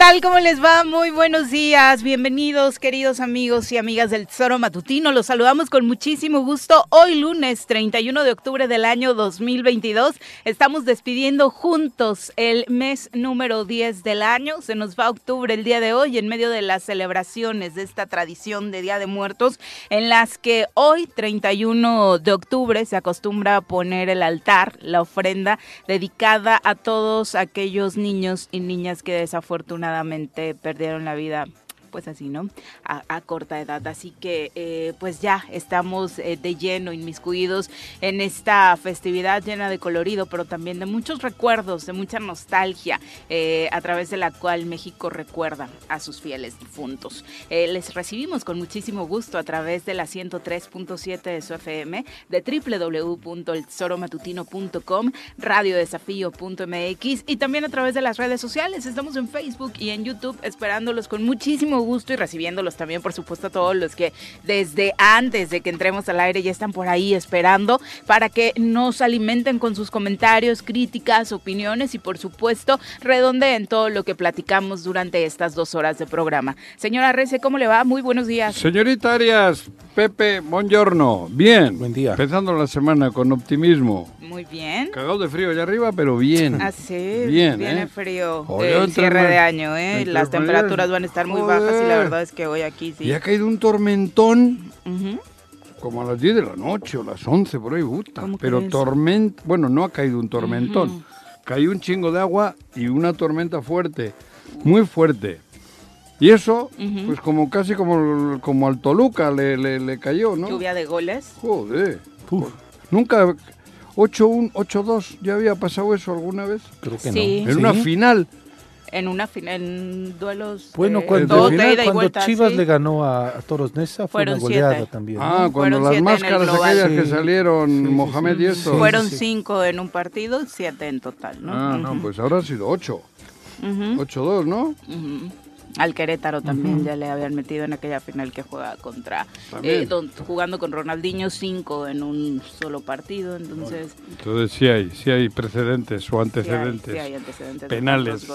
tal? ¿Cómo les va? Muy buenos días. Bienvenidos, queridos amigos y amigas del Tesoro Matutino. Los saludamos con muchísimo gusto. Hoy lunes 31 de octubre del año 2022. Estamos despidiendo juntos el mes número 10 del año. Se nos va octubre el día de hoy en medio de las celebraciones de esta tradición de Día de Muertos en las que hoy 31 de octubre se acostumbra a poner el altar, la ofrenda dedicada a todos aquellos niños y niñas que desafortunadamente perdieron la vida pues así, ¿no? A, corta edad. Así que eh, pues ya estamos eh, de lleno inmiscuidos en esta festividad llena de colorido, pero también de muchos recuerdos, de mucha nostalgia, eh, a través de la cual México recuerda a sus fieles difuntos. Les recibimos con muchísimo gusto a través de la 103.7 de su FM, de www.eltesoromatutino.com, radiodesafío.mx y también a través de las redes sociales. Estamos en Facebook y en YouTube esperándolos con muchísimo gusto y recibiéndolos también, por supuesto, a todos los que desde antes de que entremos al aire ya están por ahí esperando para que nos alimenten con sus comentarios, críticas, opiniones y, por supuesto, redondeen todo lo que platicamos durante estas dos horas de programa. Señora Rece, ¿cómo le va? Muy buenos días. Señorita Arias, Pepe, buongiorno. Bien. Buen día. Empezando la semana con optimismo. Muy bien. Cagado de frío allá arriba, pero bien. Así, Bien, viene ¿eh? frío. Joder, el cierre de año, ¿eh? Las temperaturas van a estar muy Joder. bajas y la verdad es que hoy aquí sí. Y ha caído un tormentón Ujú. como a las 10 de la noche o las 11, por ahí, puta. ¿Cómo Pero tormenta, bueno, no ha caído un tormentón. Ujú. Cayó un chingo de agua y una tormenta fuerte, muy fuerte. Y eso, Ujú. pues como casi como, como al Toluca le, le, le cayó, ¿no? Lluvia de goles. Joder. Uf, Nunca 8-1, 8-2, ¿ya había pasado eso alguna vez? creo que Sí. no. En una final. En una fin- en duelos. Bueno, eh, cuando, de final, cuando vuelta, Chivas sí. le ganó a, a Toros Nesa, fue Fueron una goleada siete. también. Ah, ¿no? cuando Fueron las máscaras aquellas que Sí. salieron, Sí, Mohamed sí. y esto. Sí. Fueron cinco en un partido, siete en total, ¿no? Ah, no, Ujú. pues ahora ha sido 8. Ujú, 8-2, ¿no? ujú. Al Querétaro también ya le habían metido en aquella final que juega contra, eh, don- jugando con Ronaldinho cinco en un solo partido, entonces Entonces sí hay, sí hay precedentes o sí hay- antecedentes. sí hay antecedentes de penales.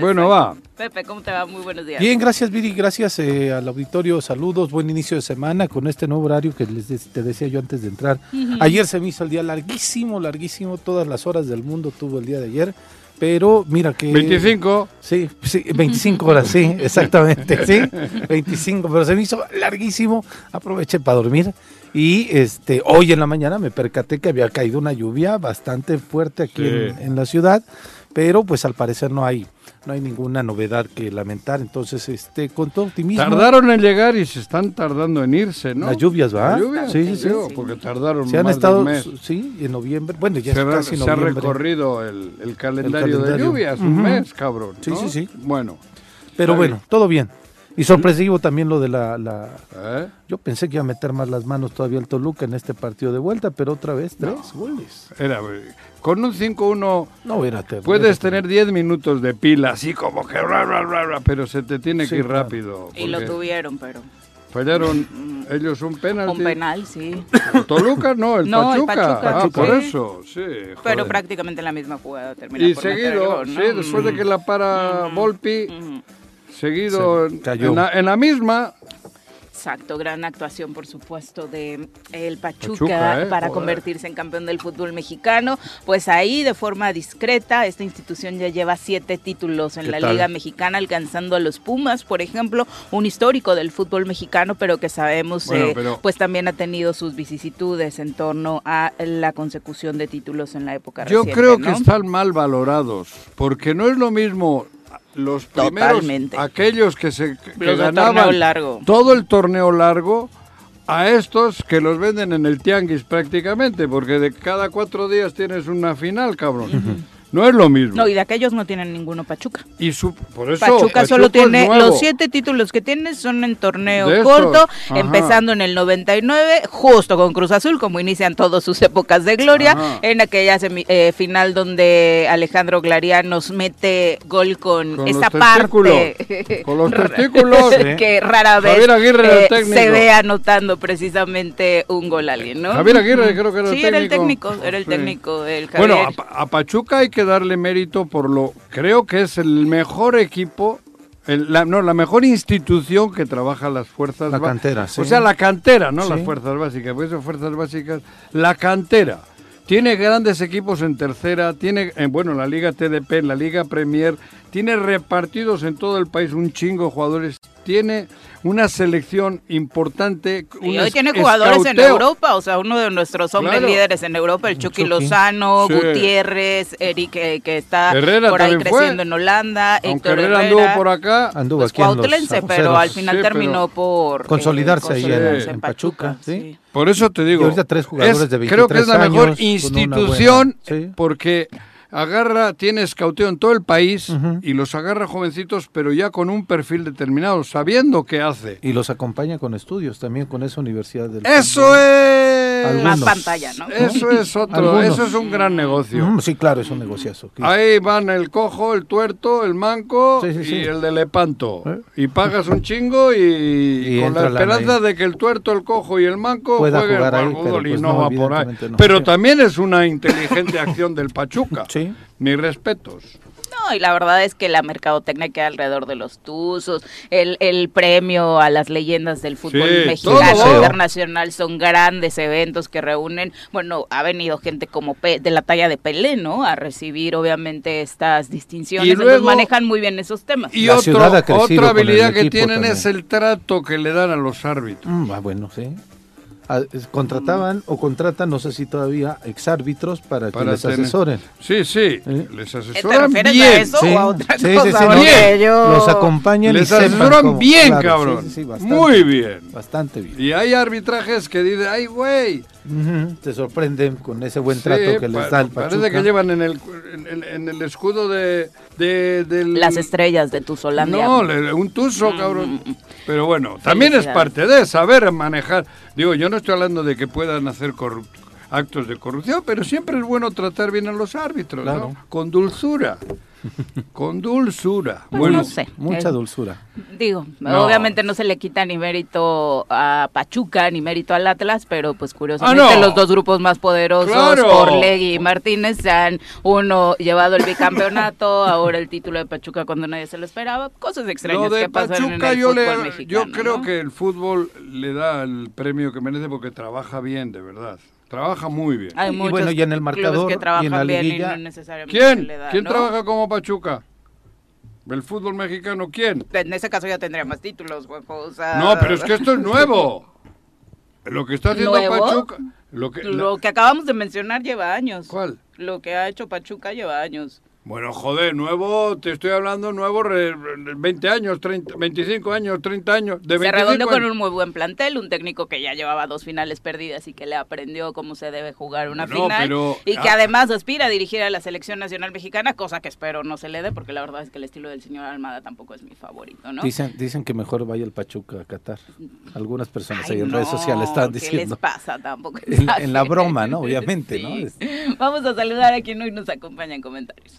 Bueno, va. Pepe, ¿cómo te va? Muy buenos días. Bien, gracias Viri, gracias eh, al auditorio, saludos, buen inicio de semana con este nuevo horario que les de- te decía yo antes de entrar. Ayer se me hizo el día larguísimo, larguísimo, todas las horas del mundo tuvo el día de ayer, pero mira que... 25. Sí, sí, 25 horas, sí, exactamente, sí, 25, pero se me hizo larguísimo, aproveché para dormir y este hoy en la mañana me percaté que había caído una lluvia bastante fuerte aquí Sí. en, en la ciudad, pero pues al parecer no hay no hay ninguna novedad que lamentar, entonces este con todo optimismo. Tardaron en llegar y se están tardando en irse, ¿no? Las lluvias, ¿va? Las lluvias, Sí, sí, sí. digo, porque tardaron Se han más estado, de un mes. sí, en noviembre, bueno, ya se, es casi se ha recorrido el, el calendario de calendario. lluvias, un mes, cabrón. Sí, ¿no? sí, sí. Bueno, Pero bueno, bien. todo bien. Y sorpresivo también lo de la, la- ¿Eh? Yo pensé que iba a meter más las manos todavía el Toluca en este partido de vuelta, pero otra vez tres goles. Era, con un 5-1 No, puedes tener 10 minutos de pila, así como que ra, ra, ra, ra, pero se te tiene Sí, que ir claro. rápido. Y lo tuvieron, pero Fallaron ellos un penalti. un penal, sí. Toluca no, el No, el Pachuca. Pachuca, ah, sí. por eso, sí. Pero joder. prácticamente la misma jugada termina Y por seguido, gol, ¿no? sí, después de que la para Volpi, Ujú. seguido cayó. en la, en la misma, Exacto, gran actuación por supuesto de el Pachuca, Pachuca, ¿eh? para Joder. convertirse en campeón del fútbol mexicano. Pues ahí de forma discreta, esta institución ya lleva siete títulos en ¿Qué la tal? Liga Mexicana, alcanzando a los Pumas, por ejemplo, un histórico del fútbol mexicano, pero que sabemos Bueno, eh, pero- pues también ha tenido sus vicisitudes en torno a la consecución de títulos en la época yo reciente, creo ¿no? que están mal valorados, porque no es lo mismo los primeros, Totalmente. aquellos que se que Los de ganaban torneo largo. todo el torneo largo, a estos que los venden en el tianguis prácticamente, porque de cada cuatro días tienes una final, cabrón. No es lo mismo. No, y de aquellos no tienen ninguno Pachuca. Y su, por eso Pachuca, solo es tiene nuevo. los siete títulos que tiene son en torneo De corto, empezando en el 99, justo con Cruz Azul, como inician todas sus épocas de gloria, Ajá. en aquella semi- eh, final donde Alejandro Glaría nos mete gol con, Con esa los parte testículos. Con los testículos. Sí. que rara vez Aguirre eh, técnico. se ve anotando precisamente un gol a alguien, ¿no? Javier Aguirre creo que era el sí, era el técnico. técnico, era el Sí. técnico, el Javier. Bueno, a, a Pachuca hay que darle mérito por lo. Creo que es el mejor equipo. el- la, no, la mejor institución que trabaja las fuerzas La cantera, sí. O sea, la cantera, no Sí. las fuerzas básicas. Pues son fuerzas básicas. La cantera. Tiene grandes equipos en tercera, tiene, en, bueno, la Liga TDP, la Liga Premier, tiene repartidos en todo el país un chingo de jugadores, tiene una selección importante. Y hoy tiene es- jugadores en. Europa, o sea, uno de nuestros hombres Claro. líderes en Europa, el Chucky, Chucky. Lozano, Sí. Gutiérrez, Eric, eh, que está Herrera por ahí fue. creciendo en Holanda, Aunque Héctor Herrera Herrera, anduvo por acá. Anduvo pues aquí en los pero al final Sí, terminó por eh, Consolidarse ahí en- Pachuca, ¿sí? Por eso te digo. Y ahorita tres jugadores es- de Creo que es la 23 mejor institución buena- sí. porque agarra, tiene escauteo en todo el país y los agarra jovencitos, pero ya con un perfil determinado, sabiendo qué hace. Y los acompaña con estudios también con esa universidad del Eso es. Algunos. Más pantalla, ¿no? Eso es otro. Algunos. Eso es un gran negocio. Mm, sí, claro, es un negociazo. Ahí van el cojo, el tuerto, el manco Sí, sí, sí. y el de lepanto. ¿Eh? Y pagas un chingo y, Y con la esperanza de que el tuerto, el cojo y el manco Pueda jueguen jugar al ahí, fútbol pero y pues no, no, va por ahí. no. Pero también es una inteligente acción del Pachuca. Sí. Mis respetos. Y la verdad es que la mercadotecnia que hay alrededor de los Tuzos, el, el premio a las leyendas del fútbol Sí, mexicano todo. internacional son grandes eventos que reúnen, bueno, ha venido gente como Pe- de la talla de Pelé, ¿no? A recibir obviamente estas distinciones, Y entonces luego- manejan muy bien esos temas. Y otro- otra habilidad que tienen también. es el trato que le dan a los árbitros. Mm, ah, bueno, sí. Contrataban o contratan, no sé si todavía, exárbitros para, Para que les tener- asesoren. Sí, sí, ¿Eh? les ¿Te asesoran refieres bien. a eso o a otra sí, cosa? sí, sí, Bien. yo- Los acompañan Les y asesoran cómo- bien, claro, cabrón. sí, sí, sí, bastante, Muy bien. Bastante bien. Y hay arbitrajes que dicen, ay, güey. Te sorprenden con ese buen Sí, trato que les pa- da el Parece que llevan en el, en, en- en el escudo de, de- del... Las estrellas de Tuzolandia. No, le- un tuzo, cabrón. Pero bueno, también es parte de saber manejar. Digo, yo no estoy hablando de que puedan hacer corrup- actos de corrupción, pero siempre es bueno tratar bien a los árbitros, ¿no? Con dulzura. Con dulzura. Pues bueno, no sé. Mucha Eh, dulzura. Digo, No. obviamente no se le quita ni mérito a Pachuca ni mérito al Atlas, pero pues curiosamente Ah, no. los dos grupos más poderosos, Claro. Orlegui y Martínez, se han uno llevado el bicampeonato, ahora el título de Pachuca cuando nadie se lo esperaba, cosas extrañas Lo de que pasan en el yo, fútbol le, mexicano. yo creo ¿no? que el fútbol le da el premio que merece porque trabaja bien, de verdad. Trabaja muy bien. Hay Y muchos bueno, y en el marcador, que y en trabajan la bien y liguilla. no necesariamente se ¿Quién? le da, ¿Quién ¿no? trabaja como Pachuca? ¿El fútbol mexicano quién? En ese caso ya tendría más títulos, huevo, o sea... No, pero es que esto es nuevo. Lo que está haciendo ¿Nuevo? Pachuca. Lo que, la- Lo que acabamos de mencionar lleva años. ¿Cuál? Lo que ha hecho Pachuca lleva años. Bueno, joder, nuevo, te estoy hablando nuevo, re- re- 20 años, 30, 25 años, 30 años, de Se 25 redondeó con un muy buen plantel, un técnico que ya llevaba dos finales perdidas y que le aprendió cómo se debe jugar una No, final. pero- y que ah. además aspira a dirigir a la selección nacional mexicana, cosa que espero no se le dé, porque la verdad es que el estilo del señor Almada tampoco es mi favorito, ¿no? Dicen, dicen que mejor vaya el Pachuca a Qatar. Algunas personas Ay, ahí en no, redes sociales están ¿Qué diciendo. les pasa tampoco? En- en la broma, ¿no? Obviamente, Sí. ¿no? Es- Vamos a saludar a quien hoy nos acompaña en comentarios.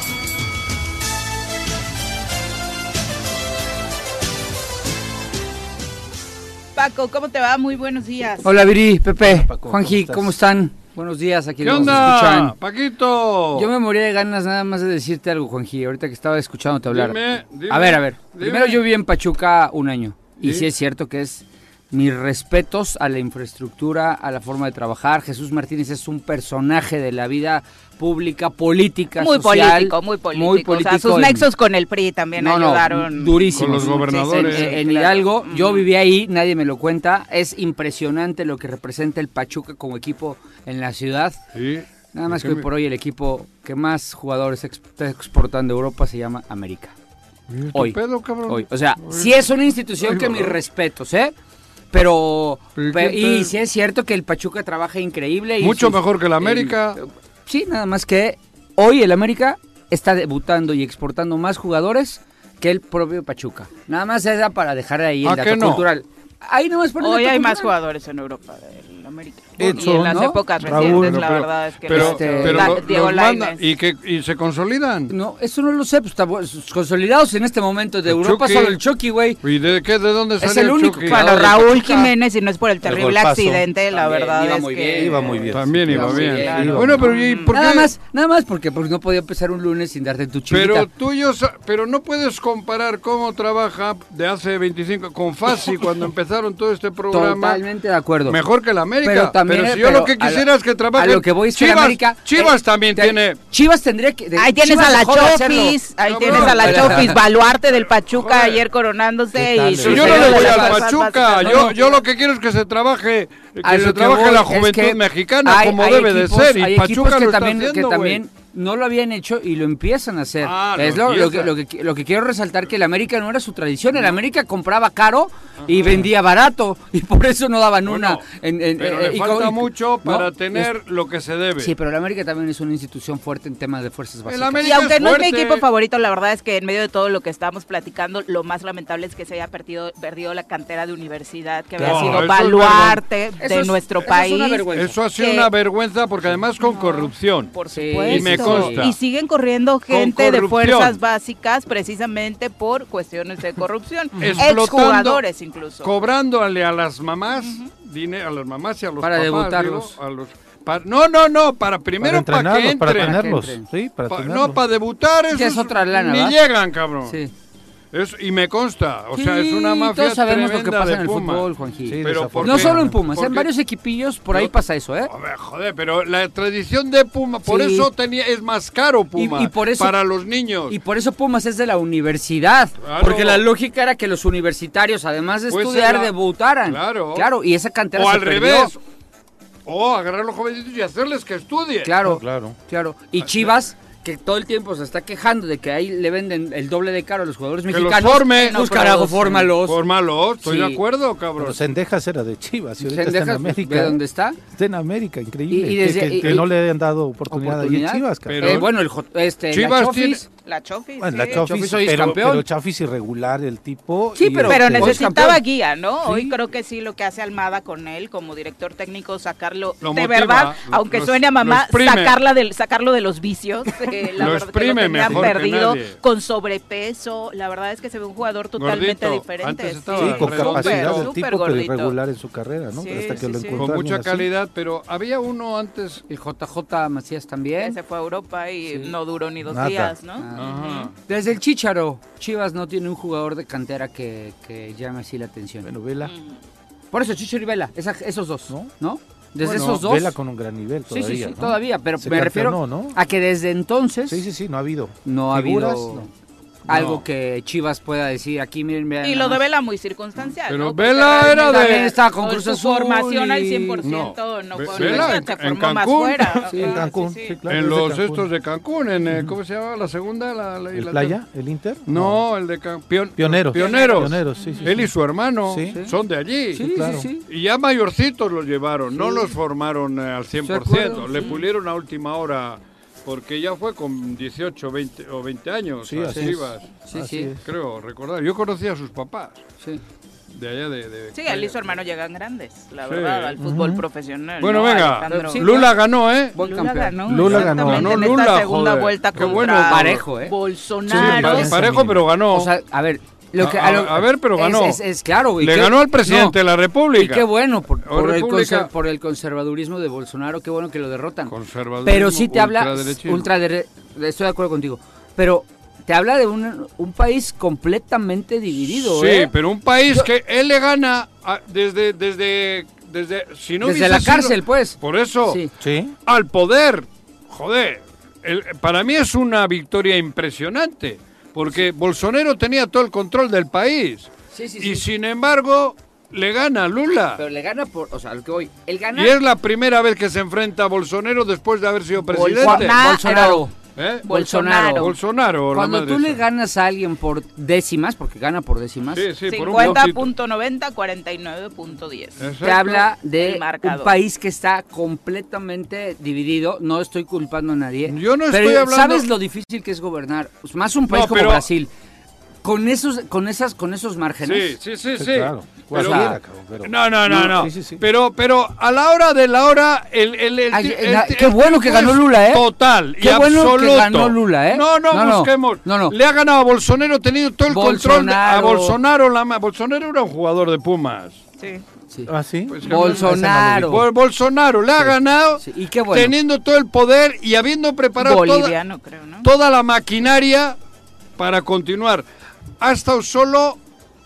Paco, ¿cómo te va? Muy buenos días. Hola Viri, Pepe, Hola, Paco, Juanji, ¿cómo están? Buenos días a ¿Qué quienes nos escuchan. Paquito? Yo me moría de ganas nada más de decirte algo, Juanji, ahorita que estaba escuchándote hablar. Dime, dime, a ver, a ver. dime. Primero yo viví en Pachuca un año. Y Sí. sí es cierto que es mis respetos a la infraestructura, a la forma de trabajar. Jesús Martínez es un personaje de la vida pública, política, Muy social. político, muy político. Muy O sea, sus en- nexos con el PRI también no, no, ayudaron. durísimos. Con los gobernadores. En, en claro. Hidalgo, yo viví ahí, nadie me lo cuenta. Es impresionante lo que representa el Pachuca como equipo en la ciudad. Sí. Nada más que ¿Qué hoy por hoy el equipo que más jugadores está exportando a Europa se llama América. ¿Y tu Hoy. pedo, cabrón? Hoy. O sea, Hoy. sí es una institución Ay, que mis respetos, ¿eh? Pero, ¿Y pe- qué y sí es cierto que el Pachuca trabaja increíble. y Mucho sus- mejor que el América. sí, nada más que hoy el América está debutando y exportando más jugadores que el propio Pachuca. Nada más era para dejar ahí el ¿A dato qué no? cultural. Ahí nomás por el Hoy hay más jugadores en Europa del América. y en las ¿no? épocas Raúl. recientes, Pero- la pero- verdad es que Pero, Este- pero la- lo- Diego manda y, que, y se consolidan. No, eso no lo sé, pues está consolidados en este momento de El Europa Chucky. solo el Chucky, güey. ¿Y de qué? ¿De dónde Es salió el único Chucky? Bueno, Raúl. Jiménez, y no es por el terrible accidente, la También, verdad iba es muy que... bien. Iba muy bien. También iba bien. bien, claro. iba Bueno, pero ¿y por Nada qué? más, nada más porque pues, no podía empezar un lunes sin darte tu chivita. Pero tú y yo sa- pero no puedes comparar cómo trabaja de hace 25 con Fasi cuando empezaron todo este programa. Totalmente de acuerdo. Mejor que la América. Pero también, si yo pero lo que quisiera es que trabaje A lo que voy es que Chivas, la América. Chivas eh, también te- tiene. Chivas tendría que. de- Ahí tienes Chivas a la. Chofis, ahí Cabrón. tienes a la. Chofis, baluarte del Pachuca Joder. ayer coronándose ¿Qué tal, y? Si yo no le voy al Pachuca, yo, yo lo que quiero es que se trabaje, que lo se que trabaje la juventud que mexicana como debe de ser y Pachuca lo que está también, no lo habían hecho y lo empiezan a hacer. Ah, es lo, lo que, lo, que, lo que quiero resaltar que el América no era su tradición. El América compraba caro y vendía barato y por eso no daban una. Bueno, en- en- pero eh, le y falta mucho ¿no? para tener lo que se debe. Sí, pero el América también es una institución fuerte en temas de fuerzas básicas. Y aunque es no es mi equipo favorito, la verdad es que en medio de todo lo que estábamos platicando, lo más lamentable es que se haya perdido, perdido la cantera de universidad que había sido es baluarte Eso de es- nuestro eso es país. una vergüenza. Eso ha sido que- una vergüenza porque además con corrupción. Por supuesto. y me consta. Y siguen corriendo gente de fuerzas básicas precisamente por cuestiones de corrupción. Exjugadores incluso. Cobrándole a las mamás, dinero, a las mamás y a los Para papás, debutarlos. digo, a los, pa- no, no, no, para primero para, que entrenarlos, para entren. tenerlos. entren. Sí, para Pa- tenerlos. no, para debutar Ya es esos otra lana, ni llegan, cabrón. Sí. Es- y me consta, o sea, es una mafia Todos sabemos lo que pasa de en el Puma. fútbol, Juanji. Sí, Pero ¿por no solo en Pumas, en Porque- varios equipillos por ahí pasa eso, ¿eh? Joder, joder, pero la tradición de Puma, por Sí. eso tenía es más caro Puma Y- y por eso- para los niños. Y por eso Pumas es de la universidad. Claro. Porque la lógica era que los universitarios, además de Pues estudiar, era- debutaran. Claro. Claro, y esa cantera o se al perdió. revés. O agarrar a los jovencitos y hacerles que estudien. Claro, Claro. claro. Y Chivas, que todo el tiempo se está quejando de que ahí le venden el doble de caro a los jugadores los mexicanos. forme. Pues No carajo, producen. fórmalos. Fórmalos, estoy Sí. de acuerdo, cabrón. Pero Sendejas era de Chivas y ahorita está en América. ¿De dónde está? Está en América, increíble. Y- y Que- desde- que, y- que y- no le han dado oportunidad, ahí en Chivas. cabrón. Pero- Eh, bueno, el, este, Chivas la Chofis, La Chofis, Bueno, sí. la Chofis, Chofis pero, campeón. pero Chofis irregular el tipo. Sí, y pero- Pero este, necesitaba guía, ¿no? Hoy creo que sí lo que hace Almada con él como director técnico, sacarlo Lo de motiva, verdad, lo- aunque lo- suene a mamá, sacarla del, sacarlo de los vicios. eh, la Lo verdad que lo tenían que perdido nadie. con sobrepeso. La verdad es que se ve un jugador totalmente Gordito. diferente. Sí. con capacidad Súper, del súper tipo, pero gordito. irregular en su carrera, ¿no? Sí, Hasta que sí, lo sí. encontró Con mucha calidad, pero había uno antes. el JJ Macías también. Se fue a Europa y no duró ni dos días, ¿no? Ajá. Desde el Chicharo, Chivas no tiene un jugador de cantera que, que llame así la atención. Bueno, vela. Mm. Por eso, Chicho y Vela, esa- esos dos, ¿No? ¿no? Desde Bueno, esos dos. Vela con un gran nivel sí, todavía. sí, sí, ¿no? todavía, pero Se me refiero campeonó, ¿no? a que desde entonces Sí, sí, sí, no ha habido. no ha Figuras, habido no. Algo No. que Chivas pueda decir aquí, miren, vean. Y lo de. Vela muy circunstancial. Pero ¿no? Vela era de- También estaba con Cruz su Azul formación al y- 100% no, fue Vela en- se en Cancún. fuera. Sí, en Cancún, sí, sí, sí. claro. en los Cancún. estos de Cancún, en el, ¿cómo se llama la segunda? La, la- ¿El la- Playa? ¿El Inter? No, el de pion- Pioneros. Pioneros. Pioneros, sí, sí. Él sí. y su hermano Sí. son de allí. Sí, claro. sí, sí. Y ya mayorcitos los llevaron, no los formaron eh, al 100%, acuerdo, le pulieron a última hora, porque ya fue con 18 20, o 20 años Sí, a así. Chivas, Sí, Así sí, creo recordar. Yo conocí a sus papás, sí. de allá de... de- Sí, él y su hermano llegan grandes, la Sí. verdad, al fútbol Ujú. profesional. Bueno, ¿no? venga, Alejandro? Sí, Lula ganó, ¿eh? Buen Lula campeón. ganó. Lula exactamente, ganó. en Ganó esta Lula, segunda joder. vuelta Qué contra bueno. Parejo, ¿eh? Sí, Bolsonaro. pa- parejo, pero ganó. O sea, a ver, lo que, A- a- lo- a ver, pero ganó. Es, es claro. Le qué- ganó al presidente de la República. Y qué bueno, por, por el República. conser- por el conservadurismo de Bolsonaro, qué bueno que lo derrotan. Conservadurismo, Pero sí te habla, ultraderechismo. ultradere- estoy de acuerdo contigo, pero te habla de un, un país completamente dividido, Sí, ¿eh? pero un país Yo- que él le gana a- desde, desde, desde, si no Desde la sido- cárcel, pues. Por eso, Sí. Sí. al poder, joder, el- para mí es una victoria impresionante, porque Bolsonaro tenía todo el control del país Sí, sí, y sí. sin embargo le gana a Lula. Pero le gana por, o sea, lo que voy, él gana Y es la primera vez que se enfrenta a Bolsonaro después de haber sido presidente. Bolsonaro. Bolsonaro. ¿Eh? Bolsonaro. Cuando tú le ganas a alguien por décimas, porque gana por décimas, Sí, sí, por un votito. 50.90, 49.10. Exacto. te habla de un país que está completamente dividido. No estoy culpando a nadie. Yo no pero estoy hablando- ¿Sabes lo difícil que es gobernar? Más un país No, como pero- Brasil. Con esos, con esas, con esos márgenes. Sí, sí, sí, Sí, sí. claro. Pero- pero- No, no, no, no. Sí, sí, sí. Pero, pero a la hora de la hora, el, el, el, Ay, el- na- el- qué bueno que ganó Lula, ¿eh? Total Qué y bueno que absoluto. ganó Lula, ¿eh? No, no, No, no. busquemos. No, no. Le ha ganado a Bolsonaro teniendo todo el control de- a Bolsonaro. Bolsonaro. La, Bolsonaro era un jugador de Pumas. Sí. Sí. Ah, sí. Pues, Bolsonaro. Bol- Bolsonaro le ha ganado Sí, Y qué bueno. teniendo todo el poder y habiendo preparado toda, creo, ¿no? toda la maquinaria para continuar. Ha estado solo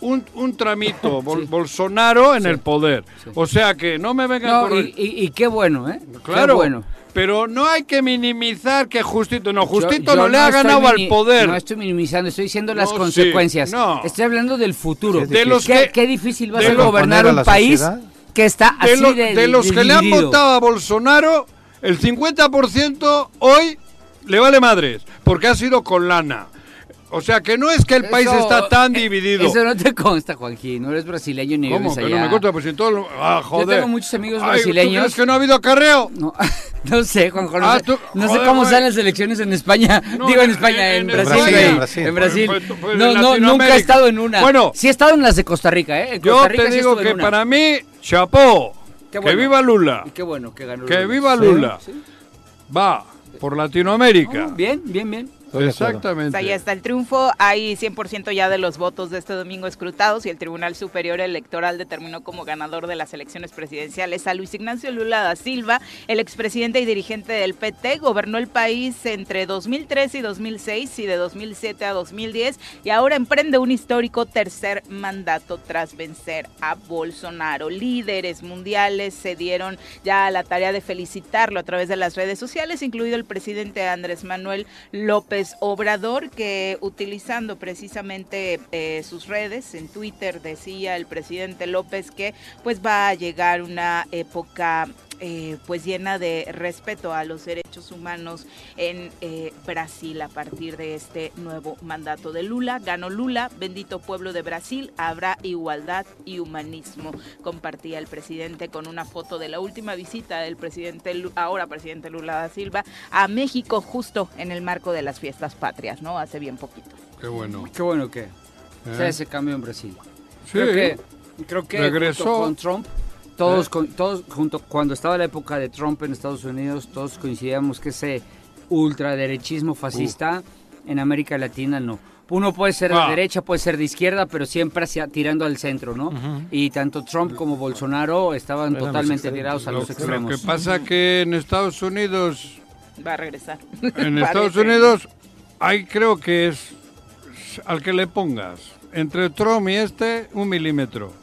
un, un tramito, Bol- Sí. Bolsonaro en Sí. el poder. Sí. O sea que no me vengan No, con... y, y- y qué bueno, ¿eh? Claro, Qué bueno. pero no hay que minimizar que Justito, no, Justito yo no le ha ganado al poder. No estoy minimizando, estoy diciendo las No, sí, consecuencias. no. Estoy hablando del futuro. De los ¿Qué, que- qué difícil va a ser gobernar un país sociedad. que está de, así lo- de, de los que le han votado a Bolsonaro, el 50% hoy le vale madres, porque ha sido con lana. O sea que no es que el país Eso- está tan eh, dividido. Eso no te consta, Joaquín. No eres brasileño ni ¿Cómo vives que allá. no me consta? Pues si todo lo- Ah, joder. tengo muchos amigos Ay, ¿tú brasileños. crees que no ha habido acarreo? No, no sé, Juanjo. No, Ah, sé, tú- no sé cómo están las elecciones en España. No, Digo en en- España, en- en, en Brasil. Brasil. En Brasil. Pues- pues- pues en no, no, nunca he estado en una. Bueno. sí he estado en las de Costa Rica, ¿eh? En Yo Costa Rica te sí digo en que una. para mí, chapó. Que viva Lula. Y Qué bueno que ganó. Que Lula. viva Sí, Lula. sí. Va por Latinoamérica. Oh, bien, bien, bien. Exactamente. Ahí está el triunfo. Hay 100% ya de los votos de este domingo escrutados y el Tribunal Superior Electoral determinó como ganador de las elecciones presidenciales a Luis Ignacio Lula da Silva, el expresidente y dirigente del PT. Gobernó el país entre 2003 y 2006 y de 2007 a 2010 y ahora emprende un histórico tercer mandato tras vencer a Bolsonaro. Líderes mundiales se dieron ya a la tarea de felicitarlo a través de las redes sociales, incluido el presidente Andrés Manuel López Obrador, que utilizando precisamente eh, sus redes en Twitter decía el presidente López que pues va a llegar una época eh, pues llena de respeto a los derechos humanos en eh, Brasil a partir de este nuevo mandato de Lula. Ganó Lula, bendito pueblo de Brasil, habrá igualdad y humanismo. Compartía el presidente con una foto de la última visita del presidente, ahora presidente Lula da Silva, a México justo en el marco de las fiestas patrias, ¿no? Hace bien poquito. Qué bueno. Qué bueno que sea ¿Eh? ese cambio en Brasil. Sí. Creo que, creo que Regresó. con Trump, todos, ¿Eh? con- todos junto cuando estaba la época de Trump en Estados Unidos, todos coincidíamos que ese ultraderechismo fascista en América Latina no. Uno puede ser de Ah. derecha, puede ser de izquierda, pero siempre hacia, tirando al centro, ¿no? Y tanto Trump como Bolsonaro estaban totalmente tirados a Lo, los lo extremos. que pasa que en Estados Unidos, Va a regresar. en. Estados Unidos, hay creo que es al que le pongas entre Trump y este un milímetro.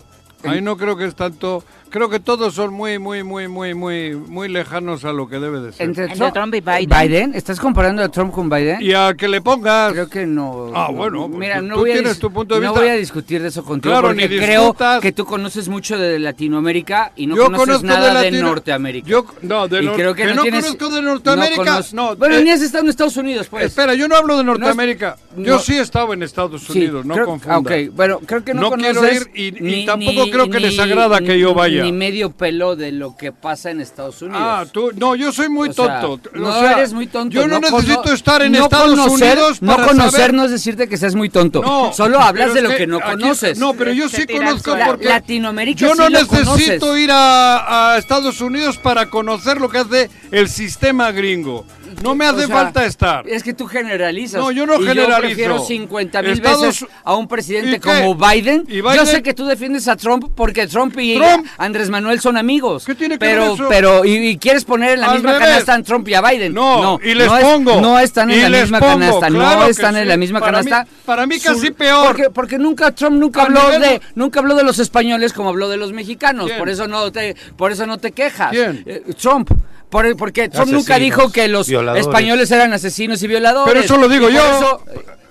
Ahí no creo que es tanto. Creo que todos son muy, muy, muy, muy, muy, muy lejanos a lo que debe de ser. Entre, Entre Trump y Biden. ¿Estás comparando a Trump con Biden? Y a que le pongas. Creo que no. Ah, bueno, pues Mira, no tú voy a tienes tu punto de no vista. voy a discutir de eso contigo Claro, porque ni creo que tú conoces mucho de Latinoamérica y no Yo conoces nada de, Latino- Norteamérica. Yo, no, de Y Nor- creo que, que no, no tienes- conozco de Norteamérica. No, bueno, eh, ni has estado en Estados Unidos, pues. Espera, yo no hablo de No Norteamérica. yo no. sí he estado en Estados Sí, Unidos, no creo- confunda. ah, Ok, bueno, creo que no, No quiero ir y- y ni- tampoco ni- creo que les agrada que yo vaya. Ni medio pelo de lo que pasa en Estados Unidos. Ah, tú, no, yo soy muy O sea, tonto. O no sea, eres muy tonto. Yo no, cono- necesito estar en no Estados conocer- Unidos No para conocer saber- no es decirte que seas muy tonto. No, Solo hablas de lo que no aquí- conoces. No, pero yo sí conozco suelo. porque Latinoamérica yo sí no lo necesito conoces. ir a, a Estados Unidos para conocer lo que hace el sistema gringo. No me O hace sea, falta estar. Es que tú generalizas. No, yo no Y generalizo. Yo prefiero 50 mil Estados- veces a un presidente como Biden. ¿Y Biden? Yo sé que tú defiendes a Trump porque Trump y Trump. Andrés Manuel son amigos. ¿Qué tiene que pero, ver eso? Pero, y, y quieres poner en la Al misma revés. canasta a Trump y a Biden. No, y les no es- pongo. no están en Y la misma pongo, canasta. claro no están en sí. la misma Para mí- canasta. para mí Su- casi peor. Porque, porque nunca Trump nunca habló de nunca habló de los españoles como habló de los mexicanos. ¿Quién? Por eso no te por eso no te quejas. ¿Quién? Eh, Trump. Por- porque Trump nunca Asesinos, dijo que los violadores. españoles eran asesinos y violadores. Pero eso lo digo Y yo. eso-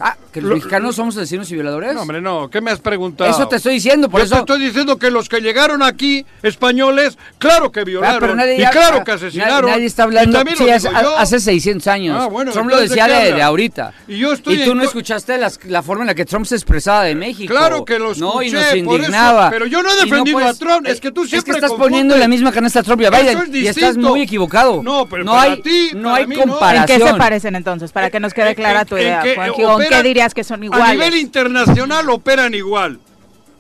ah, que los Lo- mexicanos somos asesinos y violadores. No, hombre, no. ¿Qué me has preguntado? eso te estoy diciendo, por Yo eso. te estoy diciendo que los que llegaron aquí, españoles, claro que Ah, violaron. pero nadie, y ya- claro ah, que asesinaron. Nadie está Y hablando. sí, lo hace, digo yo. hace 600 años. Ah, bueno, Trump lo decía ¿de ahorita. Y yo estoy tú en no escuchaste las- la forma en la que Trump se expresaba de México. Claro que lo No, y escuché, nos eso, indignaba. pero yo no he Y defendido puedes- a Trump, es que tú siempre Es que estás confundes. poniendo en la misma canasta a Trump y a Eso Biden. es y estás muy equivocado. No, pero no para hay, ti, no para hay mí no. ¿En qué ¿En comparación. se parecen entonces? Para que nos quede clara en- tu en idea. ¿Con qué dirías que son A iguales? nivel internacional operan igual.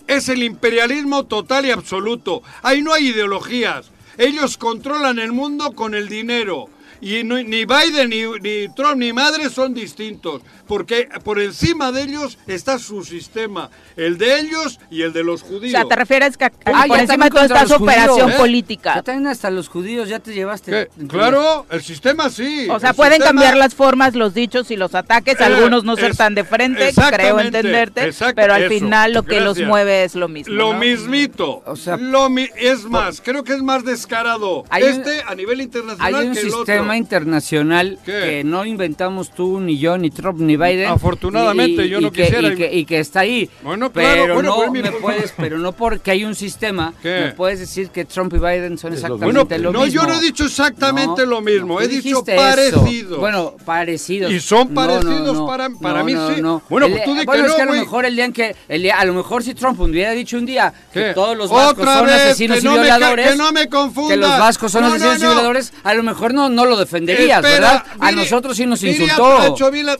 Es el imperialismo total y absoluto. Ahí no hay ideologías. Ellos controlan el mundo con el dinero. Y no- ni Biden, ni, ni Trump, ni madre son distintos. Porque por encima de ellos está su sistema. El de ellos y el de los O judíos. sea, ¿te refieres que a- Ah, por encima de su los judíos, operación ¿eh? política? Ya también hasta los judíos ya te llevaste. Claro, el sistema sí. O sea, el pueden sistema- cambiar las formas, los dichos y los ataques, Eh, algunos no ser es- tan de frente, creo entenderte, pero al eso, final lo que los mueve es lo mismo. Lo ¿no? mismito. O sea, lo mi- es más, creo que es más descarado. Hay un- este a nivel internacional Hay un que el sistema otro. Internacional ¿Qué? que no inventamos tú, ni yo, ni Trump, ni Biden. Afortunadamente, yo no que, quisiera- Y que, y que está ahí. Bueno, claro, pero bueno, no pues, me puedes, pero no porque hay un sistema, ¿Qué? me puedes decir que Trump y Biden son exactamente Bueno, lo no, mismo. yo no he dicho exactamente lo mismo, he dicho parecidos. Bueno, parecidos. Y son No, no, parecidos no. para- para No, mí no, sí. no. Bueno, El- pues tú di bueno, que es no, que a lo mejor el día en que, el día- a lo mejor si Trump hubiera dicho un día que todos los vascos Otra son vez, asesinos y no violadores, que no me confundas. que los vascos son No, no, asesinos y no. violadores, a lo mejor no, no lo defenderías, Espera, ¿verdad? a nosotros sí nos insultó.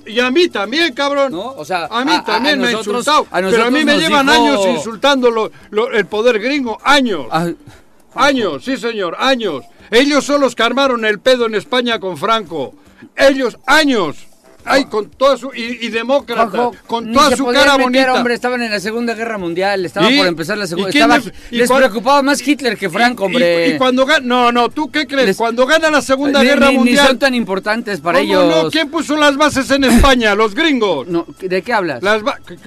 y a mí también, cabrón. ¿No? O sea, a mí a- a- también a me ha insultado. a pero a mí me llevan dijo- años insultando lo- lo- el poder gringo. Años. Ah, Años, sí señor, años. Ellos son los que armaron el pedo en España con Franco. Ellos, años. Ay, con toda su... Y, y demócrata, con ni toda su cara meter, bonita. hombre, estaban en la Segunda Guerra Mundial, estaba ¿Y? por empezar la ¿Y Segunda. le- y les cuál- preocupaba más Hitler que Franco, Y- hombre. Y, y cuando gana... No, no, ¿tú qué crees? Les- Cuando gana la Segunda Ni- Guerra ni- ni Mundial... son tan importantes para ¿Cómo ellos. no? ¿Quién puso las bases en España? Los gringos. No, ¿De qué hablas? Las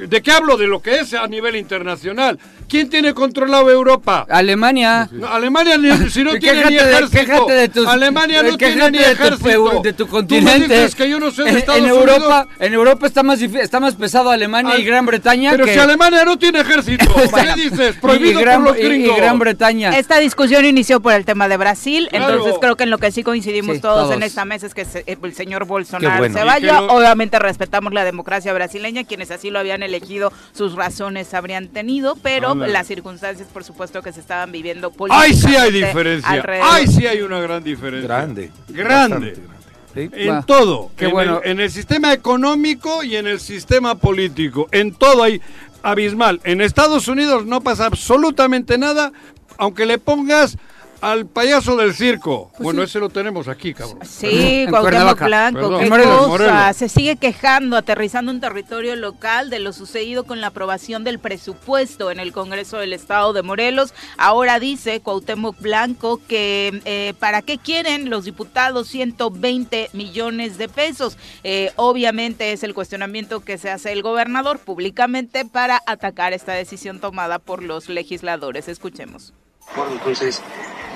¿De qué hablo? De lo que es a nivel internacional. ¿Quién tiene controlado Europa? Alemania. No, Alemania ni- si no tiene ni quéjate ejército. quéjate de tus- Alemania no tiene ni de tu ejército. de tu Tú me continente. dices que yo no sé de Estados en Unidos. Europa, en Europa está más está más pesado Alemania Al- y Gran Bretaña Pero que si Alemania no tiene ejército, ¿qué dices? Prohibido y, Gran, por los y-. Gran Bretaña. Esta discusión inició por el tema de Brasil, Claro. entonces creo que en lo que sí coincidimos Sí, todos, todos. en esta mesa es que se- el señor Bolsonaro bueno. se vaya. lo- Obviamente respetamos la democracia brasileña, quienes así lo habían elegido, sus razones habrían tenido, pero las circunstancias, por supuesto, que se estaban viviendo Ay, sí hay políticamente diferencia. alrededor. Ay, sí hay una gran diferencia. Grande. Grande. Bastante grande. ¿Sí? En Va. todo. Qué en, bueno. el, en el sistema económico y en el sistema político. En todo hay abismal. En Estados Unidos no pasa absolutamente nada, aunque le pongas al payaso del circo. bueno, ese lo tenemos aquí, cabrón. Sí, Cuauhtémoc. Blanco, Perdón. qué En Morelos, cosa. Morelos. Se sigue quejando, aterrizando en territorio local de lo sucedido con la aprobación del presupuesto en el Congreso del Estado de Morelos. Ahora dice Cuauhtémoc Blanco que eh, para qué quieren los diputados 120 millones de pesos. Eh, obviamente es el cuestionamiento que se hace el gobernador públicamente para atacar esta decisión tomada por los legisladores. Escuchemos. Bueno, entonces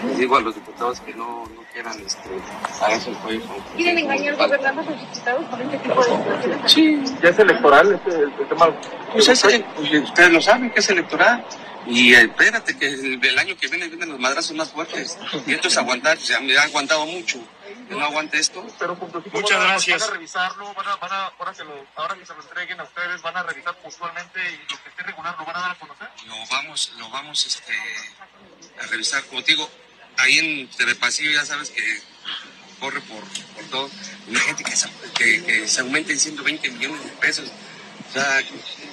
les digo a los diputados que no, no quieran este, hacerse el cuello. con- ¿Quieren engañar a los diputados con este tipo de situaciones? Sí, ¿Ya es electoral este, el tema? pues es, pues, ustedes lo saben que es electoral. Y eh, espérate que el, el año que viene vienen los madrazos más fuertes. Y esto es aguantar, ya me ha aguantado mucho. Que no aguante esto. Pero puntualmente Muchas van a- gracias. Van a revisarlo, van a, van a, ahora, que lo, ahora que se lo entreguen a ustedes, van a revisar puntualmente y lo que esté regular lo van a dar a conocer. Lo vamos, lo vamos este, a revisar. Como te digo, ahí en Telepasillo ya sabes que corre por, por todo. Imagínate que se, que, que se aumenten 120 millones de pesos. O sea,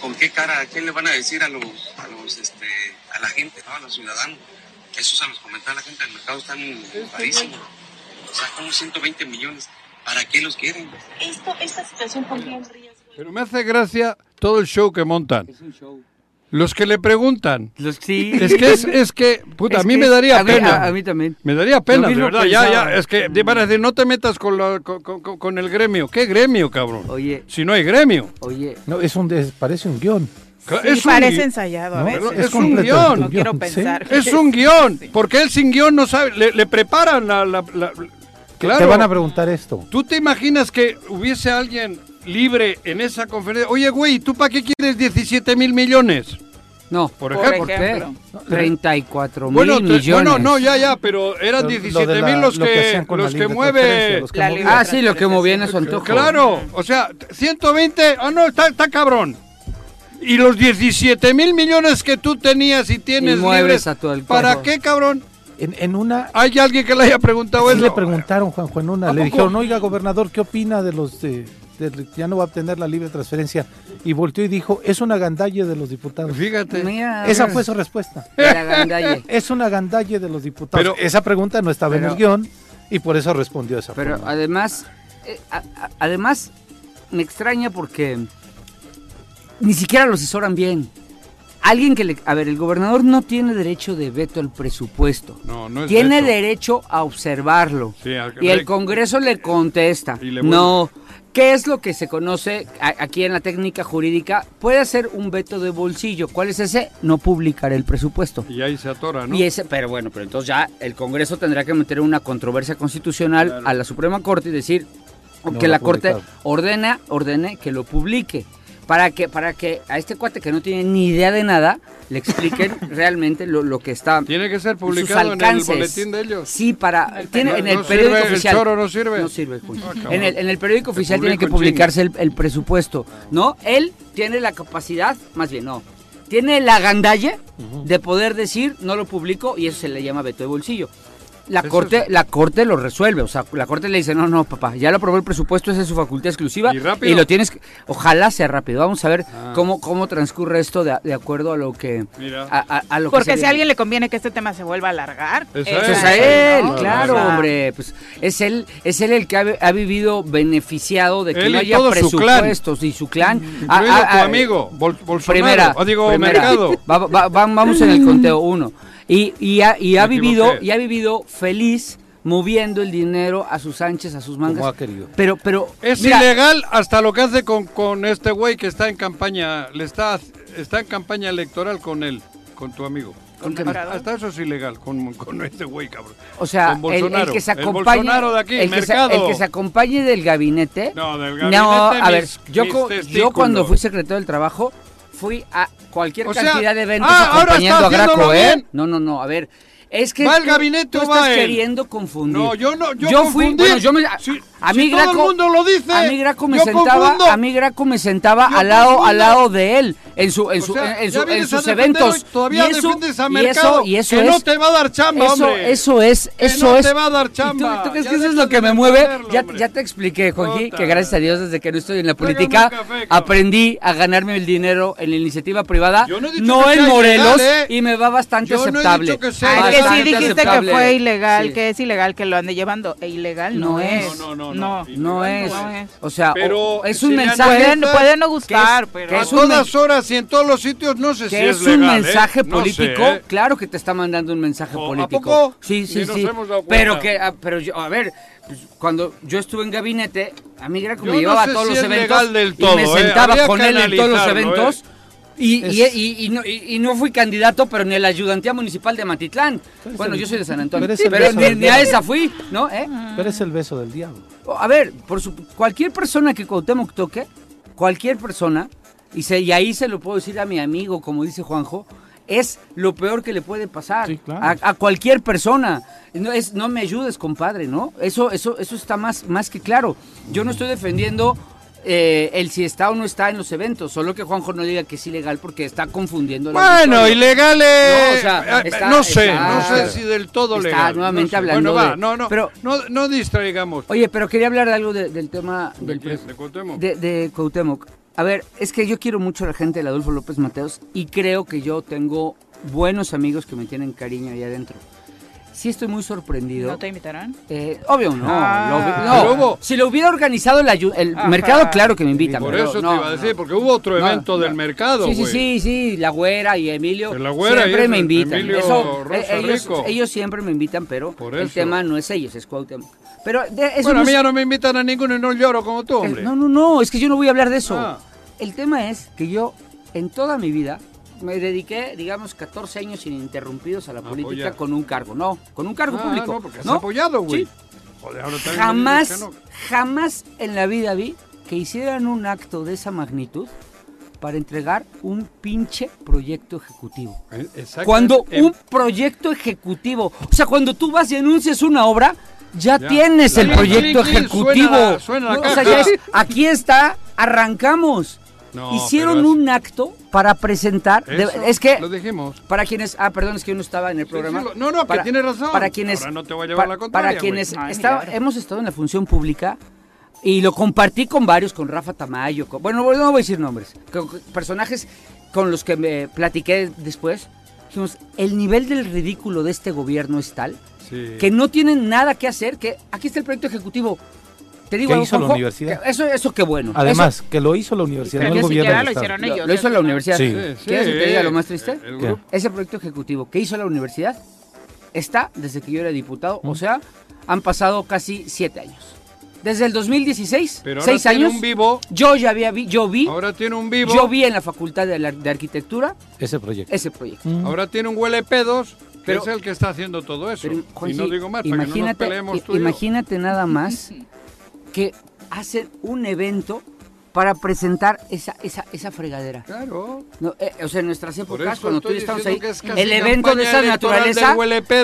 ¿con qué cara, a quién le van a decir a los, a los, este, a la gente, ¿no? a los ciudadanos? Eso se los comentaba la gente del mercado, están carísimos. O sea, como 120 millones. ¿Para qué los quieren? Esto, esta situación pondría en riesgo. Pero me hace gracia todo el show que montan. Los que le preguntan. Los, sí. Es que es, es que, puta, Es a mí que me daría a mí- pena. a- a mí también. Me daría pena, de verdad. Ya, pensaba. ya, es que van a decir, no te metas con, la- con, con- con- con el gremio. ¿Qué gremio, cabrón? Oye, Si no hay gremio. oye. No, es un, es- parece un guion. Sí, es un parece ensayado a No, veces. es un guion. No quiero ¿sí? pensar. Es un guion, porque él sin guion no sabe, le, le preparan la... la- la- claro, Te van a preguntar esto. ¿tú te imaginas que hubiese alguien libre en esa conferencia? Oye, güey, ¿tú para qué quieres 17 mil millones? No, Por ejemplo. ¿por qué? ejemplo. 34 mil Bueno, millones. bueno, no, ya, ya, pero eran Lo- lo 17 de la- mil los lo que los que mueve... los que movían. Ah, sí, lo que movía en su antojo. Claro, o sea, 120, ah, no, está, está cabrón. Y los 17 mil millones que tú tenías y tienes Y mueves libres, a antojo. ¿para qué, cabrón? En, en una... ¿Hay alguien que le haya preguntado Sí eso? le preguntaron, Juanjo, en una. ¿A Le dijeron, oiga, gobernador, ¿qué opina de los de- ya no va a obtener la libre transferencia? Y volteó y dijo, es una gandalle de los diputados. Fíjate. Mira, Esa fue su respuesta. la gandalle. Es una gandalle de los diputados. Pero- esa pregunta no estaba en el guion y por eso respondió esa Pero forma. además, eh, a- a- además me extraña porque ni siquiera lo asesoran bien. Alguien que le, a ver, el gobernador no tiene derecho de veto al presupuesto. No, no es tiene veto. derecho a observarlo. Sí, al- y el Congreso le contesta. Y le no. ¿Qué es lo que se conoce a- aquí en la técnica jurídica? Puede hacer un veto de bolsillo. ¿Cuál es ese? No publicar el presupuesto. Y ahí se atora, ¿no? Y ese, pero bueno, pero entonces ya el Congreso tendrá que meter una controversia constitucional Claro. a la Suprema Corte y decir No que la Corte ordena, ordene que lo publique. Para que, para que a este cuate que no tiene ni idea de nada, le expliquen realmente lo, lo que está. Tiene que ser publicado en el boletín de ellos. Sí, para. Tiene, No- en el no periódico sirve, el oficial. choro no sirve. No sirve. Ah, en, el, en el periódico oficial tiene que publicarse el, el presupuesto. ¿No? Él tiene la capacidad, más bien, no. Tiene la gandalle de poder decir, no lo publico, y eso se le llama veto de bolsillo. La Eso corte, es- la corte lo resuelve, o sea, la corte le dice, no, no, papá, ya lo aprobó el presupuesto, esa es su facultad exclusiva Y rápido. lo tienes que, ojalá sea rápido. Vamos a ver Ah. cómo, cómo transcurre esto de, de acuerdo a lo que, Mira. a, a- a lo que Porque se si a alguien le conviene que este tema se vuelva a alargar, Es es a Pues es él. a él, ¿no? claro, O sea, hombre. Pues es él, es él el que ha, ha vivido beneficiado de que Él no y haya su presupuestos y su clan. Incluido Ah, ah, tu amigo, Bol- Bolsonaro. Primera, digo, primera. Mercado. Va- va- va- vamos en el conteo uno. Y, y ha, y ha vivido, y ha vivido feliz moviendo el dinero a sus anchas, a sus mangas. Como ha querido. Pero, pero Es mira, ilegal hasta lo que hace con, con este güey que está en campaña, le está, está en campaña electoral con él, con tu amigo. ¿Con hasta, hasta eso es ilegal con, con este güey, cabrón. O sea, el, que se acompañe, Bolsonaro de aquí, el, que se, mercado. el que se acompañe del gabinete. No, del No, gabinete, a ver, yo, yo cuando fui secretario del trabajo fui a cualquier O sea, cantidad de eventos ah, ahora acompañando a Graco, ¿eh? No, no, no, a ver, es que ¿Va el gabinete tú estás él? queriendo confundir. No, yo no, yo, fui, bueno, yo me, Si- a si mí todo Graco, el mundo lo dice, a mí Graco me sentaba, confundo. a mí Graco me sentaba Yo al lado, confundo. al lado de él, en su, en su, sea, en, su- sus eventos. y todavía y eso, defiendes a y Mercado, eso, y eso que es, no te va a dar chamba, eso, hombre. eso es, Que eso no es. te va a dar ¿Y tú- chamba. ¿Tú, crees que eso es lo que me mueve? Ya, te expliqué, Puta. que gracias a Dios desde que no estoy en la política aprendí a ganarme el dinero en la iniciativa privada, no en Morelos ¿eh? y me va bastante aceptable. Que que sí dijiste que fue ilegal, Sí. que es ilegal que lo ande llevando. E ilegal no, No es. No, no, no, No. No es. No es. O sea, Pero es un mensaje. Puede, puede no que gustar, es- pero... que A todas horas y en todos los sitios no sé que si es, es, un legal, ¿eh? mensaje No político, sé, ¿eh? claro que te está mandando un mensaje ¿O- a político. poco? Sí, sí, sí. Pero que, ah, pero yo, a ver, pues, cuando yo estuve en gabinete, a mí era como Yo me no llevaba sé a todos si los eventos y me ¿eh? sentaba con que él en todos los eventos. Y, y- Es- y- y no, y- y no fui candidato, pero ni a la ayudantía municipal de Matitlán. Bueno, el- yo soy de San Antonio. pero ni, a esa fui, ¿no? ¿Eh? Pero es el beso del diablo. A ver, por su, cualquier persona que Cuauhtémoc toque, cualquier persona, y, se, y ahí se lo puedo decir a mi amigo, como dice Juanjo, es lo peor que le puede pasar Sí, claro. a, a cualquier persona. No, es, no me ayudes, compadre, ¿no? Eso, eso, eso está más, más que claro. Yo no estoy defendiendo eh, el si está o no está en los eventos, solo que Juanjo no diga que es ilegal porque está confundiendo la Bueno, ilegal es... No, o sea, eh, está- no sé, está- no sé si del todo está legal. nuevamente no sé. hablando Bueno, va, de- no, no, pero- no, no distraigamos. Oye, pero quería hablar de algo de- del tema ¿De del pres- ¿De Cuauhtémoc? de, de Cuauhtémoc. A ver, es que yo quiero mucho a la gente del Adolfo López Mateos y creo que yo tengo buenos amigos que me tienen cariño ahí adentro. Sí estoy muy sorprendido. ¿No te invitarán? Eh, obvio no. Ah. lo no. hubo- Si lo hubiera organizado el, ayu- el mercado, claro que me invitan. Por pero eso no, te iba a no. decir, porque hubo otro No, evento no. del mercado, Sí, sí, sí, sí, la güera y Emilio la güera siempre y me invitan. Emilio Eso, Rosa eh, ellos, Rico. ellos siempre me invitan, pero Por el tema no es ellos, es Cuauhtémoc. Pero de- eso Bueno, a mí ya no me invitan a ninguno y no lloro como tú, Eh, hombre. No, no, no, es que yo no voy a hablar de eso. Ah. El tema es que yo, en toda mi vida, me dediqué, digamos, 14 años ininterrumpidos a la política con un cargo. No, con un cargo Ah, público. no, porque has ¿no? apoyado, güey. Sí. Jamás, jamás en la vida vi que hicieran un acto de esa magnitud para entregar un pinche proyecto ejecutivo. Eh, exacto. Cuando Eh, un proyecto ejecutivo, o sea, cuando tú vas y anuncias una obra, ya, Ya. tienes el proyecto ejecutivo. suena la- suena la No, o sea, ya es- aquí está, arrancamos. No, Hicieron es- un acto para presentar. de- es que Lo dijimos. para quienes, ah, perdón, es que yo no estaba en el programa. sí, no, no, que tienes razón. Para quienes, Ahora no te voy a llevar pa- la contraria, Para quienes. Ay, estaba- milagro. hemos estado en la función pública y lo compartí con varios, con Rafa Tamayo, con- bueno, no voy a decir nombres, con con personajes con los que me platiqué después. Dijimos, el nivel del ridículo de este gobierno es tal Sí. que no tienen nada que hacer, que aquí está el proyecto ejecutivo. Te digo, ¿Qué hizo la universidad? que Eso, eso qué bueno. Además, que lo hizo la universidad, Pero no el gobierno lo hicieron Eso- ellos. lo hizo la universidad. Sí. Sí, ¿Quieres que te diga lo más triste? Ese proyecto ejecutivo que hizo la universidad está desde que yo era diputado, o sea, han pasado casi siete años. Desde el 2016, Pero ahora seis tiene años, un vivo. yo ya había vi, yo vi, Ahora tiene un vivo. yo vi en la Facultad de, la- de Arquitectura Ese proyecto. ese proyecto. Mm. Ahora tiene un huele pedos, que Pero- es el que está haciendo todo eso. Pero, y no digo más, para que no nos imagínate, peleemos i- tú y yo. imagínate nada más que hacen un evento para presentar esa, esa, esa fregadera. Claro. No, eh, o sea, en nuestras épocas, cuando tú y estábamos ahí, el evento de esa naturaleza.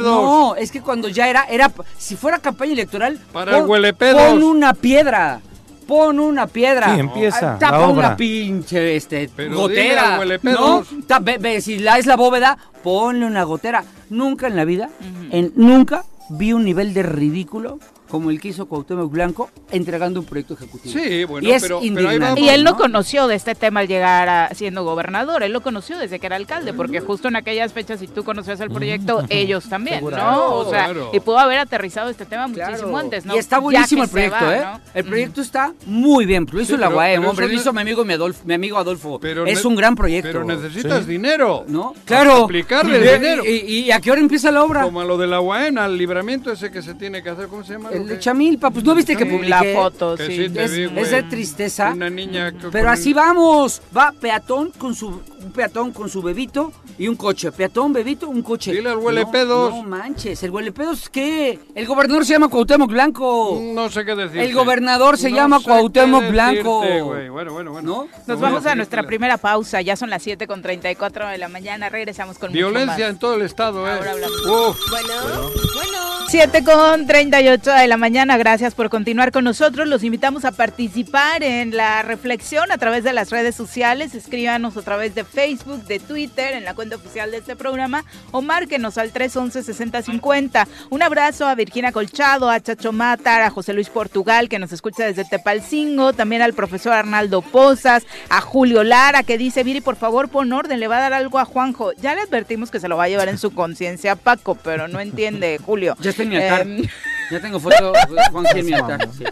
No, es que cuando ya era, era, si fuera campaña electoral, Para el huelepedos. pon una piedra. Pon una piedra. Sí, empieza Ah, Tapa la una pinche este, Pero gotera. ¿no? huelepedos. Ta- ve- ve, si la es la bóveda, ponle una gotera. Nunca en la vida, en, nunca vi un nivel de ridículo como el que hizo Cuauhtémoc Blanco entregando un proyecto ejecutivo. Sí, bueno, y es pero-. Y él no ¿no? conoció de este tema al llegar a siendo gobernador, él lo conoció desde que era alcalde, porque justo en aquellas fechas, si tú conocías el proyecto, ellos también, Seguro. ¿no? O sea, Claro. y pudo haber aterrizado este tema Claro. muchísimo antes, ¿no? Y está buenísimo el proyecto, va, ¿eh? ¿no? El proyecto está muy bien. Lo hizo Sí, la UAM, hombre. Lo hizo mi amigo, mi, Adolfo, mi amigo Adolfo. Pero es un gran proyecto. Pero necesitas Sí. dinero. ¿No? Claro. Aplicarle dinero. Y, y a qué hora empieza la obra? Como a lo de la UAM, al libramiento ese que se tiene que hacer, ¿cómo se llama? El Lo de Chamilpa, pues no viste que publiqué. La foto, Que sí. Es, vi, es güey. de tristeza. Una niña que Pero así vamos. Va peatón con su un peatón con su bebito y un coche. Peatón, bebito, un coche. Dile al huelepedos. No, no manches, el huelepedos ¿qué? El gobernador se llama Cuauhtémoc Blanco. No sé qué decir. El gobernador se llama Cuauhtémoc Blanco. Bueno, bueno, bueno. ¿No? Nos vamos a nuestra primera pausa, ya son las 7 con 34 de la mañana, regresamos con mucho Violencia más. en todo el estado, ¿eh? Ahora hablamos. Uf. Bueno, bueno. 7 con 38 de la mañana, gracias por continuar con nosotros. Los invitamos a participar en la reflexión a través de las redes sociales. Escríbanos a través de Facebook, de Twitter, en la cuenta oficial de este programa o márquenos al 311-6050. Un abrazo a Virginia Colchado, a Chacho Matar, a José Luis Portugal, que nos escucha desde Tepalcingo, también al profesor Arnaldo Pozas, a Julio Lara, que dice, Viri, por favor, pon orden, le va a dar algo a Juanjo. Ya le advertimos que se lo va a llevar en su conciencia a Paco, pero no entiende, Julio. Ya está en mi altar. Em, Ya tengo foto, Juan, en mi altar. sí.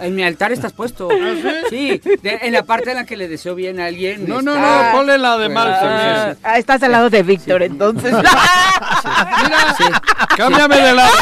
En mi altar estás puesto. Sí, de- en la parte en la que le deseo bien a alguien. No, no, está- no, ponle la de mal. Ah, ah, estás al lado de Víctor, entonces. Cámbiame de lado.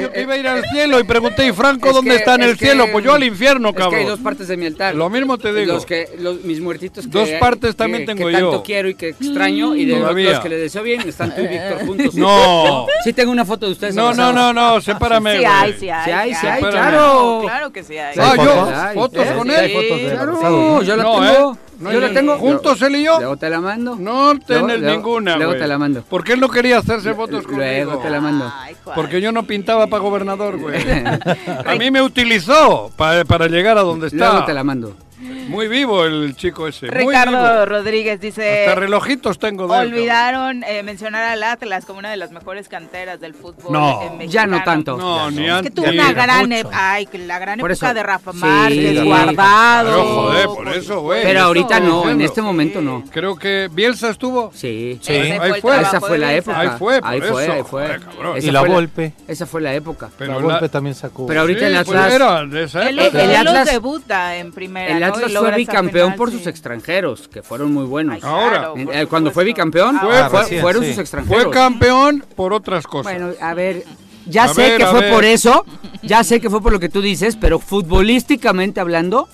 Yo que iba a ir al cielo y pregunté, ¿y Franco Es dónde que- está en el que- cielo? Pues yo al infierno, Es que cabrón. hay dos partes de mi altar. Lo mismo te digo. Los que, los, mis muertitos que... Dos partes también que- tengo que tanto yo. quiero y que extraño y de los- Todavía. los que le deseo bien están tú y Víctor juntos. No. Sí tengo una foto de ustedes No, no, no, no, sepárame, Sí hay, sí hay. Sí hay, sí hay, claro. Claro que sí hay. Ah, yo, fotos ¿eh? con él. Claro. Yo la tengo. No, yo la tengo. ¿Juntos él y yo? Luego te la mando. No tienes Luego- luego- ninguna, luego te la mando. Porque él no quería hacerse fotos conmigo. Luego te la mando. Porque yo no pintaba para gobernador, güey. A mí me utilizó pa- para llegar a donde está. Luego te la mando. Muy vivo el chico ese. muy Ricardo vivo. Rodríguez dice. Hasta relojitos tengo de él, Olvidaron eh, mencionar al Atlas como una de las mejores canteras del fútbol No. eh, mexicano. Ya no tanto. No, ni Es que antes. tuvo una gran, ay, que la gran Por época eso. de Rafa Sí, Márquez, sí. guardado. Pero joder, por eso, güey. Pero ahorita no, en este momento no. Creo que Bielsa estuvo. Sí. Sí. Ese fue Esa fue la época. Ahí fue, por ahí fue, eso. ahí fue. Joder, cabrón. Esa Y la fue Volpe. Esa fue la época. Pero la Volpe también sacó. Pero ahorita Sí, el pues Atlas. El Atlas- debuta en primera. Atlas fue bicampeón por sí. sus extranjeros, que fueron muy buenos. Ahora. Claro, por Eh, Cuando fue bicampeón, Ah, fue- fue- recién, fueron sí. sus extranjeros. Fue campeón por otras cosas. Bueno, a ver, ya A sé ver, que fue ver. por eso, ya sé que fue por lo que tú dices, pero futbolísticamente hablando,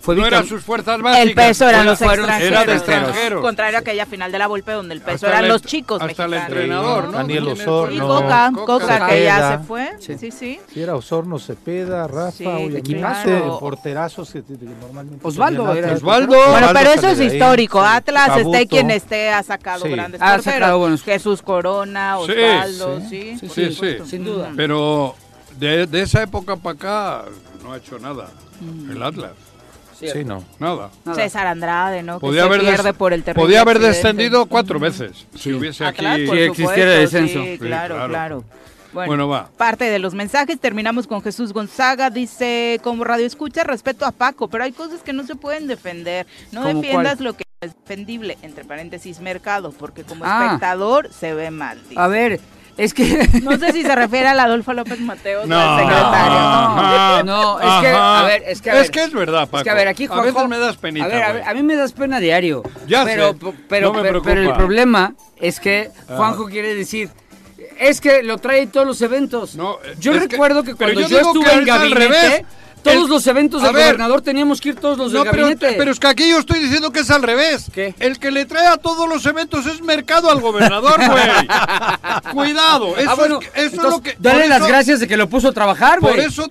fue no eran sus fuerzas básicas. El peso eran los fueron- extranjeros. Era de extranjeros. Contrario a aquella final de la Volpe donde el peso Hasta eran el los chicos Hasta el mexicanos. entrenador, ¿no? Daniel. Osorno. Y Coca, Coca. Coca que ya se fue. Sí. Sí, sí. Sí, era Osorno, Cepeda, Rafa, Sí, equipazo. porterazos que, que normalmente Osvaldo era. Osvaldo. Bueno, pero eso es histórico. sí. Atlas esté quien esté, ha sacado Sí. grandes Ha porteros. sacado buenos- Jesús Corona, Osvaldo, Sí, sí. sí, sin duda. Pero de, de esa época para acá no ha hecho nada. El Atlas. Sí, no. Nada. Nada. César Andrade, ¿no? Que Podía se haber, des- pierde por el terrible podía haber accidente. descendido cuatro veces. Si hubiese aquí. Atlas, por Si supuesto, existiera descenso. Sí, Sí, claro, claro. claro. Bueno, Bueno, va. parte de los mensajes. Terminamos con Jesús Gonzaga. Dice, como radio escucha, respeto a Paco, pero hay cosas que no se pueden defender. No ¿Cómo defiendas cuál? lo que es defendible, entre paréntesis, mercado, porque como Ah. espectador se ve mal. dice. A ver, es que No sé si se refiere al Adolfo López Mateos No. secretario. No, es que, a ver, es que, a Es ver. que es verdad, Paco. Es que a ver, aquí A Juanjo, veces me das penita, A ver, a, ver, a mí me das pena diario. Ya pero, sé, pero, no me pero, preocupa. el problema es que Ah. Juanjo quiere decir es que lo trae en todos los eventos. No, yo es que- recuerdo que, pero cuando yo estuve que en es al gabinete, revés. Todos El- los eventos del ver. gobernador teníamos que ir todos los No, del pero, gabinete. pero es que aquí yo estoy diciendo que es al revés. ¿Qué? El que le trae a todos los eventos es mercado al gobernador, güey. Cuidado. Eso ah, bueno, es, eso es lo que. dale las eso- gracias de que lo puso a trabajar, güey. Por eso,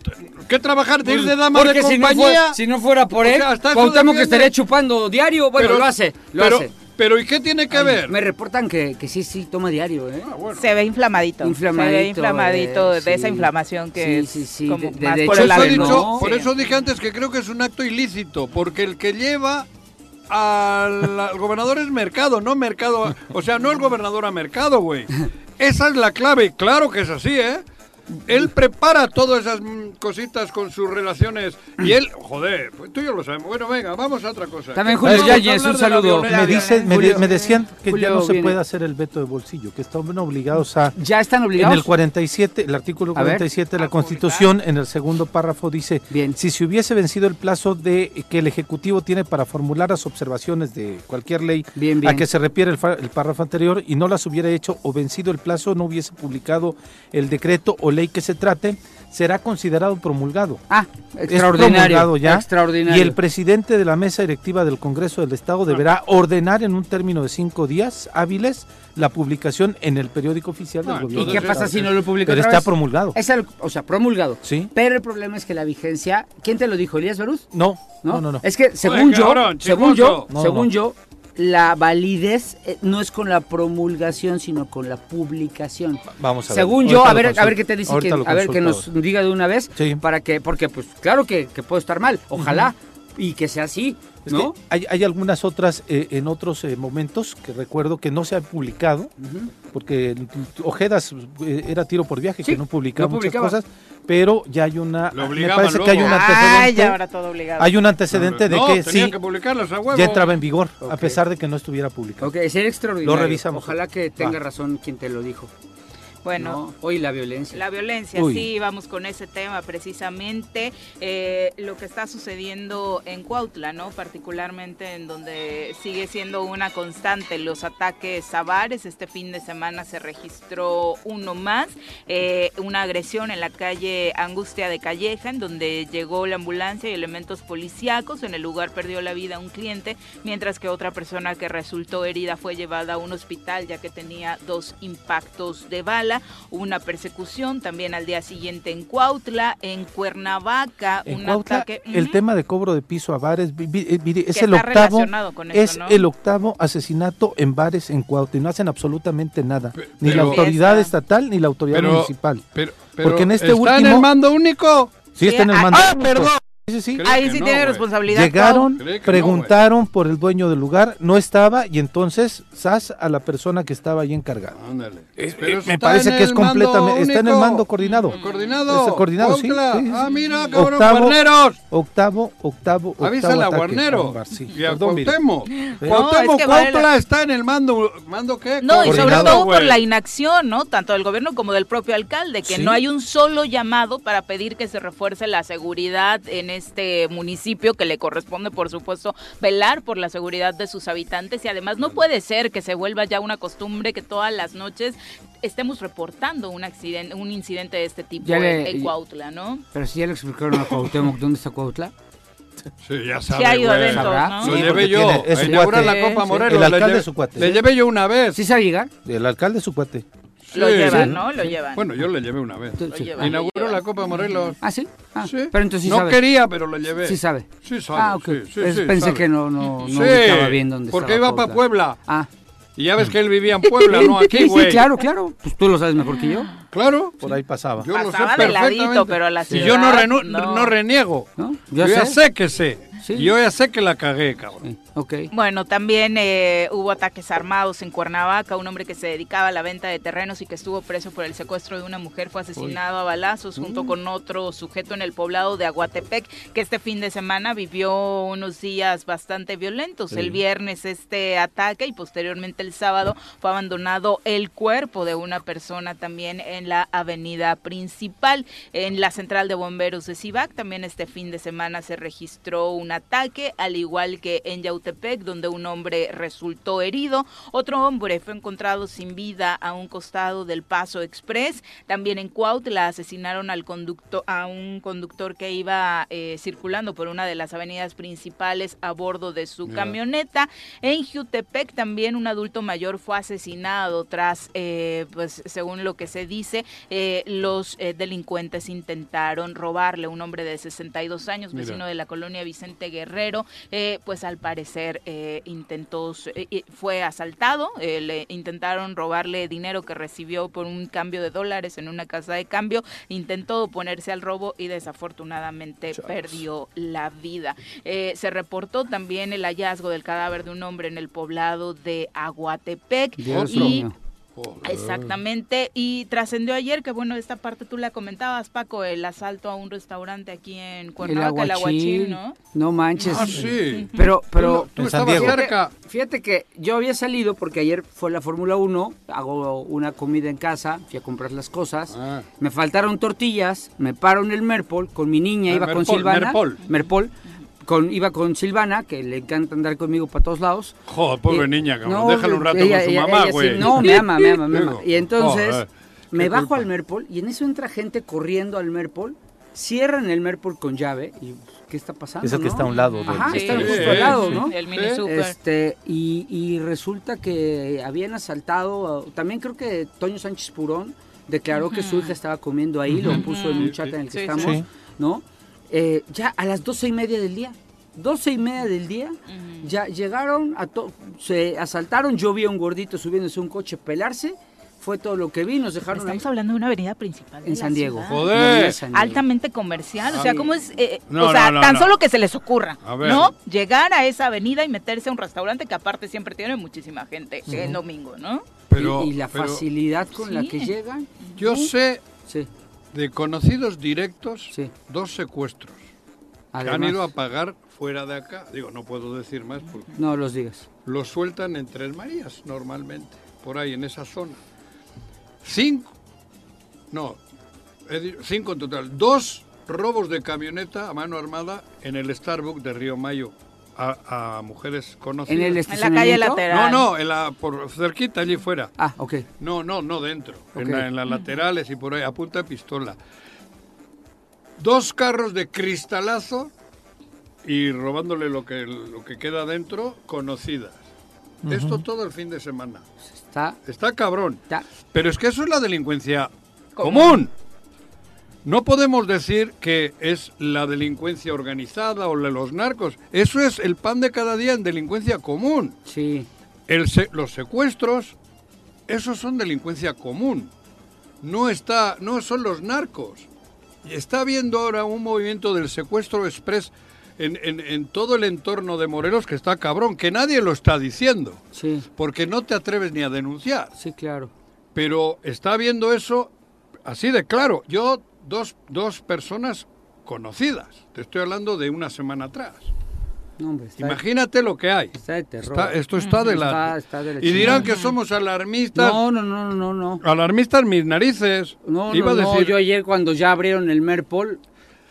¿qué trabajar? De ir de dama Porque de si no, compañía. fuera, si no fuera por O él, sea, Cuauhtémoc que estaría chupando diario. Bueno, Pero- lo hace, lo pero, hace. Pero ¿y qué tiene que Ay, ver? Me reportan que, que sí, sí, toma diario, ¿eh? Se ve inflamadito. Inflamadito, Se ve inflamadito eh, de esa sí. inflamación que Sí, es sí, sí, como de- de- más de por hecho, el no, dicho, por Sí. eso dije antes que creo que es un acto ilícito, porque el que lleva al, al gobernador es mercado, no mercado, o sea, no el gobernador a mercado, güey. Esa es la clave, claro que es así, ¿eh? Él prepara todas esas mm, cositas con sus relaciones y él, joder, pues tú y yo lo sabemos. Bueno, venga, vamos a otra cosa. También ¿Qué- Julio Yáñez, un saludo. Me, dice, me, Julio- de- me decían que Julio ya no se viene. puede hacer el veto de bolsillo, que están obligados a... ¿Ya están En obligados? el 47, el artículo A ver. 47 de la Constitución, en el segundo párrafo dice, Bien. si se hubiese vencido el plazo de que el Ejecutivo tiene para formular las observaciones de cualquier ley Bien, a que se refiere el, el párrafo anterior y no las hubiera hecho o vencido el plazo, no hubiese publicado el decreto o ley que se trate, será considerado promulgado. Ah, Es extraordinario. promulgado ya. Extraordinario. Y el presidente de la mesa directiva del Congreso del Estado deberá ordenar en un término de cinco días hábiles la publicación en el periódico oficial del Ah, gobierno. ¿Y qué pasa si no lo publica Pero otra está vez? promulgado. Es el- o sea, promulgado. Sí. Pero el problema es que la vigencia... ¿Quién te lo dijo, Elías Barús? No, ¿No? no, no. no. Es que según yo, cabrón, según yo. No, según no. yo, la validez eh, no es con la promulgación, sino con la publicación. Vamos a ver. Según yo, a ver, a ver qué te dice, que, a ver que nos diga de una vez, Sí. para que, porque pues claro que, que puede estar mal, ojalá, y que sea así, Es ¿no? que hay, hay algunas otras eh, en otros eh, momentos que recuerdo que no se han publicado, porque Ojedas eh, era tiro por viaje, Sí, que no publicaba no muchas cosas, pero ya hay una... Lo me parece que hay un. Ay, antecedente. ya ahora todo obligado. hay un antecedente de que sí, que publicarlas a huevo. ya entraba en vigor, a pesar de que no estuviera publicado. Ok, sería extraordinario. Lo revisamos. Ojalá que tenga Va. razón quien te lo dijo. Bueno, ¿no? Hoy la violencia. La violencia, Uy. sí, vamos con ese tema precisamente. eh, lo que está sucediendo en Cuautla, ¿no? Particularmente en donde sigue siendo una constante los ataques a bares. Este fin de semana se registró uno más, eh, una agresión en la calle Angustia de Calleja, en donde llegó la ambulancia y elementos policíacos. En el lugar perdió la vida un cliente, mientras que otra persona que resultó herida fue llevada a un hospital ya que tenía dos impactos de bala. Hubo una persecución también al día siguiente en Cuautla, en Cuernavaca, En un Cuautla, ataque. el tema de cobro de piso a bares, eh, es el octavo, con es ¿no? el octavo asesinato en bares en Cuautla y no hacen absolutamente nada, ni la autoridad Fiesta. estatal ni la autoridad Pero- municipal. Pero, pero Porque en este ¿está en el mando único? Sí, está en el mando. ah, perdón. Sí, sí, Ahí sí no, tiene responsabilidad. Llegaron, no, preguntaron por el dueño del lugar, no estaba y entonces sas a la persona que estaba ahí encargada. Ándale. Eh, eh, me parece que es completamente, está en el mando coordinado. Coordinado. Está coordinado, sí, sí, sí. Ah, mira, cabrón, Octavo- guarneros. Octavo, octavo, octavo Avísale a Guarnero. Y a Perdón. Cuauhtémoc. No, Cuauhtémoc, es que vale Cuautla la- está en el mando. ¿Mando qué? No, y sobre Coordinado, todo por la inacción, ¿no? Tanto del gobierno como del propio alcalde, que Sí. no hay un solo llamado para pedir que se refuerce la seguridad en este municipio, que le corresponde, por supuesto, velar por la seguridad de sus habitantes. Y además no puede ser que se vuelva ya una costumbre que todas las noches estemos reportando un accidente, un incidente de este tipo en, le- en Cuautla, ¿no? Pero si ya le explicaron a Cuauhtémoc dónde está Cuautla. Sí, ya Sí sabe, ha ido a güey. eventos, Sabrá. ¿no? Lo Sí, llevé yo. tiene- es cuate. la Copa Sí. Morelos. El le alcalde es su cuate. Le llevé yo una vez. ¿Sí sabe llegar? El alcalde es su cuate. Lo Sí. llevan, Sí. ¿no? Lo llevan. Bueno, yo le llevé una vez. Sí. Lo lo Inauguró la Copa Morelos. Ah, sí. Ah, Sí. Pero entonces sí no sabe. quería, pero lo llevé. Sí sabe. Sí sabe. Ah, ok. sí, sí, Es- sí, pensé sabe. que no, no, no Sí, ubicaba bien dónde porque estaba iba para. Puebla. Ah. Y ya ves que él vivía en Puebla, no aquí, Sí, güey. sí, claro, claro. Pues tú lo sabes mejor que yo, Claro. Por ahí pasaba. Yo lo sé Pasaba de ladito, pero a la Y yo no, ciudad, renu- no. no reniego. ¿no? Yo, ya sé que sé. Sí. Y yo ya sé que la cagué, cabrón. Sí, Ok. Bueno, también eh, hubo ataques armados en Cuernavaca. Un hombre que se dedicaba a la venta de terrenos y que estuvo preso por el secuestro de una mujer fue asesinado a balazos junto con otro sujeto en el poblado de Aguatepec, que este fin de semana vivió unos días bastante violentos. El viernes este ataque y posteriormente el sábado fue abandonado el cuerpo de una persona también en la avenida principal. En la central de bomberos de Cibac también este fin de semana se registró un ataque, al igual que en Yautepec, donde un hombre resultó herido. Otro hombre fue encontrado sin vida a un costado del Paso Express. También en Cuautla asesinaron al conductor, a un conductor que iba eh, circulando por una de las avenidas principales a bordo de su camioneta. En Jutepec también un adulto mayor fue asesinado tras, eh, pues según lo que se dice, eh, los delincuentes intentaron robarle un hombre de 62 años, Mira. vecino de la colonia Vicente Guerrero, eh, pues al parecer eh, intentó, eh, fue asaltado, le intentaron robarle dinero que recibió por un cambio de dólares en una casa de cambio, intentó oponerse al robo y desafortunadamente perdió la vida. Se reportó también el hallazgo del cadáver de un hombre en el poblado de Aguatepec Dios y. Joder. Exactamente, y trascendió ayer que bueno, esta parte tú la comentabas, Paco, el asalto a un restaurante aquí en El Cuernavaca, el aguachil. aguachil, ¿no? No manches. Ah, sí. Pero, pero Tú estabas cerca. Fíjate que yo había salido porque ayer fue la Fórmula 1, hago una comida en casa, fui a comprar las cosas, Ah. me faltaron tortillas, me paro en el Merpol con mi niña, Ah, iba con Merpol, Silvana. Merpol. Merpol, con, iba con Silvana, que le encanta andar conmigo para todos lados. Joder, pobre Eh, niña, cabrón. no, Déjala un rato ella- con su ella- mamá, sí, güey. no, me ama, me ama, me ama. Y entonces joder, me bajo culpa. al Merpol y en eso entra gente corriendo al Merpol, cierran el Merpol con llave y ¿qué está pasando? Es el que no? está a un lado. del- Ajá, Sí, está sí, justo al lado, sí, ¿no? El mini super. Este, y, y resulta que habían asaltado, también creo que Toño Sánchez Purón declaró que su hija estaba comiendo ahí, lo puso en un chat sí. en el que Sí, estamos, sí. ¿no? Eh, ya a las doce y media del día, 12 y media del día, ya llegaron, a to- se asaltaron, yo vi a un gordito subiéndose a un coche pelarse, fue todo lo que vi, nos dejaron Estamos ahí hablando de una avenida principal. de en la San Diego. ciudad. Joder. San Diego. Altamente comercial, o sea, ¿cómo es? eh, No, o sea, no, no, tan no. solo que se les ocurra, A ver. ¿no? Llegar a esa avenida y meterse a un restaurante que aparte siempre tiene muchísima gente el domingo, ¿no? Pero, y, y la pero facilidad con la Sí. que llegan. yo sé Sí, de conocidos directos Sí. dos secuestros que han ido a pagar fuera de acá. Digo, no puedo decir más porque No los digas. los sueltan en Tres Marías normalmente, por ahí en esa zona. Cinco, no, cinco en total. Dos robos de camioneta a mano armada en el Starbucks de Río Mayo a, a mujeres conocidas. En el En la calle lateral. No, no, en la, por cerquita, allí fuera. Ah, ok. No, no, no dentro. En, Ok. la- en las laterales y por ahí, a punta de pistola. Dos carros de cristalazo y robándole lo que, lo que queda dentro, conocidas. Esto todo el fin de semana. Está, Está cabrón. está. Pero es que eso es la delincuencia común. No podemos decir que es la delincuencia organizada o los narcos. Eso es el pan de cada día en delincuencia común. Sí. El se- los secuestros, esos son delincuencia común. No, está, no son los narcos. Y está habiendo ahora un movimiento del secuestro express en, en- en todo el entorno de Morelos que está cabrón, que nadie lo está diciendo, Sí, porque no te atreves ni a denunciar. sí, claro. Pero está viendo eso así de claro. Yo, dos, dos personas conocidas, te estoy hablando de una semana atrás. No, hombre, Imagínate lo que hay. está de terror. Está- esto está de la... Está- está de la y dirán que somos alarmistas. No, no, no, no, no. Alarmistas mis narices. No, Iba no, a no, decir, yo ayer cuando ya abrieron el Merpol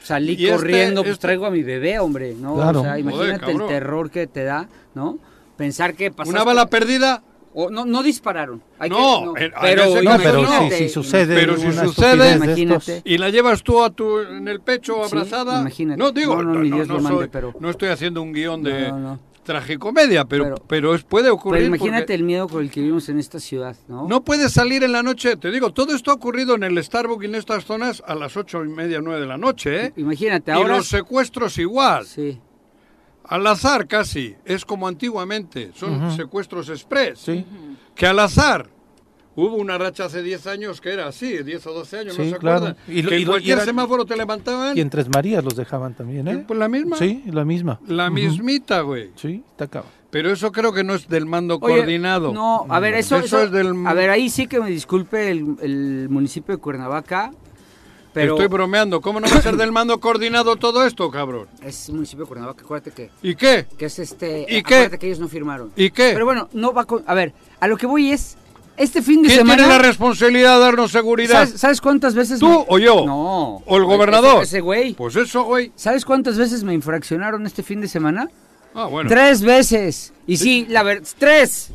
salí Y este- corriendo, pues este- traigo a mi bebé, hombre, ¿no? Claro. O sea, Joder, imagínate el cabrón. terror que te da, ¿no? Pensar que pasaste... una bala perdida. O, no, no dispararon. Hay No, que- pero en ese No, caso pero no. si, si sucede Pero si sucede- Imagínate. Y la llevas tú a tu, en el pecho Sí, abrazada. imagínate. No, digo, No, no, ni Dios lo mande, soy- pero- no estoy haciendo un guion de No, no. tragicomedia, pero, pero, Pero- es, puede ocurrir. Pero imagínate porque el miedo con el que vivimos en esta ciudad, ¿no? No puedes salir en la noche, te digo, todo esto ha ocurrido en el Starbucks y en estas zonas a las ocho y media, nueve de la noche, ¿eh? Imagínate, Y ahora... los secuestros igual. Sí, Al azar casi, es como antiguamente, son secuestros express. Sí. Que al azar. Hubo una racha hace 10 años que era así, 10 o 12 años, Sí, no se claro. acuerdan. Y lo- que y en lo- y cualquier era- semáforo te levantaban. Y en Tres Marías los dejaban también, ¿eh? Pues la misma. Sí, la misma. La mismita, güey. Sí, está cabrón. Pero eso creo que no es del mando Oye, coordinado. No, a ver, eso, Eso eso- es del- A ver, ahí sí que me disculpe el, el municipio de Cuernavaca, pero Estoy bromeando. ¿Cómo no va a ser del mando coordinado todo esto, cabrón? es municipio de Cuernavaca, acuérdate que, ¿Y qué? que es este... ¿Y qué? acuérdate que ellos no firmaron. ¿Y qué? Pero bueno, no va con... A ver, a lo que voy es, este fin de ¿Quién semana... tiene la responsabilidad de darnos seguridad? ¿sabes, sabes cuántas veces... ¿Tú me- o yo? No. ¿O el gobernador? Ese, ese güey. Pues eso, güey. ¿Sabes cuántas veces me infraccionaron este fin de semana? Ah, bueno. Tres veces. Y sí, la verdad, tres.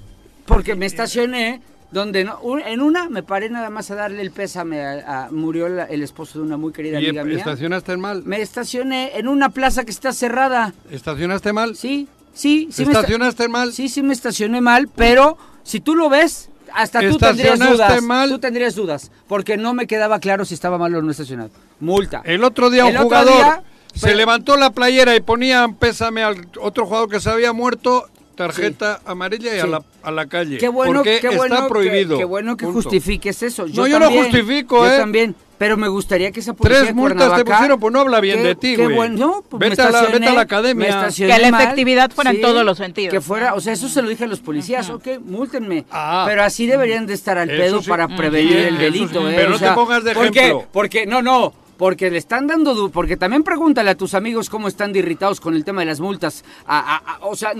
Porque me estacioné donde no. un- En una me paré nada más a darle el pésame a. a- murió la- el esposo de una muy querida ¿Y amiga mía. estacionaste mal? Me estacioné en una plaza que está cerrada. ¿Estacionaste mal? Sí, sí, sí. me esta- ¿Estacionaste mal? Sí, sí me estacioné mal, pero si tú lo ves, hasta tú tendrías ¿Estacionaste dudas. mal? Tú tendrías dudas, porque no me quedaba claro si estaba mal o no estacionado. Multa. El otro día un otro jugador día, se pero- levantó la playera y ponía pésame al otro jugador que se había muerto, tarjeta amarilla y a, la, a la calle. Qué bueno, porque qué bueno está que- prohibido. Qué, bueno que Punto. justifiques eso. No, yo no también, justifico, yo ¿eh? también. Pero me gustaría que esa policía Tres de multas te pusieron, pues no habla bien qué- de ti, qué güey. bueno, no, pues me Vete a la- vete a la academia. Que la efectividad fuera en todos los sentidos, Que fuera, ¿no? o sea, eso se lo dije a los policías, ok, múltenme. Ah. pero así deberían de estar al pedo sí. para prevenir Sí, el delito, sí. ¿eh? Pero O no te pongas de ¿por qué? ejemplo. Porque, no, no. Porque le están dando, porque también pregúntale a tus amigos cómo están de irritados con el tema de las multas. A- a- a- o sea,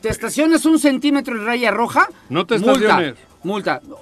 ¿te estacionas un centímetro en raya roja? No te estaciones. Multa.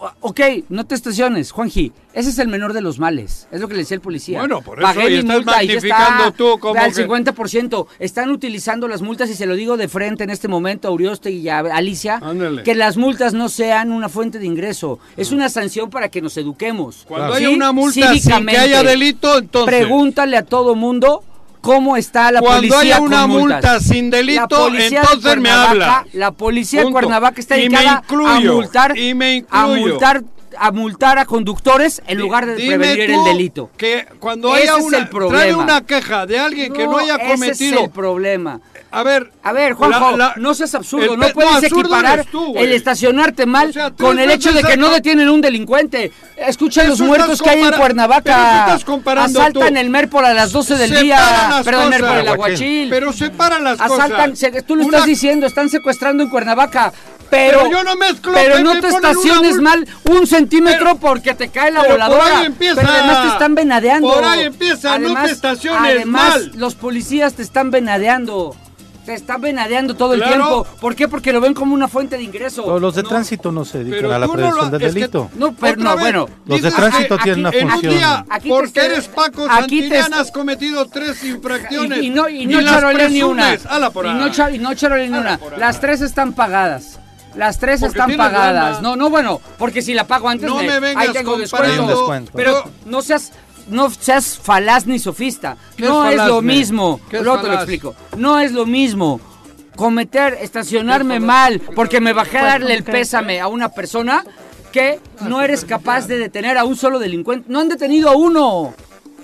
O- Ok, no te estaciones, Juanji. Ese es el menor de los males. Es lo que le decía el policía. Bueno, por eso, Pagué y mi estás multa y está. tú como Al que- 50%. Están utilizando las multas, y se lo digo de frente en este momento a Urioste y a Alicia, Ándale. que las multas no sean una fuente de ingreso. Es una sanción para que nos eduquemos. Cuando ¿Sí? haya una multa sin que haya delito, entonces. Pregúntale a todo mundo cómo está la Cuando policía haya con una multa sin delito, de entonces me habla. La policía de Punto. Cuernavaca está dedicada incluyo, a multar, y me a multar, a multar a conductores en lugar de Dime prevenir el delito. Que cuando Ese haya es una, el problema. trae una queja de alguien que no haya ese es cometido el problema. A ver. A ver, Juanjo, la- la- no seas absurdo, el no puedes equiparar tú, el estacionarte mal O sea, tú con el hecho de que no detienen un delincuente. Escucha los muertos que hay en Cuernavaca. estás comparando Asaltan tú. el Merpol a las 12 del día. Perdón, cosas. Merpol, el Aguachil. Pero separa las Asaltan, cosas. se- tú lo Una- estás diciendo, están secuestrando en Cuernavaca. Pero, Pero yo no mezclo, pero no te una estaciones mal un centímetro porque te cae la pero por voladora. ahí empieza. Pero además te están venadeando. Por ahí empieza, no te estaciones además, mal. los policías te están venadeando. Te están venadeando todo el tiempo. ¿Por qué? Porque lo ven como una fuente de ingreso. Pero los de No. tránsito no se dedican Pero a la tú no prevención lo- del que- delito. No, pero no, vez, bueno. Los de tránsito tienen una aquí- en un función. día, Aquí te porque eres Paco aquí te has cometido tres infracciones. Y, y no, y ni no charolé ni una. por y, ahí. no cha- y no charolé ni una. Las tres están pagadas. Las tres Porque están pagadas. lana. No, no, bueno, porque si la pago antes No me vengas ahí tengo descuento. Pero no seas no seas falaz ni sofista. ¿Qué No es es, lo mismo. ¿Qué es Luego te lo explico. No es lo mismo cometer, estacionarme mal porque me bajé a darle el pésame a una persona que no eres capaz de detener a un solo delincuente. No han detenido a uno.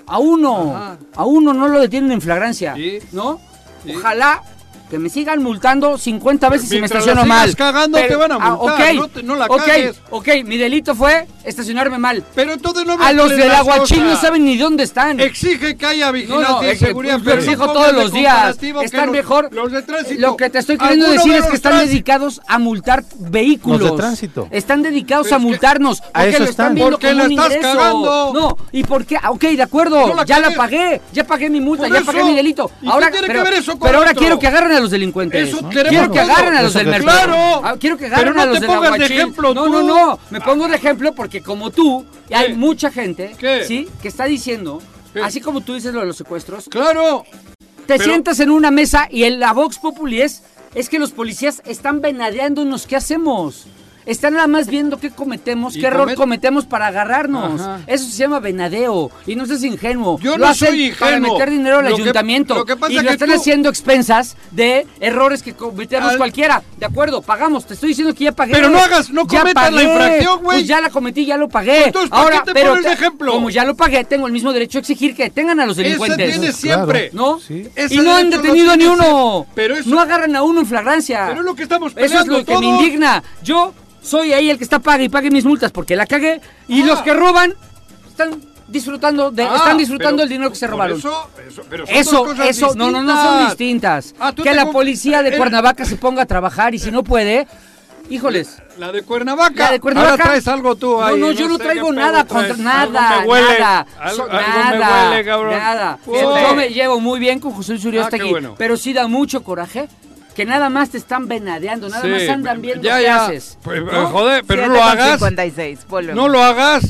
A uno. Ajá. A uno no lo detienen en flagrancia. Sí. ¿No? Sí. Ojalá que me sigan multando 50 veces si me Mientras estaciono mal. cagando, te van a ah, multar, ok, no te- no la ok, cagues. ok, mi delito fue estacionarme mal. Pero entonces no A los del aguachil no saben ni dónde están. Exige que haya No, vigilancia no, y es que, seguridad. pero lo no exijo pongas todos los días. Están mejor. Los de tránsito. Lo que te estoy queriendo decir es que están tránsito. dedicados a multar vehículos. Los de tránsito. Están dedicados Pero a multarnos. A Porque eso lo están viendo Porque como un estás ingreso. cagando. No, ¿y por qué? Ah, Ok, de acuerdo. No ya la pagué. Ya pagué mi multa, ya pagué mi delito. ¿Y ahora, pero, ver eso con pero ahora quiero que agarren a los delincuentes. Eso queremos Quiero que agarren a los del mercado. Claro. Ah, quiero que agarren no a los del de ejemplo No, tú. no, no. Me pongo de ejemplo porque como tú, hay mucha gente, ¿Qué? ¿sí? Que está diciendo, ¿Qué? así como tú dices lo de los secuestros, Claro. te Pero- sientas en una mesa y el, la Vox Populi es, es que los policías están venadeándonos. ¿Qué hacemos? Están nada más viendo qué cometemos, qué error comet- cometemos para agarrarnos. Ajá. Eso se llama venadeo. Y no seas ingenuo. Yo lo no hacen soy para ingenuo. meter dinero al Lo que- ayuntamiento. lo que pasa y es lo que están tú- haciendo expensas de errores que cometemos Al- cualquiera. De acuerdo, pagamos. Te estoy diciendo que ya pagué. Pero no hagas- no Ya cometas la infracción, güey. Pues ya la cometí, ya lo pagué. Entonces, ¿para Ahora, qué te pero pones de ejemplo? como ya lo pagué, tengo el mismo derecho a exigir que detengan a los Ese delincuentes. tiene siempre. ¿No? Sí. Y no han detenido ni uno. Pero eso- No agarran a uno en flagrancia. Pero es lo que estamos Eso es peleando lo que me indigna. Yo soy ahí el que está pague y pague mis multas porque la cagué. Y Ah. los que roban están disfrutando de, Ah, están disfrutando pero el dinero que se robaron. Eso, eso, pero son Eso, dos cosas eso, no, no, no son distintas. Ah, que la policía de Cuernavaca se ponga a trabajar y si no puede, híjoles. La de Cuernavaca. La de Cuernavaca. Ahora traes algo tú ahí. No, no, yo no traigo nada contra nada, Algo me huele. nada, Algo, so- algo nada, me huele, cabrón. nada. Oh. Yo me llevo muy bien con José Luis Uriostegui, Ah, bueno. pero sí da mucho coraje que nada más te están venadeando, nada Sí, más andan viendo ya, qué ya. haces. Pues, ¿no? Joder, pero no lo hagas. 56, volvemos. No lo hagas.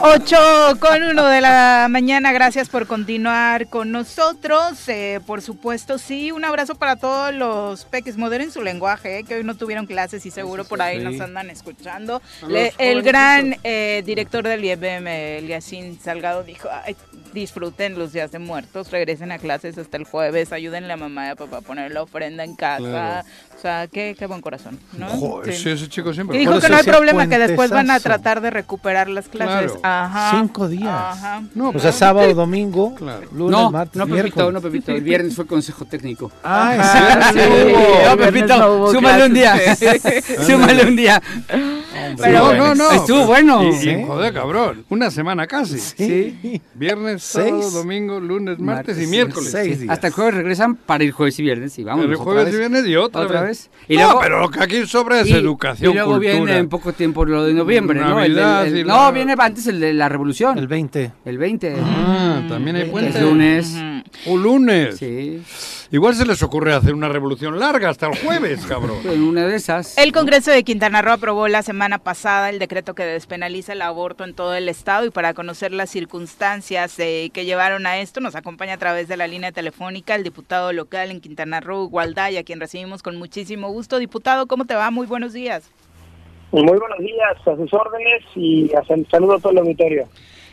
8 con 1 de la mañana, gracias por continuar con nosotros. Eh, por supuesto, sí, un abrazo para todos los peques. Moderen su lenguaje, eh, que hoy no tuvieron clases y seguro por ahí sí. nos andan escuchando. Le- el gran eh, director del IEBM, Eliasín Salgado, dijo: "Ay, disfruten los días de muertos, regresen a clases hasta el jueves, ayúdenle a mamá y a papá a poner la ofrenda en casa. Claro. O sea, qué, qué buen corazón, ¿no? Joder, Sí. sí, ese chico siempre. Y dijo que no hay problema, que después van a tratar de recuperar las clases. Claro. Ajá. Cinco días. Ajá. No, O sea, sábado, domingo, Claro. lunes, No, martes, no, Pepito, miércoles. no, Pepito. El viernes fue consejo técnico. Ah, ¿en Ajá, serio? sí. No, Pepito, no hubo súmale un día. súmale un día. Pero no, no, no. estuvo bueno. Y, Sí. joder, cabrón. Una semana casi. Sí. Viernes, sábado, domingo, lunes, martes, y miércoles. seis días. Hasta el jueves regresan para ir jueves y viernes y vamos. El jueves y viernes y otra, otra vez. vez. Y no, luego- pero lo que aquí sobra es y, educación, y luego cultura. viene en poco tiempo lo de noviembre, ¿no? El Navidad el- y no, viene antes el de la revolución. El El, 20. 20. Ah, también hay Es puente. lunes. Un lunes. Sí. Igual se les ocurre hacer una revolución larga hasta el jueves, cabrón. En una de esas. El Congreso de Quintana Roo aprobó la semana pasada el decreto que despenaliza el aborto en todo el estado y para conocer las circunstancias eh, que llevaron a esto nos acompaña a través de la línea telefónica el diputado local en Quintana Roo, Gualdaya, a quien recibimos con muchísimo gusto. Diputado, ¿cómo te va? Muy buenos días. Muy buenos días, a sus órdenes y a sal- saludo a todo el auditorio.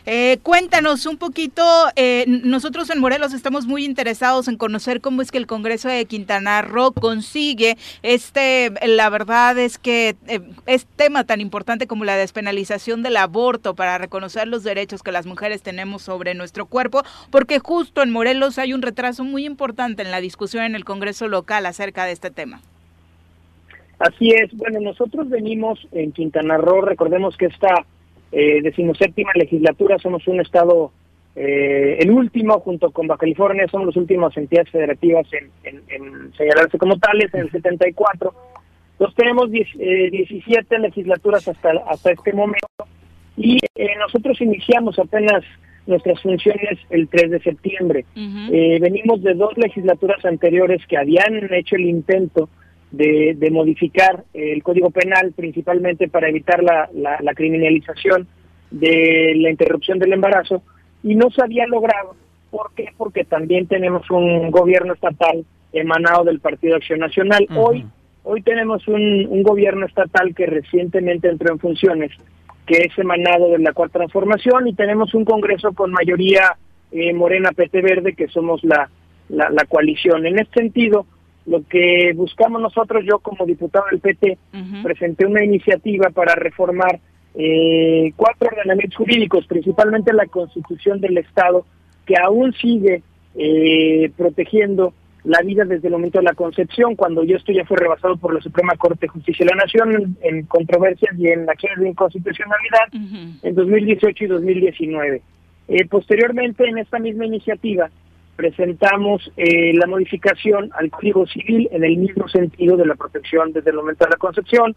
Eh, cuéntanos un poquito, eh, nosotros en Morelos estamos muy interesados en conocer cómo es que el Congreso de Quintana Roo consigue este, la verdad es que eh, es tema tan importante como la despenalización del aborto para reconocer los derechos que las mujeres tenemos sobre nuestro cuerpo, porque justo en Morelos hay un retraso muy importante en la discusión en el Congreso local acerca de este tema. Así es, bueno, nosotros venimos en Quintana Roo, recordemos que esta eh, decimoséptima legislatura somos un estado, eh, el último junto con Baja California, somos las últimas entidades federativas en, en- en señalarse como tales en el 74. Entonces tenemos 10, eh, 17 legislaturas hasta, hasta este momento y eh, nosotros iniciamos apenas nuestras funciones el 3 de septiembre. Eh, venimos de dos legislaturas anteriores que habían hecho el intento de, de modificar el Código Penal, principalmente para evitar la, la- la criminalización de la interrupción del embarazo, y no se había logrado. ¿Por qué? Porque también tenemos un gobierno estatal emanado del Partido Acción Nacional. Hoy Hoy tenemos un, un gobierno estatal que recientemente entró en funciones, que es emanado de la Cuarta Transformación, y tenemos un Congreso con mayoría eh, Morena PT Verde, que somos la, la, la coalición. En este sentido, lo que buscamos nosotros, yo como diputado del PT, presenté una iniciativa para reformar eh, cuatro ordenamientos jurídicos, principalmente la Constitución del Estado, que aún sigue eh, protegiendo la vida desde el momento de la concepción, cuando esto ya fue rebasado por la Suprema Corte de Justicia de la Nación en, en controversias y en acciones de inconstitucionalidad en 2018 y 2019. Eh, posteriormente, en esta misma iniciativa, presentamos eh, la modificación al Código Civil en el mismo sentido de la protección desde el momento de la concepción,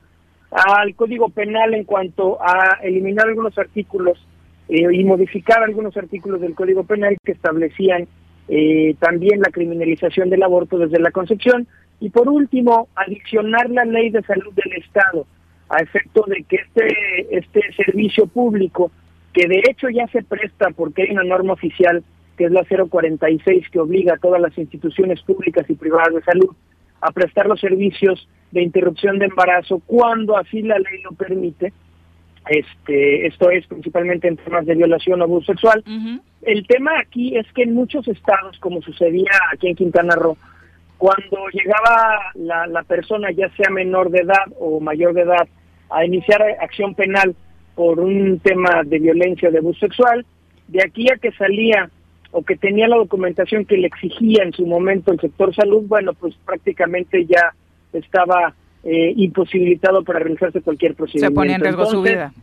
al Código Penal en cuanto a eliminar algunos artículos eh, y modificar algunos artículos del Código Penal que establecían eh, también la criminalización del aborto desde la concepción. Y por último adicionar la ley de salud del Estado a efecto de que este este servicio público que de hecho ya se presta porque hay una norma oficial que es la 046 que obliga a todas las instituciones públicas y privadas de salud a prestar los servicios de interrupción de embarazo cuando así la ley lo permite. Este esto es principalmente en temas de violación o abuso sexual. El tema aquí es que en muchos estados, como sucedía aquí en Quintana Roo, cuando llegaba la, la persona, ya sea menor de edad o mayor de edad, a iniciar acción penal por un tema de violencia o de abuso sexual, de aquí a que salía o que tenía la documentación que le exigía en su momento el sector salud, bueno, pues prácticamente ya estaba eh, imposibilitado para realizarse cualquier Se procedimiento. pone en riesgo su vida.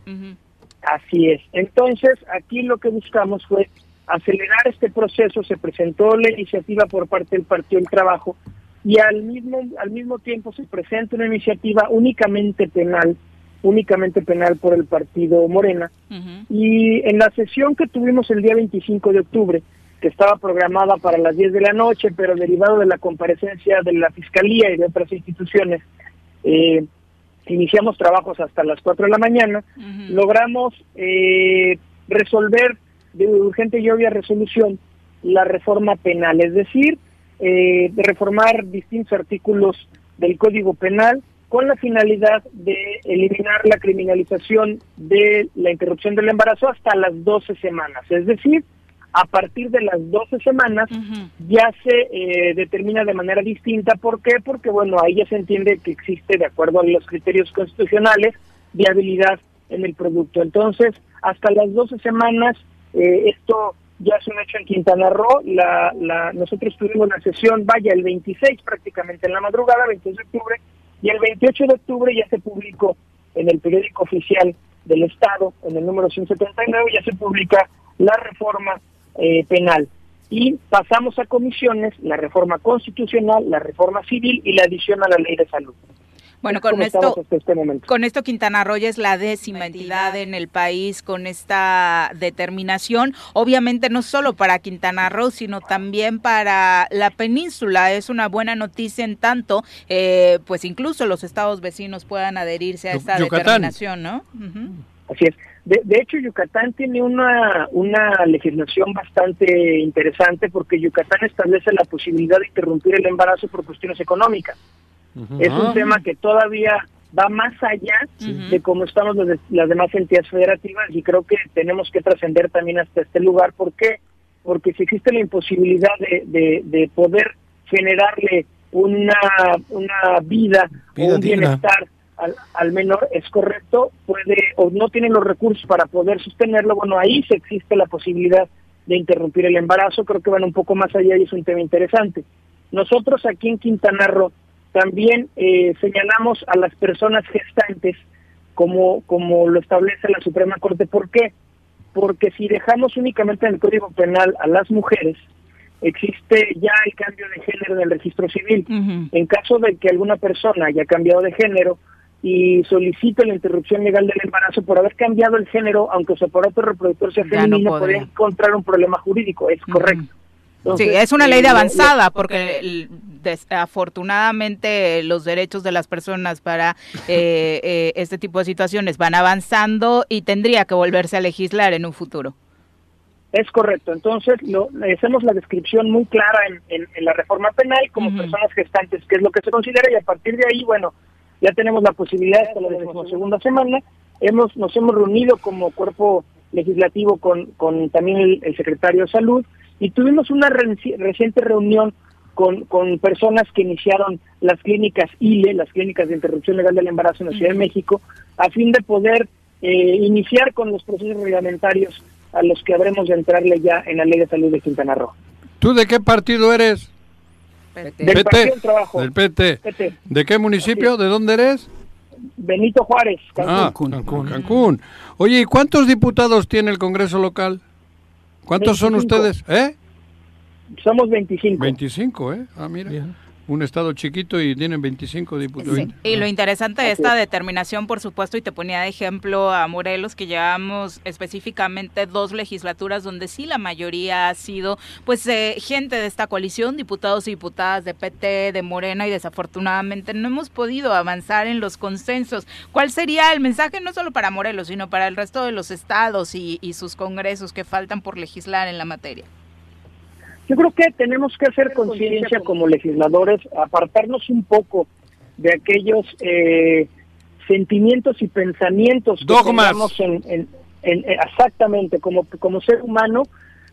Así es. Entonces, aquí lo que buscamos fue acelerar este proceso. Se presentó la iniciativa por parte del Partido del Trabajo y al mismo al mismo tiempo se presenta una iniciativa únicamente penal, únicamente penal por el Partido Morena. Y en la sesión que tuvimos el día 25 de octubre, que estaba programada para las 10 de la noche, pero derivado de la comparecencia de la Fiscalía y de otras instituciones, eh, iniciamos trabajos hasta las 4 de la mañana, logramos eh, resolver de urgente y obvia resolución la reforma penal, es decir, eh, reformar distintos artículos del Código Penal con la finalidad de eliminar la criminalización de la interrupción del embarazo hasta las 12 semanas, es decir, a partir de las 12 semanas ya se eh, determina de manera distinta. ¿Por qué? Porque, bueno, ahí ya se entiende que existe, de acuerdo a los criterios constitucionales, viabilidad en el producto. Entonces, hasta las 12 semanas, eh, esto ya es un hecho en Quintana Roo. La, la, nosotros tuvimos la sesión, vaya, el 26 prácticamente en la madrugada, 26 de octubre, y el 28 de octubre ya se publicó en el periódico oficial del Estado, en el número 179, ya se publica la reforma eh, penal. Y pasamos a comisiones la reforma constitucional, la reforma civil y la adición a la ley de salud. Bueno, con esto, hasta este momento. con esto Quintana Roo ya es la décima entidad en el país con esta determinación. Obviamente no solo para Quintana Roo, sino también para la península. Es una buena noticia en tanto, eh, pues incluso los estados vecinos puedan adherirse a esta Yucatán. determinación, ¿no? Así es. De, de hecho, Yucatán tiene una, una legislación bastante interesante porque Yucatán establece la posibilidad de interrumpir el embarazo por cuestiones económicas. Es un Ah. tema que todavía va más allá de cómo estamos las, las demás entidades federativas y creo que tenemos que trascender también hasta este lugar. ¿Por qué? Porque si existe la imposibilidad de, de, de poder generarle una, una vida, Vida o un digna. bienestar al, al menor, es correcto, puede o no tiene los recursos para poder sostenerlo, bueno, ahí se existe la posibilidad de interrumpir el embarazo, creo que van un poco más allá y es un tema interesante. Nosotros aquí en Quintana Roo también eh, señalamos a las personas gestantes como, como lo establece la Suprema Corte. ¿Por qué? Porque si dejamos únicamente en el Código Penal a las mujeres, existe ya el cambio de género en el registro civil. En caso de que alguna persona haya cambiado de género y solicite la interrupción legal del embarazo por haber cambiado el género, aunque su aparato reproductor sea femenino, podría. podría encontrar un problema jurídico. Es correcto. Sí, es una ley eh, de lo- avanzada porque desafortunadamente los derechos de las personas para eh, eh, este tipo de situaciones van avanzando y tendría que volverse a legislar en un futuro. Es correcto. Entonces, lo, hacemos la descripción muy clara en, en- en la reforma penal como personas gestantes, que es lo que se considera, y a partir de ahí, bueno, ya tenemos la posibilidad hasta la decimosegunda semana. Hemos, nos hemos reunido como cuerpo legislativo con, con también el, el secretario de Salud y tuvimos una reci- reciente reunión con, con personas que iniciaron las clínicas ILE, las clínicas de interrupción legal del embarazo en la Ciudad de México, a fin de poder eh, iniciar con los procesos reglamentarios a los que habremos de entrarle ya en la Ley de Salud de Quintana Roo. ¿Tú de qué partido eres? Del Partido del Trabajo. Del PT. PT. ¿De qué municipio? ¿De dónde eres? Benito Juárez, Ah, Cancún. Cancún. Cancún. Oye, ¿y cuántos diputados tiene el Congreso local? ¿Cuántos son 25. ustedes? ¿Eh? Somos 25. 25, ¿eh? Ah, mira. Un estado chiquito y tienen 25 diputados. Sí, Y lo interesante de esta determinación, por supuesto, y te ponía de ejemplo a Morelos, que llevamos específicamente dos legislaturas donde sí la mayoría ha sido pues eh, gente de esta coalición, diputados y diputadas de PT, de Morena, y desafortunadamente no hemos podido avanzar en los consensos. ¿Cuál sería el mensaje no solo para Morelos, sino para el resto de los estados y, y sus congresos que faltan por legislar en la materia? Yo creo que tenemos que hacer conciencia como legisladores, apartarnos un poco de aquellos eh, sentimientos y pensamientos que Dogmas. tengamos en, en- en- eh, exactamente como como ser humano.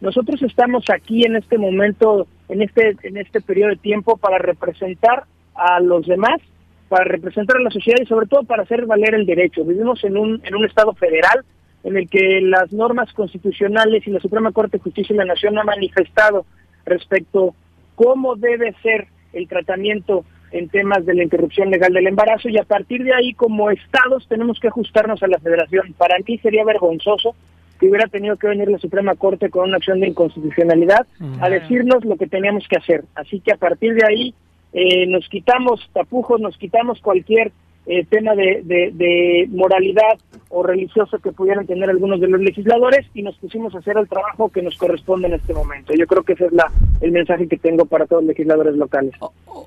Nosotros estamos aquí en este momento, en este en este periodo de tiempo para representar a los demás, para representar a la sociedad y sobre todo para hacer valer el derecho. Vivimos en un en un estado federal en el que las normas constitucionales y la Suprema Corte de Justicia de la Nación ha manifestado respecto cómo debe ser el tratamiento en temas de la interrupción legal del embarazo y a partir de ahí como estados tenemos que ajustarnos a la federación. Para mí sería vergonzoso que hubiera tenido que venir la Suprema Corte con una acción de inconstitucionalidad a decirnos lo que teníamos que hacer. Así que a partir de ahí eh, nos quitamos tapujos, nos quitamos cualquier eh, tema de, de- de moralidad o religioso que pudieran tener algunos de los legisladores y nos pusimos a hacer el trabajo que nos corresponde en este momento. Yo creo que ese es la, el mensaje que tengo para todos los legisladores locales.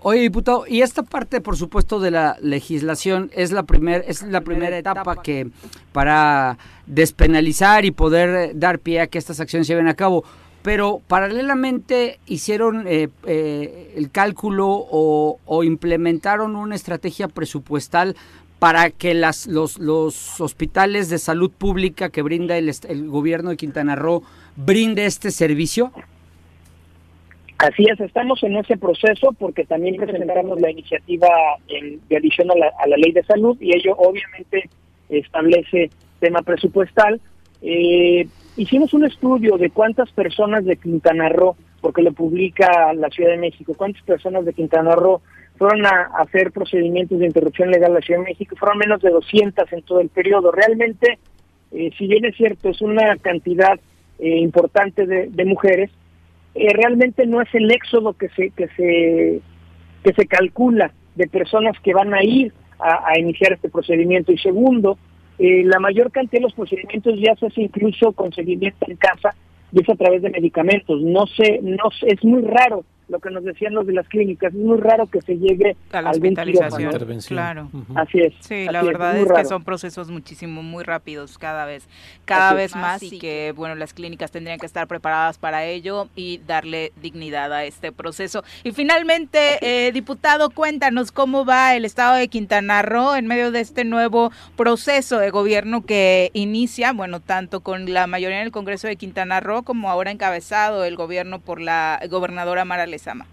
Oye, diputado, y esta parte, por supuesto, de la legislación es la primer, es la primera etapa que para despenalizar y poder dar pie a que estas acciones se lleven a cabo. Pero paralelamente hicieron eh, eh, el cálculo o, o implementaron una estrategia presupuestal para que las, los, los hospitales de salud pública que brinda el, el gobierno de Quintana Roo brinde este servicio. Así es, estamos en ese proceso porque también presentamos la iniciativa en- de adición a la, a la ley de salud y ello obviamente establece tema presupuestal. Eh, hicimos un estudio de cuántas personas de Quintana Roo, porque lo publica la Ciudad de México, cuántas personas de Quintana Roo fueron a, hacer procedimientos de interrupción legal a la Ciudad de México, fueron menos de 200 en todo el periodo. Realmente, eh, si bien es cierto, es una cantidad eh, importante de, de mujeres, eh, realmente no es el éxodo que se que se que se calcula de personas que van a ir a iniciar este procedimiento y segundo eh, la mayor cantidad de los procedimientos ya se hace incluso con seguimiento en casa y es a través de medicamentos. No sé no es muy raro lo que nos decían los de las clínicas, es muy raro que se llegue a la hospitalización. Claro. Así es. Sí, así la verdad es, que raro. son procesos muchísimo, muy rápidos cada vez, cada Así vez más y que, bueno, las clínicas tendrían que estar preparadas para ello y darle dignidad a este proceso. Y finalmente, eh, diputado, cuéntanos cómo va el estado de Quintana Roo en medio de este nuevo proceso de gobierno que inicia, bueno, tanto con la mayoría en el Congreso de Quintana Roo como ahora encabezado el gobierno por la gobernadora Mara Lezama.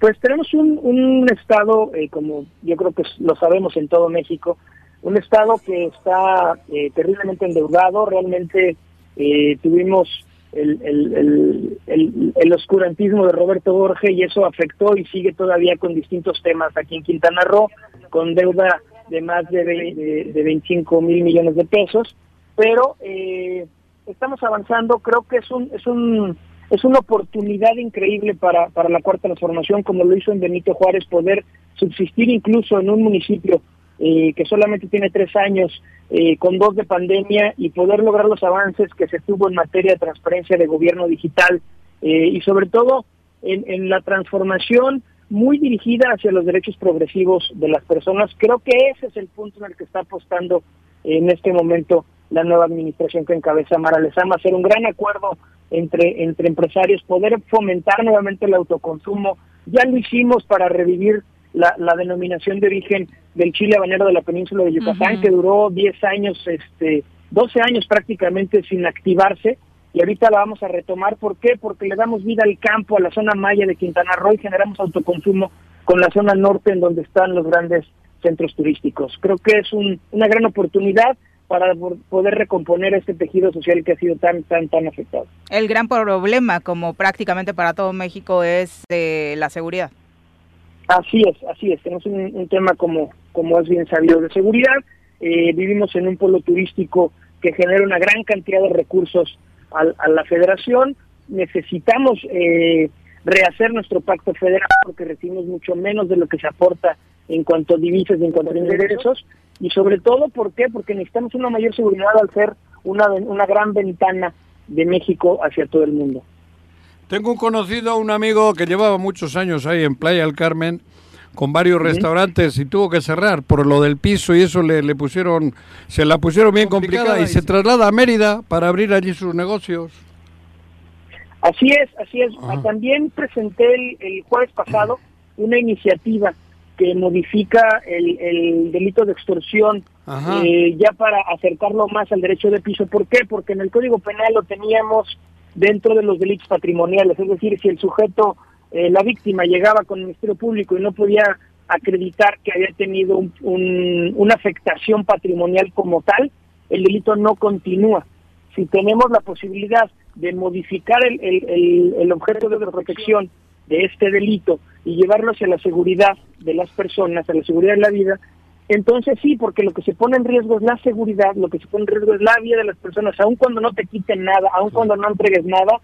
Pues tenemos un, un estado, eh, como yo creo que lo sabemos en todo México, un estado que está eh, terriblemente endeudado. Realmente eh, tuvimos el, el, el, el- oscurantismo de Roberto Borges y eso afectó y sigue todavía con distintos temas aquí en Quintana Roo, con deuda de más de, de, de 25 mil millones de pesos. Pero eh, estamos avanzando, creo que es un, es un es una oportunidad increíble para, para la cuarta transformación, como lo hizo en Benito Juárez, poder subsistir incluso en un municipio eh, que solamente tiene tres años, eh, con dos de pandemia, y poder lograr los avances que se tuvo en materia de transparencia de gobierno digital eh, y sobre todo en, en la transformación muy dirigida hacia los derechos progresivos de las personas. Creo que ese es el punto en el que está apostando en este momento la nueva administración que encabeza Mara Lezama, hacer un gran acuerdo entre, entre empresarios, poder fomentar nuevamente el autoconsumo. Ya lo hicimos para revivir la, la denominación de origen del chile habanero de la península de Yucatán, que duró 10 años, este, 12 años prácticamente sin activarse, y ahorita la vamos a retomar. ¿Por qué? Porque le damos vida al campo, a la zona maya de Quintana Roo y generamos autoconsumo con la zona norte en donde están los grandes centros turísticos. Creo que es un- una gran oportunidad para poder recomponer este tejido social que ha sido tan, tan, tan afectado. El gran problema, como prácticamente para todo México, es eh, la seguridad. Así es, así es. Tenemos un, un tema como, como es bien sabido de seguridad. Eh, vivimos en un pueblo turístico que genera una gran cantidad de recursos al- a, la federación. Necesitamos eh, rehacer nuestro pacto federal porque recibimos mucho menos de lo que se aporta en cuanto a divisas y en cuanto a ingresos. Y sobre todo, ¿por qué? Porque necesitamos una mayor seguridad al ser una, una gran ventana de México hacia todo el mundo. Tengo un conocido, un amigo que llevaba muchos años ahí en Playa del Carmen con varios restaurantes y tuvo que cerrar por lo del piso y eso le, le pusieron, se la pusieron bien complicada y se traslada a Mérida para abrir allí sus negocios. Así es, así es. También presenté el, el jueves pasado una iniciativa que modifica el, el delito de extorsión eh, ya para acercarlo más al derecho de piso. ¿Por qué? Porque en el Código Penal lo teníamos dentro de los delitos patrimoniales, es decir, si el sujeto, eh, la víctima llegaba con el Ministerio Público y no podía acreditar que había tenido un- un- una afectación patrimonial como tal, el delito no continúa. Si tenemos la posibilidad de modificar el, el- el- el objeto de protección de este delito y llevarlo hacia la seguridad de las personas, a la seguridad de la vida, entonces sí, porque lo que se pone en riesgo es la seguridad, lo que se pone en riesgo es la vida de las personas, aun cuando no te quiten nada, aun cuando no entregues nada,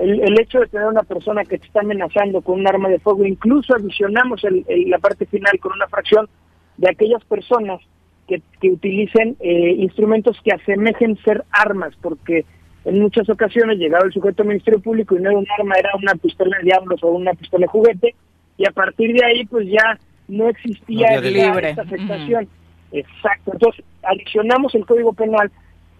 el, el hecho de tener una persona que te está amenazando con un arma de fuego, incluso adicionamos el- el- la parte final con una fracción de aquellas personas que, que utilicen eh, instrumentos que asemejen ser armas, porque en muchas ocasiones llegaba el sujeto al Ministerio Público y no era un arma, era una pistola de diablos o una pistola de juguete, y a partir de ahí pues ya no existía No esta afectación. Exacto. Entonces, adicionamos el Código Penal.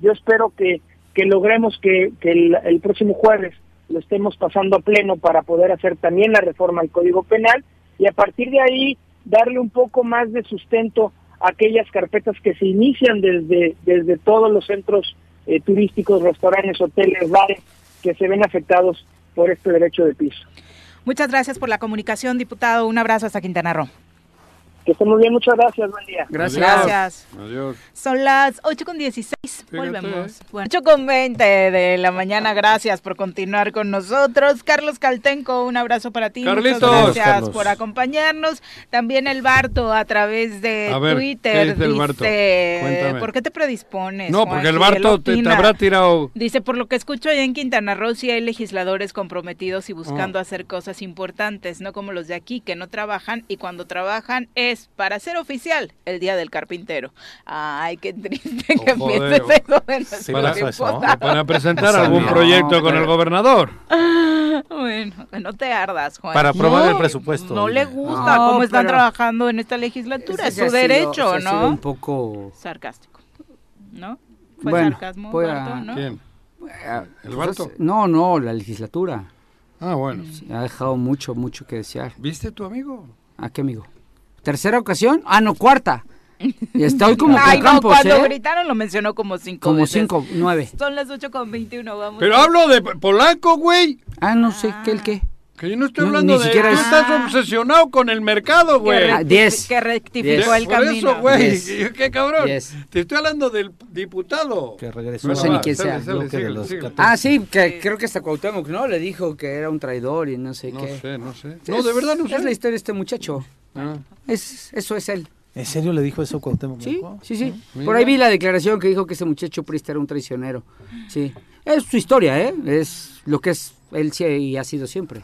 Yo espero que, que logremos que, que el, el próximo jueves lo estemos pasando a pleno para poder hacer también la reforma al Código Penal y a partir de ahí darle un poco más de sustento a aquellas carpetas que se inician desde, desde todos los centros eh, turísticos, restaurantes, hoteles, bares, que se ven afectados por este derecho de piso. Muchas gracias por la comunicación, diputado. Un abrazo hasta Quintana Roo. Que estén muy bien, muchas gracias, buen día. Gracias. Adiós. Son las 8 con 16. Volvemos. Bueno, 8 con 20 de la mañana. Gracias por continuar con nosotros. Carlos Caltenco, un abrazo para ti. Carlitos. Muchas gracias Carlos. por acompañarnos. También el Barto a través de A ver, Twitter. ¿qué dice el Barto? dice, Cuéntame. ¿por qué te predispones? No, porque el Juanji? Él Barto te, te habrá tirado... Dice, por lo que escucho allá en Quintana Roo, sí hay legisladores comprometidos y buscando hacer cosas importantes, no como los de aquí, que no trabajan y cuando trabajan es es, para ser oficial, el Día del Carpintero. Ay, qué triste que Oh, pienses eso de para presentar No algún proyecto No, con el gobernador. Bueno, no te ardas, Juan. Para aprobar No, el presupuesto. No le gusta No, cómo están trabajando en esta legislatura, es su sido- derecho, ha sido ¿no? un poco... Sarcástico, ¿no? Fue Bueno, sarcasmo, Barto, a- ¿no? ¿Quién? Ah, ¿El Barto? pues, No, no, la legislatura. Ah, bueno. Ha dejado mucho, mucho que desear. ¿Viste tu amigo? ¿A qué amigo? ¿Tercera ocasión? Ah, no, cuarta. Y estoy como Ay, no, Campos, cuando ¿eh? gritaron lo mencionó como cinco Como veces. cinco, nueve. Son las 8 con 21, vamos. Pero hablo de polaco, güey. Ah, no sé, ¿qué el qué? Que yo no estoy No, hablando ni de... siquiera Tú es- estás Ah. obsesionado con el mercado, que, güey. Ah, rectifi- diez. que rectificó Diez. el Por camino. eso, güey. Diez. ¿Qué cabrón? Diez. Te estoy hablando del diputado. Que regresó. No sé va, ni quién sale, sea. sale, bloque de síguele, los síguele. 14. Ah, sí, que creo que hasta Cuauhtémoc, ¿no? Le dijo que era un traidor y no sé No qué. sé, no sé. Sí, No, de verdad no sé. Es la historia de este muchacho. Ah, Es, eso es él. ¿En serio le dijo eso Cuauhtémoc Sí, sí, sí. Mira. Por ahí vi la declaración que dijo que ese muchacho Prista era un traicionero. Sí. Es su historia, ¿eh? Es lo que es él sí y ha sido siempre.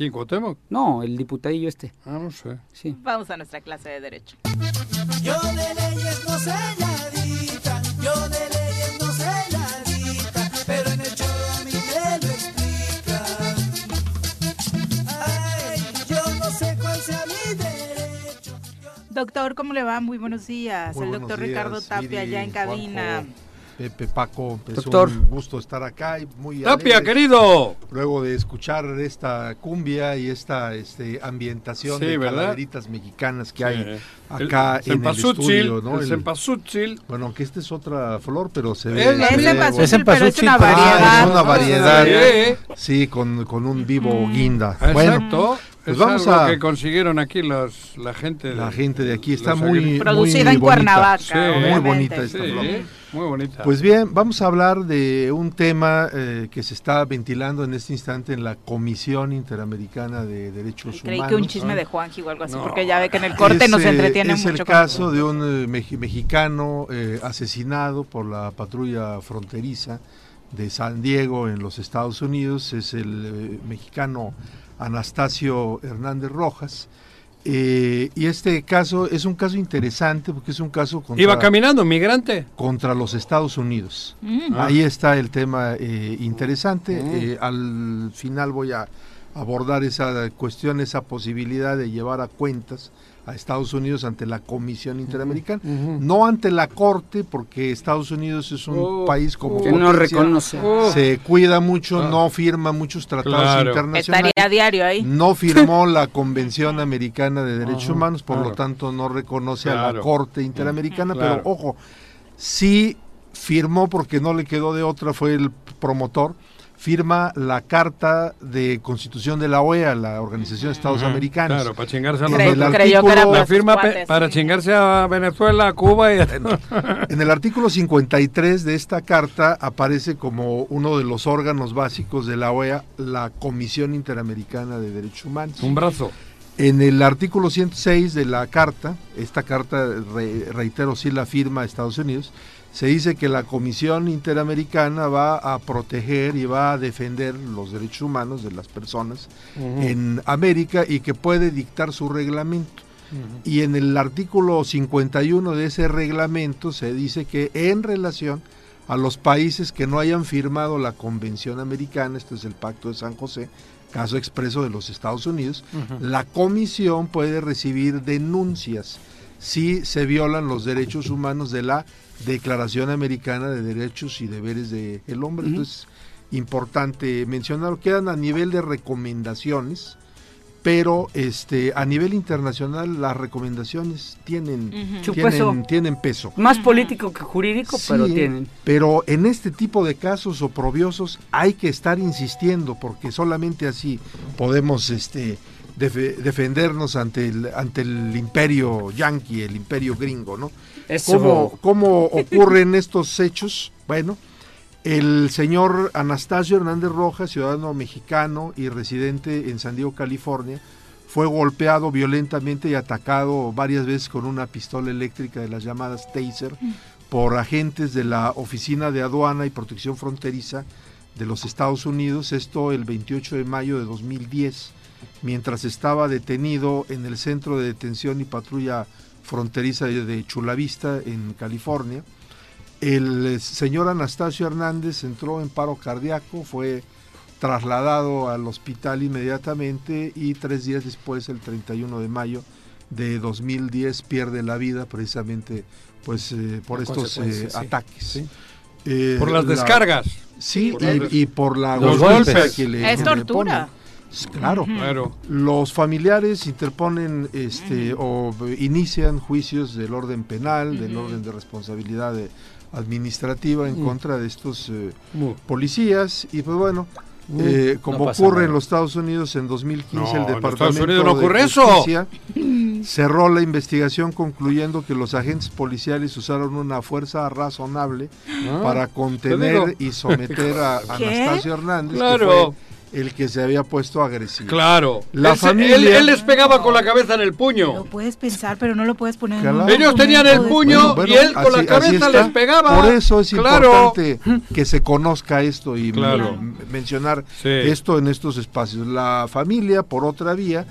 ¿Quién, Cuauhtémoc? No, el diputadillo este. Ah, no sé. Sí. Vamos a nuestra clase de Derecho. Yo de leyes no sé nadita, yo de leyes no sé nadita, pero en el choro a mí me lo explican. Ay, yo no sé cuál sea mi derecho. Doctor, ¿cómo le va? Muy buenos días. Muy el buenos doctor días, Ricardo Tapia, allá en cabina. Juanjo, Pepe, Paco, es Doctor. un gusto estar acá y muy Tapia, alegres querido. Luego de escuchar esta cumbia y esta este, ambientación Sí, de ¿verdad? calaveritas mexicanas que hay Sí. acá El en el estudio, ¿no? el El- cempasúchil. bueno, aunque esta es otra flor, pero se ve... Cempasúchil, Es en pero es Pasuchil, una variedad. Ah, es una variedad. Sí. Con, con un vivo guinda. Bueno, Exacto. Pues es vamos algo a- que consiguieron aquí los, la gente. la de- gente de aquí está muy, Producida muy en bonita. Cuernavaca, Sí, Muy bonita Sí, esta flor. muy bonita. Pues bien, vamos a hablar de un tema eh, que se está ventilando en este instante en la Comisión Interamericana de Derechos Creí Humanos. que un chisme de Juanji o algo así, No. porque ya ve que en el corte nos Es, eh, entretiene es mucho. el con- caso de un eh, mexicano eh, asesinado por la patrulla fronteriza de San Diego en los Estados Unidos. Es el eh, mexicano Anastasio Hernández Rojas. Eh, y este caso es un caso interesante porque es un caso contra, Iba caminando, migrante. contra los Estados Unidos. Mm. Ah. Ahí está el tema eh, interesante. Mm. Eh, al final voy a abordar esa cuestión, esa posibilidad de llevar a cuentas a Estados Unidos ante la Comisión Interamericana, no ante la Corte, porque Estados Unidos es un Oh, país como Que no reconoce. Oh. se cuida mucho, Ah. no firma muchos tratados Claro. internacionales. Estaría a diario ahí. No firmó la Convención Americana de Derechos Humanos, por lo tanto no reconoce a la. Corte Interamericana, Claro. pero ojo, sí firmó porque no le quedó de otra, fue el promotor, firma la Carta de Constitución de la OEA, la Organización de Estados Americanos. Claro, para chingarse a los el otros. creyó que era La para firma cuates. para chingarse a Venezuela, a Cuba y a... En el artículo 53 de esta carta aparece como uno de los órganos básicos de la OEA la Comisión Interamericana de Derechos Humanos. un brazo. En el artículo 106 de la carta, esta carta, re- reitero, sí la firma Estados Unidos, se dice que la Comisión Interamericana va a proteger y va a defender los derechos humanos de las personas en América y que puede dictar su reglamento. Y en el artículo 51 de ese reglamento se dice que en relación a los países que no hayan firmado la Convención Americana, este es el Pacto de San José, caso expreso de los Estados Unidos, la comisión puede recibir denuncias si se violan los derechos humanos de la Declaración Americana de Derechos y Deberes del Hombre. Entonces, importante mencionarlo. Quedan a nivel de recomendaciones, pero este a nivel internacional las recomendaciones tienen, tienen, peso. tienen peso. Más político que jurídico, pero tienen. Pero en este tipo de casos oprobiosos hay que estar insistiendo porque solamente así podemos este defe- defendernos ante el ante el imperio yanqui, el imperio gringo, ¿no? Eso. ¿Cómo, ¿Cómo ocurren estos hechos? Bueno, el señor Anastasio Hernández Rojas, ciudadano mexicano y residente en San Diego, California, fue golpeado violentamente y atacado varias veces con una pistola eléctrica de las llamadas taser por agentes de la Oficina de Aduana y Protección Fronteriza de los Estados Unidos, esto el 28 de mayo de 2010. mientras estaba detenido en el centro de detención y patrulla fronteriza de- de Chula Vista, en California. El eh, señor Anastasio Hernández entró en paro cardíaco, fue trasladado al hospital inmediatamente y tres días después, el 31 de mayo de 2010, pierde la vida precisamente pues eh, por estos eh, sí. ataques. Eh, Por las la- descargas. Sí, Por y, las- y por la Los golpes. que le, Es que le tortura. Claro. Ujú. Claro. Los familiares interponen este o inician juicios del orden penal, del orden de responsabilidad de- administrativa en contra de estos eh, policías y pues bueno, eh, como ocurre nada. en los Estados Unidos en 2015 No, el Departamento de eso. Justicia cerró la investigación concluyendo que los agentes policiales usaron una fuerza razonable Ah, para te contener y someter a ¿Qué? Anastasio Hernández, Claro. que fue el que se había puesto agresivo. Claro. La Él familia- él, él les pegaba con la cabeza en el Lo puño. puedes pensar, pero no lo puedes poner en Claro. un Ellos tenían el puño y él con la cabeza les pegaba. Por eso es Claro. importante que se conozca esto y Claro. mencionar Sí. esto en estos espacios. La familia, por otra vía,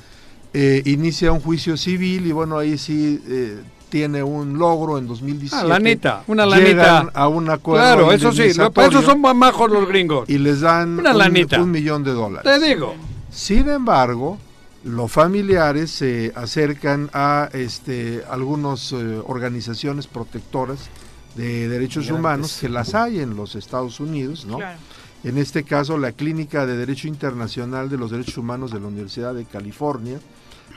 eh, inicia un juicio civil y bueno, ahí sí eh, tiene un logro en 2017. Ah, lanita, una Llegan lanita. a un acuerdo Claro, eso sí, lo- para eso son más majos los gringos. y les dan Una un, lanita. un millón de dólares. Te digo. Sin embargo, los familiares se acercan a este, algunas organizaciones protectoras de derechos humanos que las hay en los Estados Unidos, ¿no? Claro. En este caso, la Clínica de Derecho Internacional de los Derechos Humanos de la Universidad de California,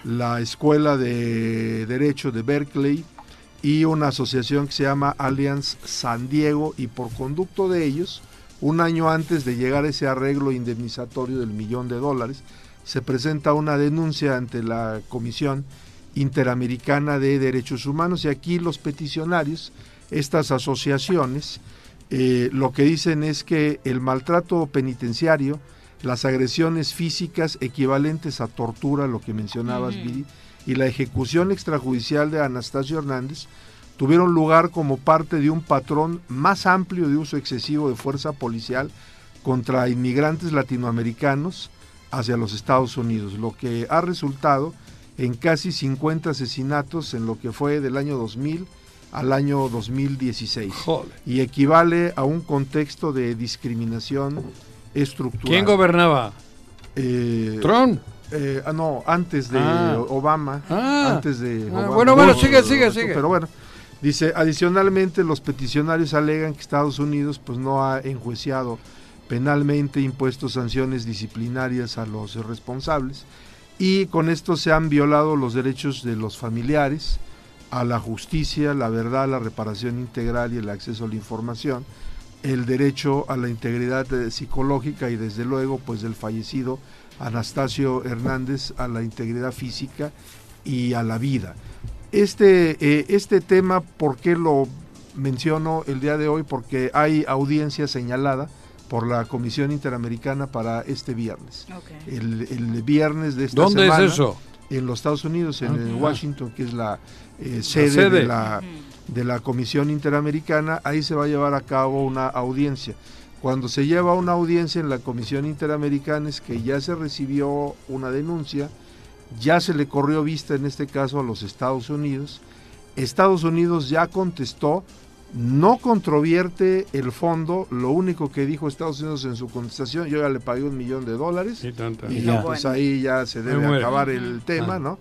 la Escuela de Derecho de Berkeley y una asociación que se llama Alliance San Diego y por conducto de ellos, un año antes de llegar a ese arreglo indemnizatorio del millón de dólares, se presenta una denuncia ante la Comisión Interamericana de Derechos Humanos y aquí los peticionarios, estas asociaciones, eh, lo que dicen es que el maltrato penitenciario, las agresiones físicas equivalentes a tortura, lo que mencionabas. Viri, y la ejecución extrajudicial de Anastasio Hernández tuvieron lugar como parte de un patrón más amplio de uso excesivo de fuerza policial contra inmigrantes latinoamericanos hacia los Estados Unidos, lo que ha resultado en casi 50 asesinatos en lo que fue del año 2000 al año 2016 Joder. y equivale a un contexto de discriminación ¿Quién gobernaba? Eh, Trump. eh, ah, no, antes de Ah. Obama. Ah. Antes de Obama. bueno, bueno, sigue, sigue, sigue. Pero bueno, dice, adicionalmente los peticionarios alegan que Estados Unidos pues no ha enjuiciado penalmente impuesto sanciones disciplinarias a los responsables y con esto se han violado los derechos de los familiares a la justicia, la verdad, la reparación integral y el acceso a la información, el derecho a la integridad eh, psicológica y desde luego pues del fallecido Anastasio Hernández a la integridad física y a la vida. Este, eh, este tema, ¿por qué lo menciono el día de hoy? Porque hay audiencia señalada por la Comisión Interamericana para este viernes. El, el viernes de esta ¿Dónde semana. es eso? En los Estados Unidos, en, Ah. Washington, que es la eh, sede, sede. De, la, de la Comisión Interamericana, ahí se va a llevar a cabo una audiencia. Cuando se lleva una audiencia en la Comisión Interamericana es que ya se recibió una denuncia, ya se le corrió vista en este caso a los Estados Unidos. Estados Unidos ya contestó, no controvierte el fondo, lo único que dijo Estados Unidos en su contestación, yo ya le pagué un millón de dólares Y y Ya. pues ahí ya se debe acabar el tema, Ah. ¿no?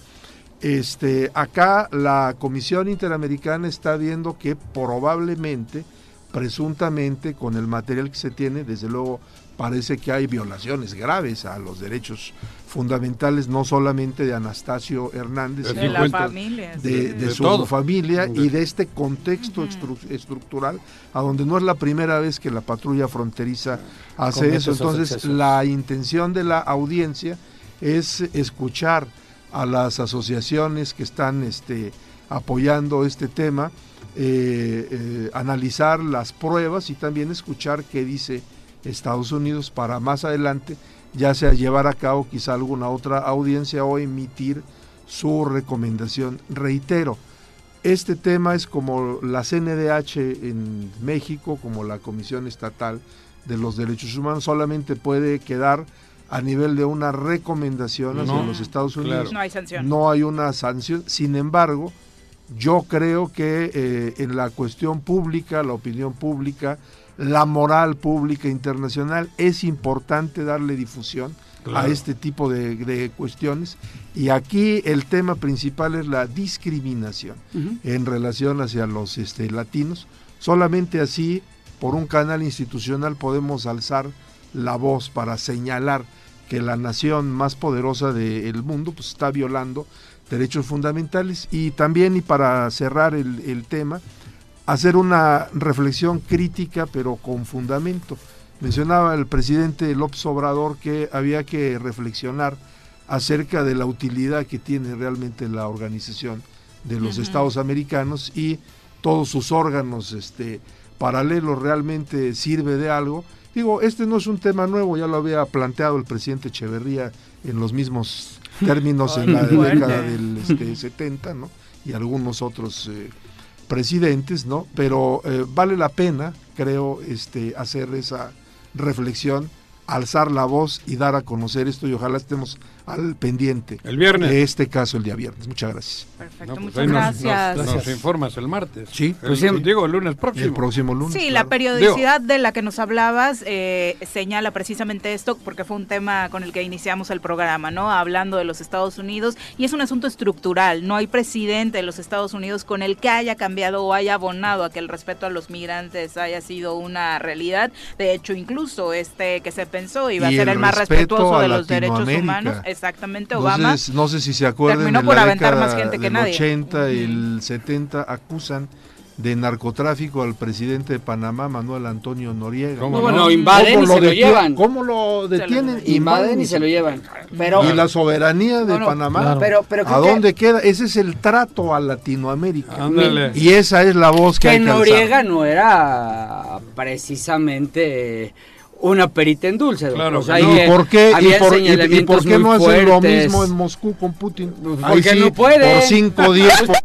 Este, acá la Comisión Interamericana está viendo que probablemente, presuntamente, con el material que se tiene, desde luego parece que hay violaciones graves a los derechos fundamentales, no solamente de Anastasio Hernández, De sino la 50. familia. sí. de, de su todo. familia y de este contexto estructural, a donde no es la primera vez que la patrulla fronteriza hace Comete eso. Entonces, excesos. la intención de la audiencia es escuchar a las asociaciones que están este, apoyando este tema, eh, eh, analizar las pruebas y también escuchar qué dice Estados Unidos para más adelante, ya sea llevar a cabo quizá alguna otra audiencia o emitir su recomendación. Reitero, este tema es como la CNDH en México, como la Comisión Estatal de los Derechos Humanos, solamente puede quedar a nivel de una recomendación hacia No, los Estados claro. Unidos. No hay sanción. No hay una sanción. Sin embargo, yo creo que eh, en la cuestión pública, la opinión pública, la moral pública internacional, es importante darle difusión a este tipo de, de cuestiones. Y aquí el tema principal es la discriminación en relación hacia los este, latinos. Solamente así, por un canal institucional, podemos alzar la voz para señalar que la nación más poderosa del mundo pues, está violando derechos fundamentales y también, y para cerrar el, el tema, hacer una reflexión crítica pero con fundamento. Mencionaba el presidente López Obrador que había que reflexionar acerca de la utilidad que tiene realmente la organización de los. Estados americanos y todos sus órganos este, paralelos realmente sirve de algo. Digo, este no es un tema nuevo, ya lo había planteado el presidente Echeverría en los mismos términos en la década del este, 70, ¿no? Y algunos otros eh, presidentes, ¿no? Pero eh, vale la pena, creo, este, hacer esa reflexión, alzar la voz y dar a conocer esto y ojalá estemos al pendiente El viernes. de este caso el día viernes. Muchas gracias. Perfecto, pues muchas nos- gracias. Nos, nos informas el martes. Sí, El- pues sí. digo, el lunes próximo. El próximo lunes. Sí, la periodicidad de la que nos hablabas eh, señala precisamente esto, porque fue un tema con el que iniciamos el programa, ¿no? Hablando de los Estados Unidos, y es un asunto estructural. No hay presidente de los Estados Unidos con el que haya cambiado o haya abonado a que el respeto a los migrantes haya sido una realidad. De hecho, incluso este que se pensó iba a ser el el más respetuoso de los derechos humanos. Exactamente, Obama. Entonces, no sé si se acuerdan, terminó en por la aventar más gente que del nadie. 80 y el 70 acusan de narcotráfico al presidente de Panamá, Manuel Antonio Noriega. ¿Cómo No, no? invaden ¿Cómo y se lo llevan. ¿Cómo lo detienen? Invaden y se lo llevan. Pero, y la soberanía de No, no, Panamá, claro. Pero- pero ¿a creo que- dónde queda? Ese es el trato a Latinoamérica. Ándale. Y esa es la voz que, que hay que alzar. Noriega no era precisamente una perita en dulce. Claro ¿Y ahí, por qué, y por, y- y señalamientos por qué no hacen lo mismo en Moscú con Putin? Porque Ahí sí, no pueden. Por 5 10 por-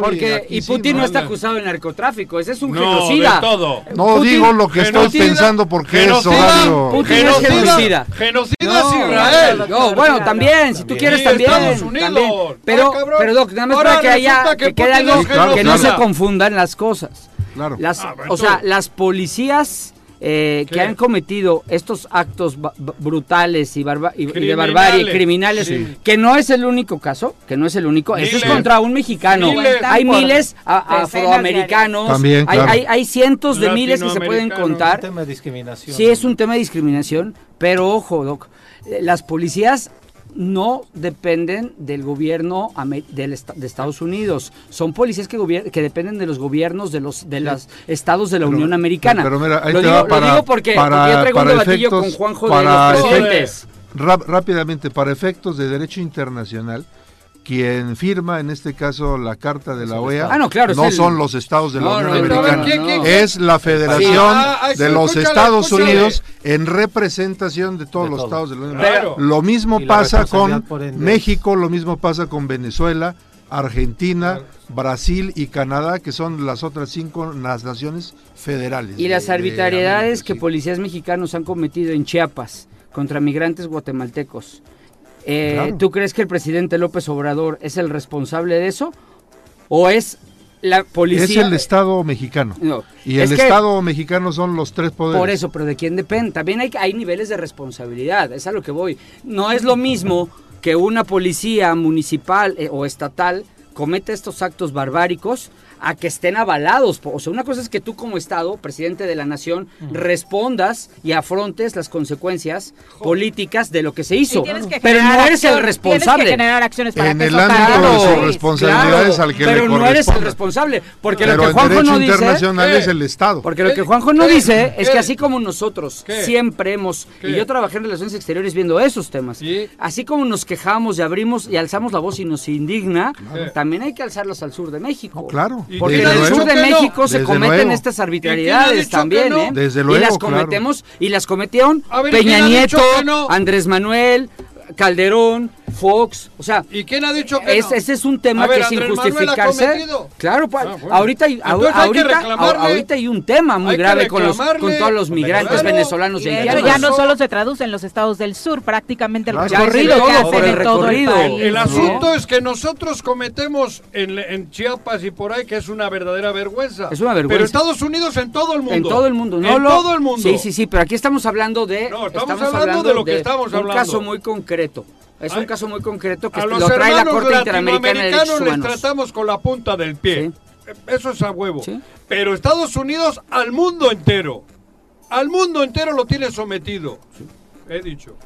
Porque, y sí, Putin no, no, está acusado de narcotráfico, ese es un No, genocida. de todo. No digo lo que estoy pensando porque es horario. Putin es Genocida. genocida. Genocida es Israel. No, bueno, también, si tú quieres también. Estados Unidos. también. Pero, Ay, cabrón. pero Doc, nada más para que haya, resulta que, que quede Putin algo, es genocida. que no se confundan las cosas. Claro. Las, Ah, o sea, las policías eh, que han cometido estos actos brutales y, barba- y- y de Criminales. barbarie, criminales, Sí. que no es el único caso, que no es el único, eso es Miles. contra un mexicano. Miles. Hay miles a- afroamericanos, También, hay, claro. hay, hay cientos de miles que se pueden contar. tema de discriminación. Sí, es un tema de discriminación, pero ojo, Doc, eh, las policías no dependen del gobierno de Estados Unidos. Son policías que, dependen de los gobiernos de los de los estados de la Pero- Unión Americana. Pero mira, ahí lo, te digo, va lo para- digo porque, para- porque yo traigo un debatillo con Juanjo de los presidentes. Rápidamente, para efectos de derecho internacional, quien firma en este caso la carta de la OEA Ah, no, claro, es no el- son los estados de la No, Unión no, Americana, es la Federación Ah, ah, de los Estados. Unidos en representación de todos De los todo. estados de la Unión Claro. Americana. Lo mismo pasa con. México, lo mismo pasa con Venezuela, Argentina, Brasil y Canadá, que son las otras cinco nas- naciones federales. Y de- las de arbitrariedades América, que sí. policías mexicanos han cometido en Chiapas contra migrantes guatemaltecos. Eh, Claro. ¿Tú crees que el presidente López Obrador es el responsable de eso? ¿O es la Es policía? el Estado mexicano. No, Y es el que- Estado mexicano son los tres poderes. Por eso, pero ¿de quién depende? También hay, hay niveles de responsabilidad, es a lo que voy. No es lo mismo que una policía municipal eh, o estatal cometa estos actos barbáricos a que estén avalados. O sea, una cosa es que tú como Estado, presidente de la nación, respondas y afrontes las consecuencias políticas de lo que se hizo. Que Pero no eres acción- el responsable. Tienes que generar acciones para En que el eso ámbito de sus responsabilidades claro, al que pero le no eres el responsable, porque Pero lo que Juanjo no dice internacional ¿Qué? es el Estado. porque lo que Juanjo no ¿Qué? dice es ¿Qué? que así como nosotros ¿Qué? siempre hemos, ¿Qué? y yo trabajé en relaciones exteriores viendo esos temas, Sí. así como nos quejamos y abrimos y alzamos la voz y nos indigna, también hay que alzarlos al sur de México. Claro. ¿Y Porque en el sur de no? México se cometen luego. estas ¿Y quién ha arbitrariedades también, no? ¿eh? Desde y las claro. cometemos y las cometieron ver, Peña ¿quién ha dicho Nieto, no? Andrés Manuel, Calderón, Fox, o sea, ¿Y quién ha dicho que es- no? ese es un tema A ver, que sin Andrés ha justificarse. Claro, pa- Ah, bueno. ahorita, hay, Entonces hay que ahorita, ahorita hay un tema muy Hay grave con, los, con todos los migrantes Claro. venezolanos Y y haitianos. ya no solo se traduce en los estados del sur, prácticamente el Claro. recorrido que todo, hacen el en todo el recorrido. país. El ¿no? asunto es que nosotros cometemos en, en Chiapas y por ahí que es una verdadera vergüenza. Es una vergüenza. Pero Estados Unidos en todo el mundo. En todo el mundo, no En lo- todo el mundo. Sí, sí, sí, pero aquí estamos hablando de. No, estamos hablando de lo que estamos hablando. Un caso muy concreto. Es un Ay, caso muy concreto que A los lo trae la hermanos Corte Interamericana de Derechos latinoamericanos les Humanos. tratamos con la punta del pie. Eso es a huevo. Pero Estados Unidos al mundo entero. Al mundo entero lo tiene sometido. He dicho.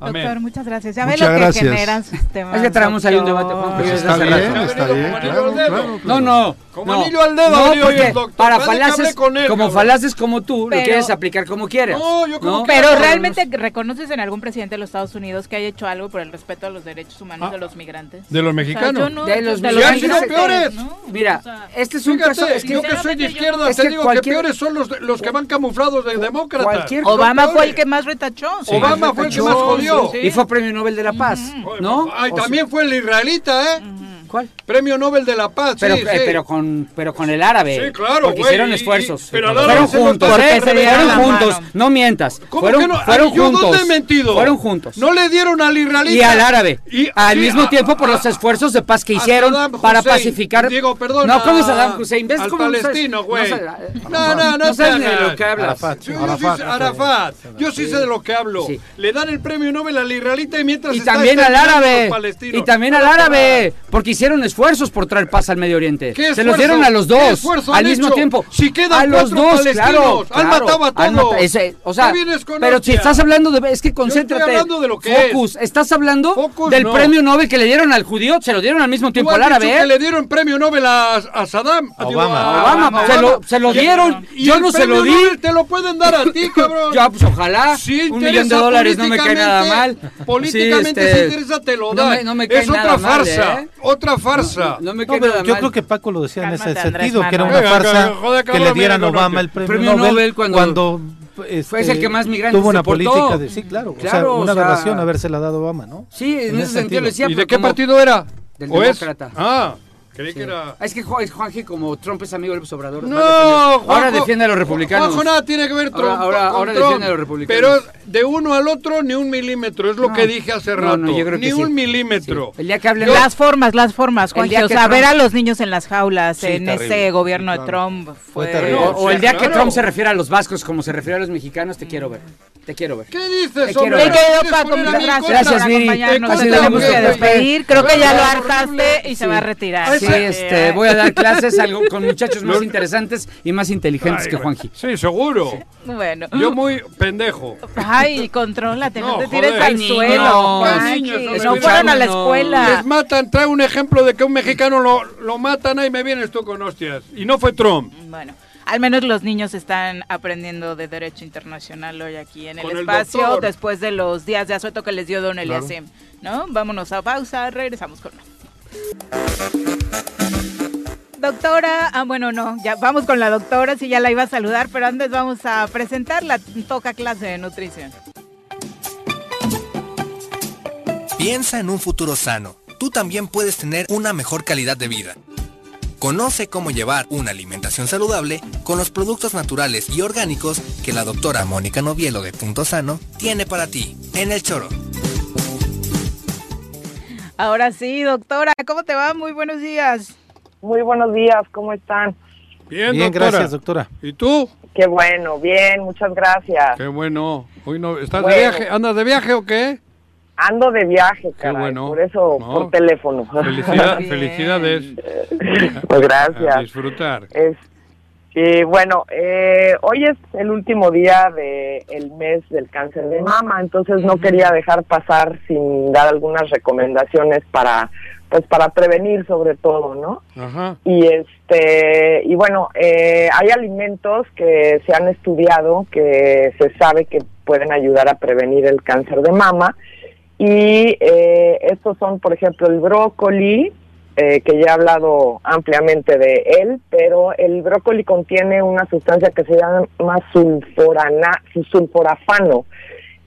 Amén. Doctor, muchas gracias. Ya ve lo que gracias. generan sus temas. Es que traemos ahí un debate. Pues está bien, está bien, claro, dedo. claro, No, no. Como no. anillo al dedo, No, porque doctor. para falaces, con él, como cabrón. falaces como tú, lo Pero- quieres aplicar como quieras. No, yo como ¿no? Pero realmente reconoces en algún presidente de los Estados Unidos que haya hecho algo por el respeto a los derechos humanos Ah. de los migrantes. De los O sea, mexicanos. no- De los de Y han sido peores. ¿no? Mira, O sea, este es un Fíjate, caso. Es que, yo que soy de izquierda, es te digo que peores son los, los que van camuflados de demócratas. Cualquier- Obama fue el que más retachó. Obama fue el que más jodió. Y fue premio Nobel de la Paz, ¿no? También fue el israelita, ¿eh? ¿Cuál? Premio Nobel de la Paz, Pero, sí, eh, sí. pero con pero con el árabe. Sí, claro, Porque güey, hicieron y- esfuerzos. y- pero al fueron juntos, pasó ¿eh? por se dieron juntos. mano. No mientas. ¿Cómo fueron, que no? fueron Ay, ¿yo juntos. dónde he mentido? Fueron juntos. No le dieron al israelita. Y al árabe. Y- al sí, mismo a- tiempo por a- los esfuerzos de paz que hicieron para pacificar. Digo, perdona, No, ¿cómo es Saddam Hussein? ¿Ves al cómo no palestino, güey. No, sabes- No, no, no no sabes te ni de lo que hablas. Arafat. Yo, sí sé- Arafat. Yo sí sé de lo que hablo. Le dan el premio Nobel al israelita y mientras Y también al exterminando a árabe. Y también al No, árabe. Porque hicieron esfuerzos por traer paz al Medio Oriente. ¿Qué Se los dieron a los ¿Qué dos. esfuerzo Al han mismo hecho? tiempo. Si quedan a los dos, claro. han claro. matado a mata- todos. ese- o sea, ¿Qué vienes con pero si estás hablando de. Es que concéntrate. hablando de lo que Focus. Estás hablando Focus, del no. premio Nobel que le dieron al judío. Se lo dieron al mismo tiempo al árabe. que ¿eh? le dieron premio Nobel a, a Saddam. Obama. a- Obama, se lo- se lo dieron. y Yo el no se lo di. Nobel te lo pueden dar a ti, cabrón. Ya, pues ojalá. Si un millón de dólares no me cae nada mal. políticamente- Sí, este, si interesa te lo no da. me- no me cae es otra farsa. ¿eh? Otra farsa. No me No, cae pero nada yo mal. creo que Paco lo decía en ese Cálmate, Andrés sentido, que era una farsa joder, que le dieran a Obama no, el premio, Premio Nobel, Nobel cuando- cuando, este, Fue el que más migrantes tuvo una política de sí, claro, o sea, Claro, una o sea- aberración habérsela dado a Obama, ¿no? Sí, en, En ese ese sentido le decía. ¿Y de qué partido era? Del demócrata. Ah, creí Sí. que era... Ah, Es que Juan- Juanji, como Trump es amigo del Obrador. No, defender- ahora Juanjo- defiende a los republicanos. Juanjo nada tiene que ver Ahora- Trump ahora- con ahora Trump. defiende a los republicanos. Pero de uno al otro ni un milímetro, es lo No. que dije hace No, rato. no, yo creo ni que sí. un milímetro. El día que hablen Las formas, las formas, El Juanji. día O que sea, Trump- ver a los niños en las jaulas Sí, en terrible. ese gobierno de Claro. Trump fue... Fue terrible. O, o Sí, el día que claro. Trump se refiere a los vascos como se refiere a los mexicanos, te quiero ver. Te quiero ver. ¿Qué dices, Te quiero hombre? ver. Me quedo ¿Quieres Paco, poner a muchas mi gracias, Viri. Nos tenemos que despedir. Creo que ya lo hartaste y se Sí. va a retirar. Sí, este, voy a dar clases algo con muchachos más interesantes y más inteligentes Ay, que. Juanji. Sí, seguro. Bueno. Yo muy pendejo. Ay, contrólate, no, No, te tires joder. al Ay, suelo. Niños, no hombre. fueron a la No. escuela. Les matan, trae un ejemplo de que un mexicano lo, lo matan, ahí me vienes tú con hostias. Y no fue Trump. Bueno, al menos los niños están aprendiendo de derecho internacional hoy aquí en el el espacio, doctor. después de los días de asueto que les dio Don Eliasim, ¿no? Vámonos a pausa, regresamos con más. Doctora, ah, bueno, no, ya vamos con la doctora, si ya la iba a saludar, pero antes vamos a presentar la toca clase de nutrición. Piensa en un futuro sano. Tú también puedes tener una mejor calidad de vida. Conoce cómo llevar una alimentación saludable con los productos naturales y orgánicos que la doctora Mónica Novielo de Punto Sano tiene para ti en el choro. Ahora sí, doctora, ¿cómo te va? Muy buenos días. Muy buenos días, ¿cómo están? Bien, Bien, doctora. gracias, doctora. ¿Y tú? Qué bueno, bien, muchas gracias. Qué bueno. Hoy no, ¿Estás Bueno. de viaje? ¿Andas de viaje o qué? Ando de viaje, caray, bueno. por eso, No. por teléfono. Felicidad- felicidades. Pues gracias. A disfrutar. Y bueno, eh, hoy es el último día del mes del cáncer de mama, entonces no quería dejar pasar sin dar algunas recomendaciones para, pues para prevenir sobre todo, ¿no? Ajá. Y este y bueno, eh, hay alimentos que se han estudiado que se sabe que pueden ayudar a prevenir el cáncer de mama y eh, estos son, por ejemplo, el brócoli, eh, que ya he hablado ampliamente de él, pero el brócoli contiene una sustancia que se llama sulforana, sulforafano.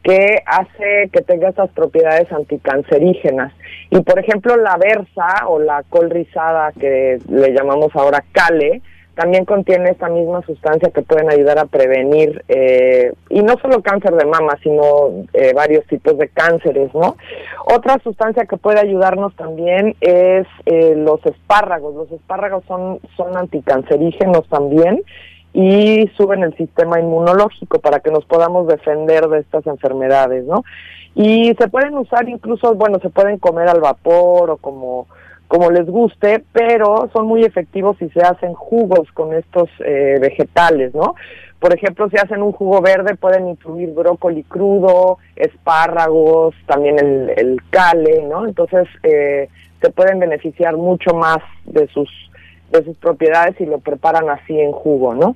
que hace que tenga estas propiedades anticancerígenas. Y por ejemplo, la versa o la col rizada que le llamamos ahora cale, también contiene esta misma sustancia que pueden ayudar a prevenir, eh, y no solo cáncer de mama, sino eh, varios tipos de cánceres, ¿no? Otra sustancia que puede ayudarnos también es eh, los espárragos. Los espárragos son, son anticancerígenos también y suben el sistema inmunológico para que nos podamos defender de estas enfermedades, ¿no? Y se pueden usar incluso, bueno, se pueden comer al vapor o como como les guste, pero son muy efectivos si se hacen jugos con estos eh, vegetales, ¿no? Por ejemplo, si hacen un jugo verde pueden incluir brócoli crudo, espárragos, también el, el cale, ¿no? Entonces eh, se pueden beneficiar mucho más de sus de sus propiedades y lo preparan así en jugo, ¿no?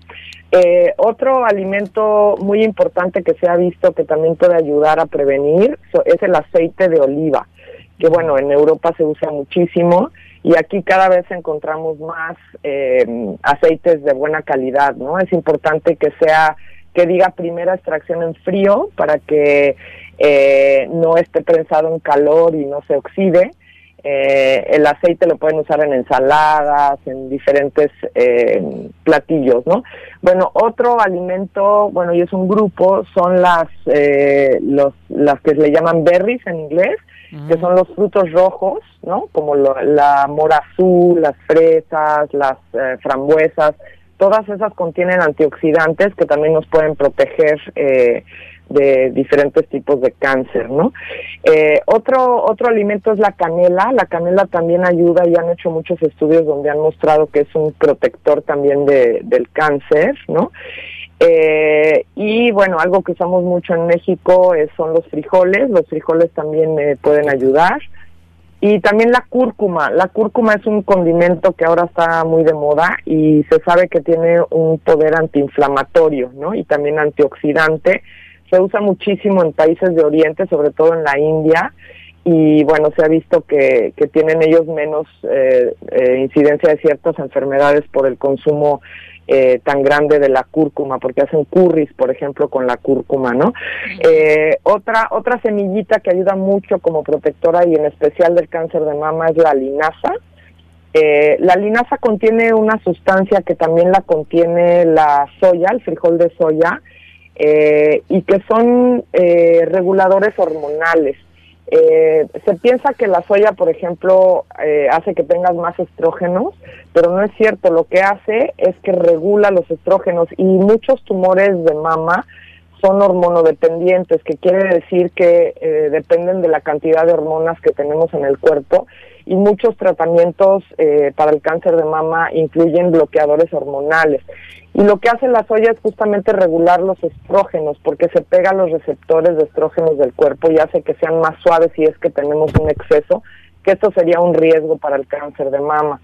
Eh, otro alimento muy importante que se ha visto que también puede ayudar a prevenir es el aceite de oliva que bueno, en Europa se usa muchísimo y aquí cada vez encontramos más eh, aceites de buena calidad, ¿no? Es importante que sea, que diga primera extracción en frío para que eh, no esté prensado en calor y no se oxide. Eh, el aceite lo pueden usar en ensaladas, en diferentes eh, platillos, ¿no? Bueno, otro alimento, bueno, y es un grupo, son las, eh, los, las que le llaman berries en inglés, que son los frutos rojos, ¿no? Como lo- la mora azul, las fresas, las eh, frambuesas, todas esas contienen antioxidantes que también nos pueden proteger eh, de diferentes tipos de cáncer, ¿no? Eh, otro otro alimento es la canela. La canela también ayuda y han hecho muchos estudios donde han mostrado que es un protector también de, del cáncer, ¿no? Eh, y bueno, algo que usamos mucho en México eh, son los frijoles. Los frijoles también eh, pueden ayudar. Y también la cúrcuma. La cúrcuma es un condimento que ahora está muy de moda y se sabe que tiene un poder antiinflamatorio, ¿no? Y también antioxidante. Se usa muchísimo en países de Oriente, sobre todo en la India. Y bueno, se ha visto que, que tienen ellos menos eh, eh, incidencia de ciertas enfermedades por el consumo eh, tan grande de la cúrcuma, porque hacen curries, por ejemplo, con la cúrcuma, ¿no? Eh, otra otra semillita que ayuda mucho como protectora y en especial del cáncer de mama es la linaza. Eh, la linaza contiene una sustancia que también la contiene la soya, el frijol de soya, eh, y que son eh, reguladores hormonales. Eh, se piensa que la soya, por ejemplo, eh, hace que tengas más estrógenos, pero no es cierto. Lo que hace es que regula los estrógenos y muchos tumores de mama son hormonodependientes, que quiere decir que eh, dependen de la cantidad de hormonas que tenemos en el cuerpo y muchos tratamientos eh, para el cáncer de mama incluyen bloqueadores hormonales. Y lo que hace la soya es justamente regular los estrógenos, porque se pega a los receptores de estrógenos del cuerpo y hace que sean más suaves si es que tenemos un exceso, que esto sería un riesgo para el cáncer de mama.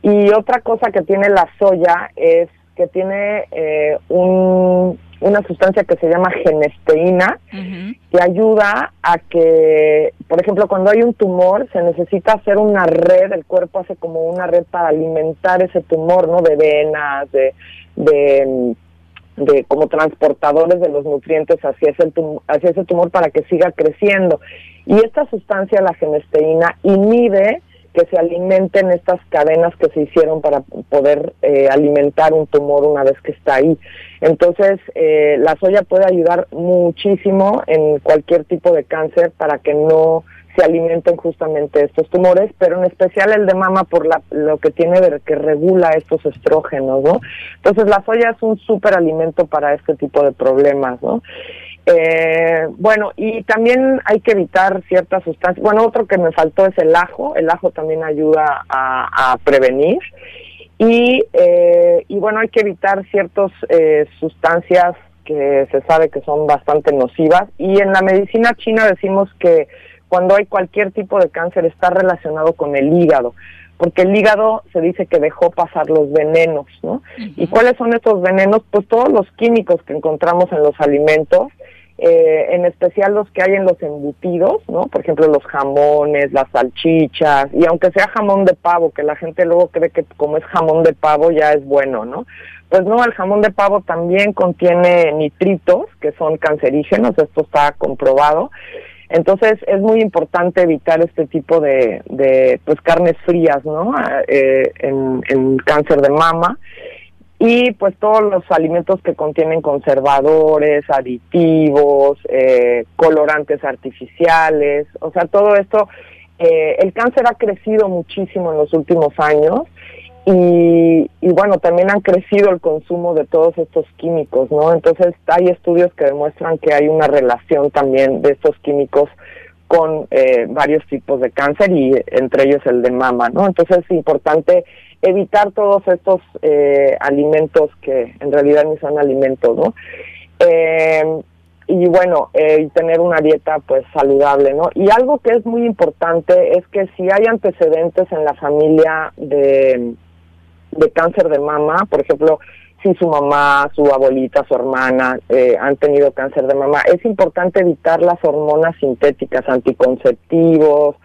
Y otra cosa que tiene la soya es que tiene eh, un, una sustancia que se llama genesteína, que ayuda a que, por ejemplo, cuando hay un tumor, se necesita hacer una red, el cuerpo hace como una red para alimentar ese tumor, ¿no? De venas, de, de, de como transportadores de los nutrientes hacia ese, tum- hacia ese tumor para que siga creciendo. Y esta sustancia, la genesteína, inhibe que se alimenten estas cadenas que se hicieron para poder eh, alimentar un tumor una vez que está ahí. Entonces, eh, la soya puede ayudar muchísimo en cualquier tipo de cáncer para que no se alimenten justamente estos tumores, pero en especial el de mama por la, lo que tiene de que regula estos estrógenos, ¿no? Entonces, la soya es un súper alimento para este tipo de problemas, ¿no? Eh, bueno, y también hay que evitar ciertas sustancias. Bueno, otro que me faltó es el ajo. El ajo también ayuda a, prevenir. Y, eh, y bueno, hay que evitar ciertas eh, sustancias que se sabe que son bastante nocivas. Y en la medicina china decimos que cuando hay cualquier tipo de cáncer está relacionado con el hígado, porque el hígado se dice que dejó pasar los venenos, ¿no? ¿Y cuáles son estos venenos? Pues todos los químicos que encontramos en los alimentos eh, en especial los que hay en los embutidos, ¿no? Por ejemplo, los jamones, las salchichas, y aunque sea jamón de pavo, que la gente luego cree que como es jamón de pavo ya es bueno, ¿no? Pues no, el jamón de pavo también contiene nitritos, que son cancerígenos, esto está comprobado. Entonces es muy importante evitar este tipo de, de pues carnes frías, ¿no? Eh, en, en cáncer de mama. Y pues todos los alimentos que contienen conservadores, aditivos, eh, colorantes artificiales, o sea, todo esto, eh, el cáncer ha crecido muchísimo en los últimos años y, y bueno, también han crecido el consumo de todos estos químicos, ¿no? Entonces hay estudios que demuestran que hay una relación también de estos químicos con eh, varios tipos de cáncer y entre ellos el de mama, ¿no? Entonces es importante evitar todos estos eh, alimentos que en realidad ni son alimentos, ¿no? Eh, y bueno, eh, y tener una dieta pues saludable, ¿no? Y algo que es muy importante es que si hay antecedentes en la familia de, de cáncer de mama, por ejemplo, si su mamá, su abuelita, su hermana eh, han tenido cáncer de mama, es importante evitar las hormonas sintéticas, anticonceptivos,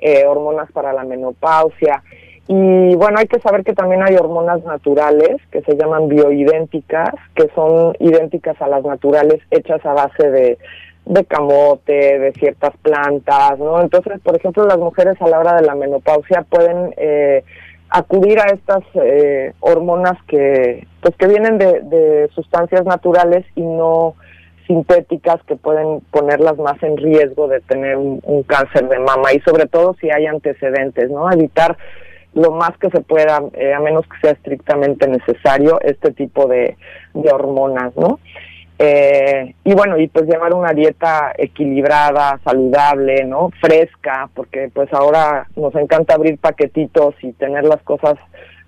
eh, hormonas para la menopausia. Y bueno, hay que saber que también hay hormonas naturales que se llaman bioidénticas, que son idénticas a las naturales hechas a base de, de camote, de ciertas plantas, ¿no? Entonces, por ejemplo, las mujeres a la hora de la menopausia pueden eh, acudir a estas eh, hormonas que, pues, que vienen de, de sustancias naturales y no sintéticas que pueden ponerlas más en riesgo de tener un, un cáncer de mama y sobre todo si hay antecedentes, ¿no? Evitar lo más que se pueda, eh, a menos que sea estrictamente necesario, este tipo de, de hormonas, ¿no? Eh, y bueno, y pues llevar una dieta equilibrada, saludable, ¿no? Fresca, porque pues ahora nos encanta abrir paquetitos y tener las cosas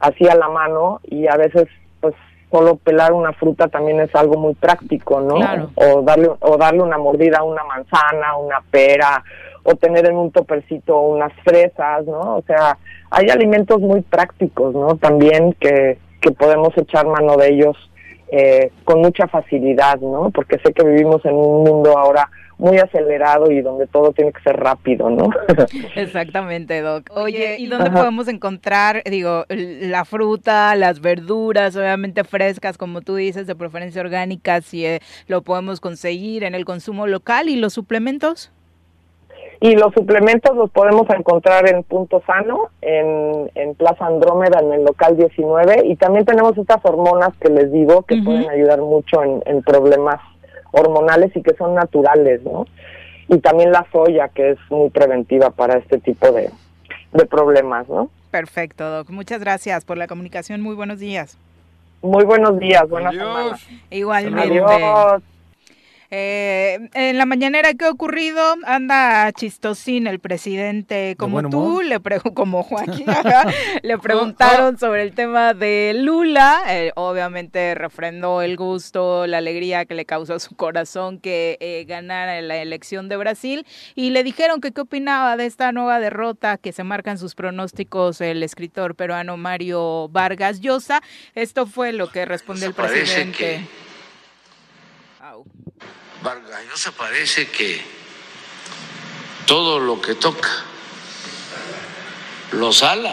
así a la mano y a veces pues solo pelar una fruta también es algo muy práctico, ¿no? Claro. O darle o darle una mordida a una manzana, una pera, o tener en un topercito unas fresas, ¿no? O sea, hay alimentos muy prácticos, ¿no? También que, que podemos echar mano de ellos eh, con mucha facilidad, ¿no? Porque sé que vivimos en un mundo ahora muy acelerado y donde todo tiene que ser rápido, ¿no? Exactamente, Doc. Oye, ¿y dónde Ajá. podemos encontrar, digo, la fruta, las verduras, obviamente frescas, como tú dices, de preferencia orgánicas, si eh, lo podemos conseguir en el consumo local y los suplementos? Y los suplementos los podemos encontrar en Punto Sano, en, en Plaza Andrómeda, en el local 19, y también tenemos estas hormonas que les digo que pueden ayudar mucho en, en problemas hormonales y que son naturales, ¿no? Y también la soya, que es muy preventiva para este tipo de, de problemas, ¿no? Perfecto, Doc. Muchas gracias por la comunicación. Muy buenos días. Muy buenos días, buenas semanas. Igualmente. Adiós. Eh, en la mañanera, ¿qué ha ocurrido? Anda chistosín el presidente, como tú, le como Joaquín, le preguntaron sobre el tema de Lula. eh, obviamente refrendó el gusto, la alegría que le causó a su corazón que eh, ganara la elección de Brasil. Y le dijeron que qué opinaba de esta nueva derrota que se marca en sus pronósticos el escritor peruano Mario Vargas Llosa. Esto fue lo que respondió el presidente. Vargas Llosa parece que todo lo que toca lo sala.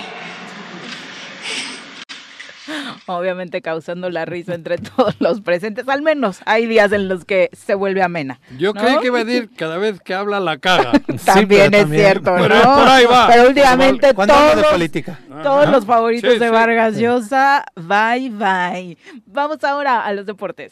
obviamente causando la risa entre todos los presentes. Al menos hay días en los que se vuelve amena. Yo ¿no? creí que iba a decir cada vez que habla la caga. También es cierto, Pero ¿no? por ahí va. Pero últimamente todos, de política. todos los favoritos Sí, de sí. Vargas Llosa, bye bye. Vamos ahora a los deportes.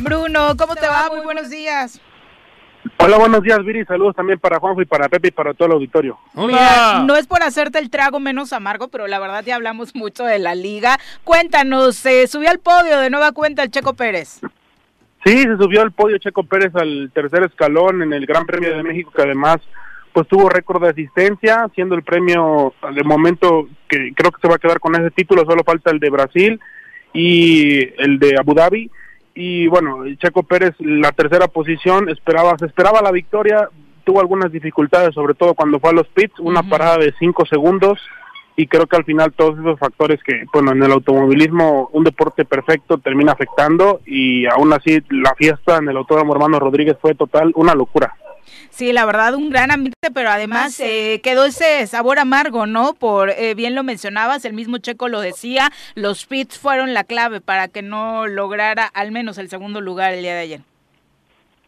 Bruno, ¿cómo te va? Muy buenos días. Hola, buenos días, Viri. Saludos también para Juanjo y para Pepe y para todo el auditorio. Mira, no es por hacerte el trago menos amargo, pero la verdad ya hablamos mucho de la liga. Cuéntanos, eh, subió al podio de nueva cuenta el Checo Pérez. Sí, se subió al podio Checo Pérez al tercer escalón en el Gran Premio de México, que además pues tuvo récord de asistencia, siendo el premio de momento que creo que se va a quedar con ese título, solo falta el de Brasil y el de Abu Dhabi. Y bueno, Checo Pérez, la tercera posición, esperaba, se esperaba la victoria, tuvo algunas dificultades, sobre todo cuando fue a los pits, una parada de cinco segundos, y creo que al final todos esos factores que, bueno, en el automovilismo un deporte perfecto termina afectando y aún así la fiesta en el Autódromo Hermano Rodríguez fue total una locura. Sí, la verdad, un gran ambiente, pero además eh, quedó ese sabor amargo, ¿no? Por, eh, bien lo mencionabas, el mismo Checo lo decía, los pits fueron la clave para que no lograra al menos el segundo lugar el día de ayer.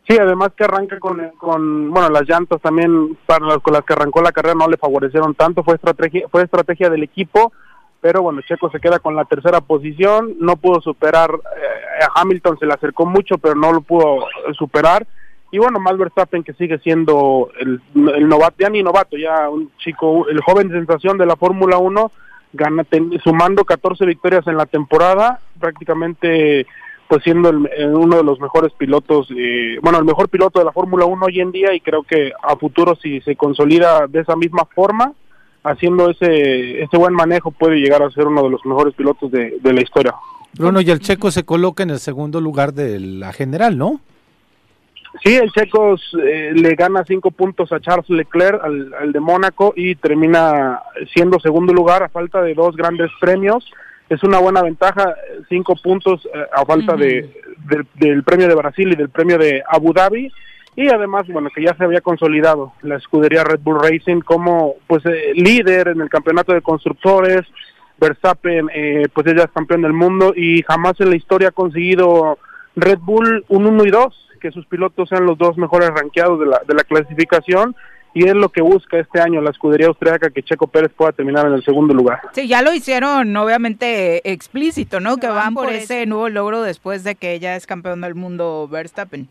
Sí, además que arranca con, con bueno, las llantas también para las, con las que arrancó la carrera no le favorecieron tanto, fue estrategia, fue estrategia del equipo, pero bueno, Checo se queda con la tercera posición, no pudo superar eh, a Hamilton, se le acercó mucho, pero no lo pudo superar. Y bueno, Max Verstappen que sigue siendo el, el novato, ya ni novato, ya un chico, el joven sensación de la Fórmula 1, gana, ten- sumando 14 victorias en la temporada, prácticamente pues siendo el- uno de los mejores pilotos, eh, bueno, el mejor piloto de la Fórmula 1 hoy en día y creo que a futuro si se consolida de esa misma forma, haciendo ese, ese buen manejo puede llegar a ser uno de los mejores pilotos de, de la historia. Bruno, y el checo se coloca en el segundo lugar de la general, ¿no? Sí, el Checo eh, le gana cinco puntos a Charles Leclerc, al, al de Mónaco, y termina siendo segundo lugar a falta de dos grandes premios. Es una buena ventaja, cinco puntos eh, a falta de, del- del premio de Brasil y del premio de Abu Dhabi. Y además, bueno, que ya se había consolidado la escudería Red Bull Racing como pues eh, líder en el campeonato de constructores. Verstappen, eh, pues ella es campeón del mundo y jamás en la historia ha conseguido Red Bull un 1 y 2, que sus pilotos sean los dos mejores rankeados de la, de la clasificación y es lo que busca este año la escudería austriaca que Checo Pérez pueda terminar en el segundo lugar. Sí, ya lo hicieron obviamente explícito, ¿no? Que van por ese nuevo logro después de que ya es campeón del mundo Verstappen.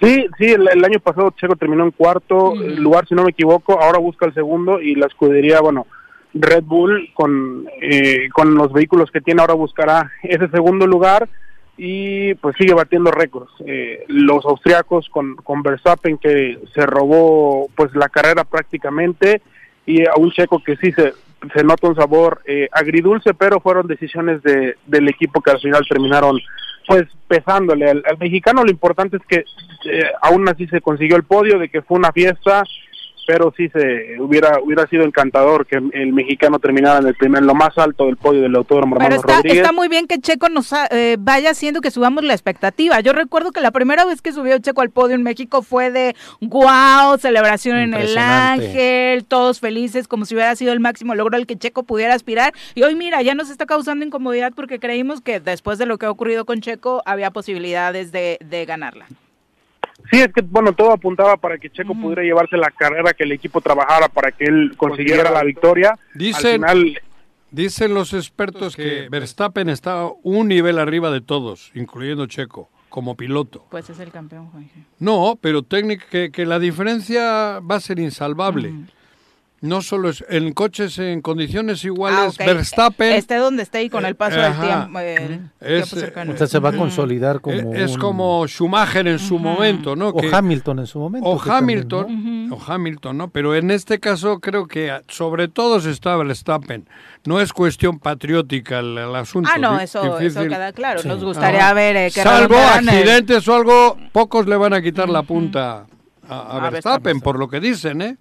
Sí, sí, el, el año pasado Checo terminó en cuarto eh, lugar, si no me equivoco, ahora busca el segundo y la escudería, bueno, Red Bull con, eh, con los vehículos que tiene ahora buscará ese segundo lugar y pues sigue batiendo récords. Eh, los austriacos con, con Verstappen que se robó pues la carrera prácticamente y a un checo que sí se, se nota un sabor eh, agridulce, pero fueron decisiones de, del equipo que al final terminaron pues pesándole al, mexicano. Lo importante es que eh, aún así se consiguió el podio, de que fue una fiesta, pero sí se hubiera hubiera sido encantador que el mexicano terminara en el primer, en lo más alto del podio del Autódromo Pero está, Rodríguez. está muy bien que Checo nos ha- eh, vaya haciendo que subamos la expectativa. Yo recuerdo que la primera vez que subió Checo al podio en México fue de wow, celebración en el. Ángel, todos felices como si hubiera sido el máximo logro al que Checo pudiera aspirar. Y hoy mira, ya nos está causando incomodidad porque creímos que después de lo que ha ocurrido con Checo había posibilidades de, de ganarla. Sí, es que bueno, todo apuntaba para que Checo pudiera llevarse la carrera, que el equipo trabajara para que él consiguiera la victoria. Dicen, Al final, dicen los expertos que Verstappen está un nivel arriba de todos, incluyendo Checo, como piloto. Pues es el campeón. No, pero técnico que, que la diferencia va a ser insalvable. No solo es en coches en condiciones iguales, Ah. Verstappen Esté donde esté y con el paso del ajá. tiempo. el Es, tiempo cercano. O sea, se va a Ujú. consolidar como es un- como Schumacher en su momento, ¿no? O Que- Hamilton en su momento. o también, Hamilton, ¿no? o Hamilton, ¿no? Pero en este caso creo que ah, sobre todo se está Verstappen. No es cuestión patriótica el, el asunto. Ah, no, eso, eso queda claro. Sí. Nos gustaría Ajá. ver eh, que Salvo redondearan el- accidentes o algo, pocos le van a quitar la punta a, a A Verstappen, Verstappen. por lo que dicen, ¿eh?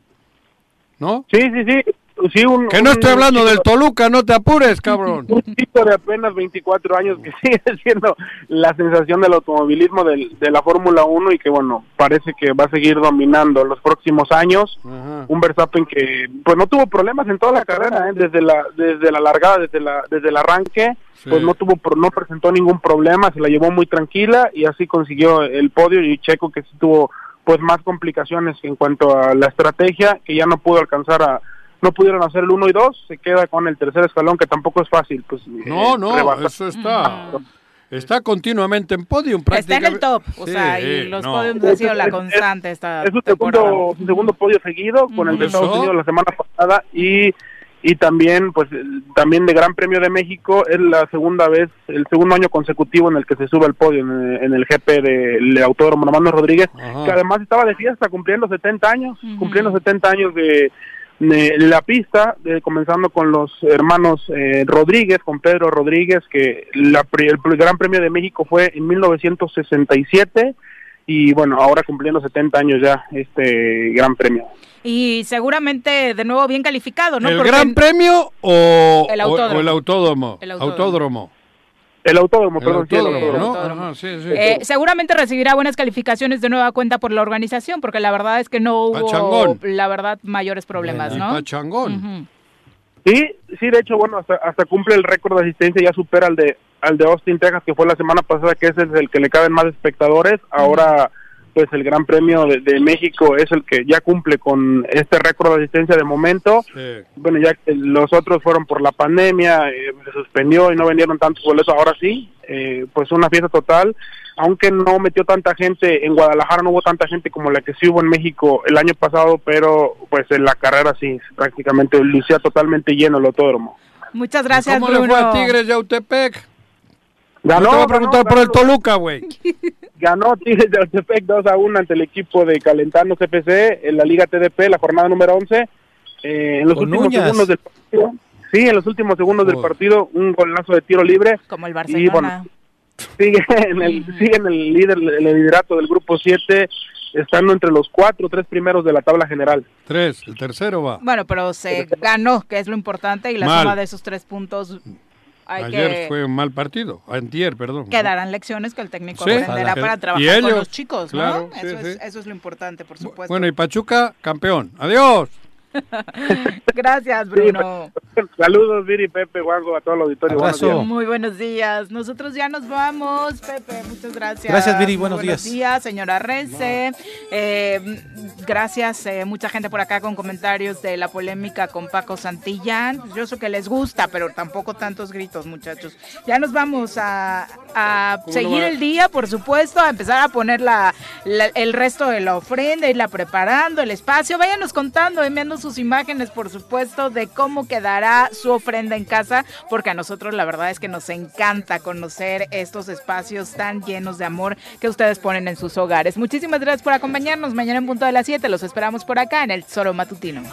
¿No? Sí, sí, sí. sí un, Que no estoy hablando del Toluca, no te apures, cabrón. Un chico de apenas 24 años que sigue siendo la sensación del automovilismo del- de la Fórmula 1 y que, bueno, parece que va a seguir dominando los próximos años. Un Verstappen que, pues, no tuvo problemas en toda la carrera, ¿eh? desde la desde la largada, desde la desde el arranque, Sí. pues no tuvo no presentó ningún problema, se la llevó muy tranquila y así consiguió el podio y Checo que sí tuvo pues más complicaciones en cuanto a la estrategia, que ya no pudo alcanzar a no pudieron hacer el 1 y 2, se queda con el tercer escalón que tampoco es fácil, pues No, eh, no, eso está. Está continuamente en podium. Está en el top, o Sí, sea, y los no. podiums han sido la constante esta es su temporada. segundo, su segundo podio seguido con el de. Estados Unidos la semana pasada y y también pues también de Gran Premio de México es la segunda vez el segundo año consecutivo en el que se sube al podio en, en el GP del Autódromo Romano Rodríguez Ajá. que además estaba de fiesta cumpliendo 70 años cumpliendo 70 años de, de la pista de- comenzando con los hermanos eh, Rodríguez con Pedro Rodríguez que la, pri- el, pr- Gran Premio de México fue en 1967 y bueno ahora cumpliendo 70 años ya este Gran Premio Y seguramente de nuevo bien calificado, ¿no? ¿El Porque Gran Premio o El autódromo. o el autódromo? El autódromo. Autódromo. El autódromo, El perdón, sí, el autódromo, ¿no? autódromo. Ajá, sí, sí. eh, seguramente recibirá buenas calificaciones de nueva cuenta por la organización, porque la verdad es que no hubo, Pachangón. la verdad, mayores problemas, ¿no? Pachangón. Sí, sí, de hecho, bueno, hasta, hasta cumple el récord de asistencia, ya supera al de al de Austin, Texas, que fue la semana pasada, que ese es el que le caben más espectadores. Ahora, pues el Gran Premio de, de México es el que ya cumple con este récord de asistencia de momento. Sí. Bueno, ya que los otros fueron por la pandemia, eh, se suspendió y no vendieron tantos boletos, ahora sí, eh, pues una fiesta total. Aunque no metió tanta gente, en Guadalajara no hubo tanta gente como la que sí hubo en México el año pasado, pero pues en la carrera sí, prácticamente lucía totalmente lleno el autódromo. Muchas gracias, ¿Cómo le Bruno. fue a Tigres de Autepec? Ganó, No te voy a ganó, preguntar por el Toluca, güey. Ganó Tigres de Autepec 2 a 1 ante el equipo de Calentano CFC en la Liga TDP, la jornada número 11. Eh, en los Con últimos segundos del partido, sí, en los últimos segundos del partido, un golazo de tiro libre. Como el Y Barcelona. bueno, sigue en el, sigue en el líder, el liderato del grupo 7, estando entre los cuatro o tres primeros de la tabla general. Tres, el tercero va. Bueno, pero se ganó, que es lo importante, y la Mal. suma de esos tres puntos hay Ayer que... fue un mal partido. Antier, perdón. Quedarán lecciones que el técnico Sí. aprenderá para trabajar con los chicos, ¿no? sí, eso, es, eso es lo importante, por supuesto. Bueno, y Pachuca, campeón. Adiós. Gracias, Bruno. Saludos, Viri, Pepe, Juanjo, a todo el auditorio. Buenos días. Muy buenos días. Nosotros ya nos vamos, Pepe. Muchas gracias. Gracias, Viri. Buenos días. días, señora Rece. Eh, gracias, eh, mucha gente por acá con comentarios de la polémica con Paco Santillán. Yo sé que les gusta, pero tampoco tantos gritos, muchachos. Ya nos vamos a, a ¿Cómo seguir no el día, por supuesto, a empezar a poner la, la- el resto de la ofrenda, irla preparando, el espacio. Váyanos contando, enviando sus imágenes, por supuesto, de cómo quedará su ofrenda en casa, porque a nosotros la verdad es que nos encanta conocer estos espacios tan llenos de amor que ustedes ponen en sus hogares. Muchísimas gracias por acompañarnos. Mañana en punto de las 7 los esperamos por acá en el Soro Matutino.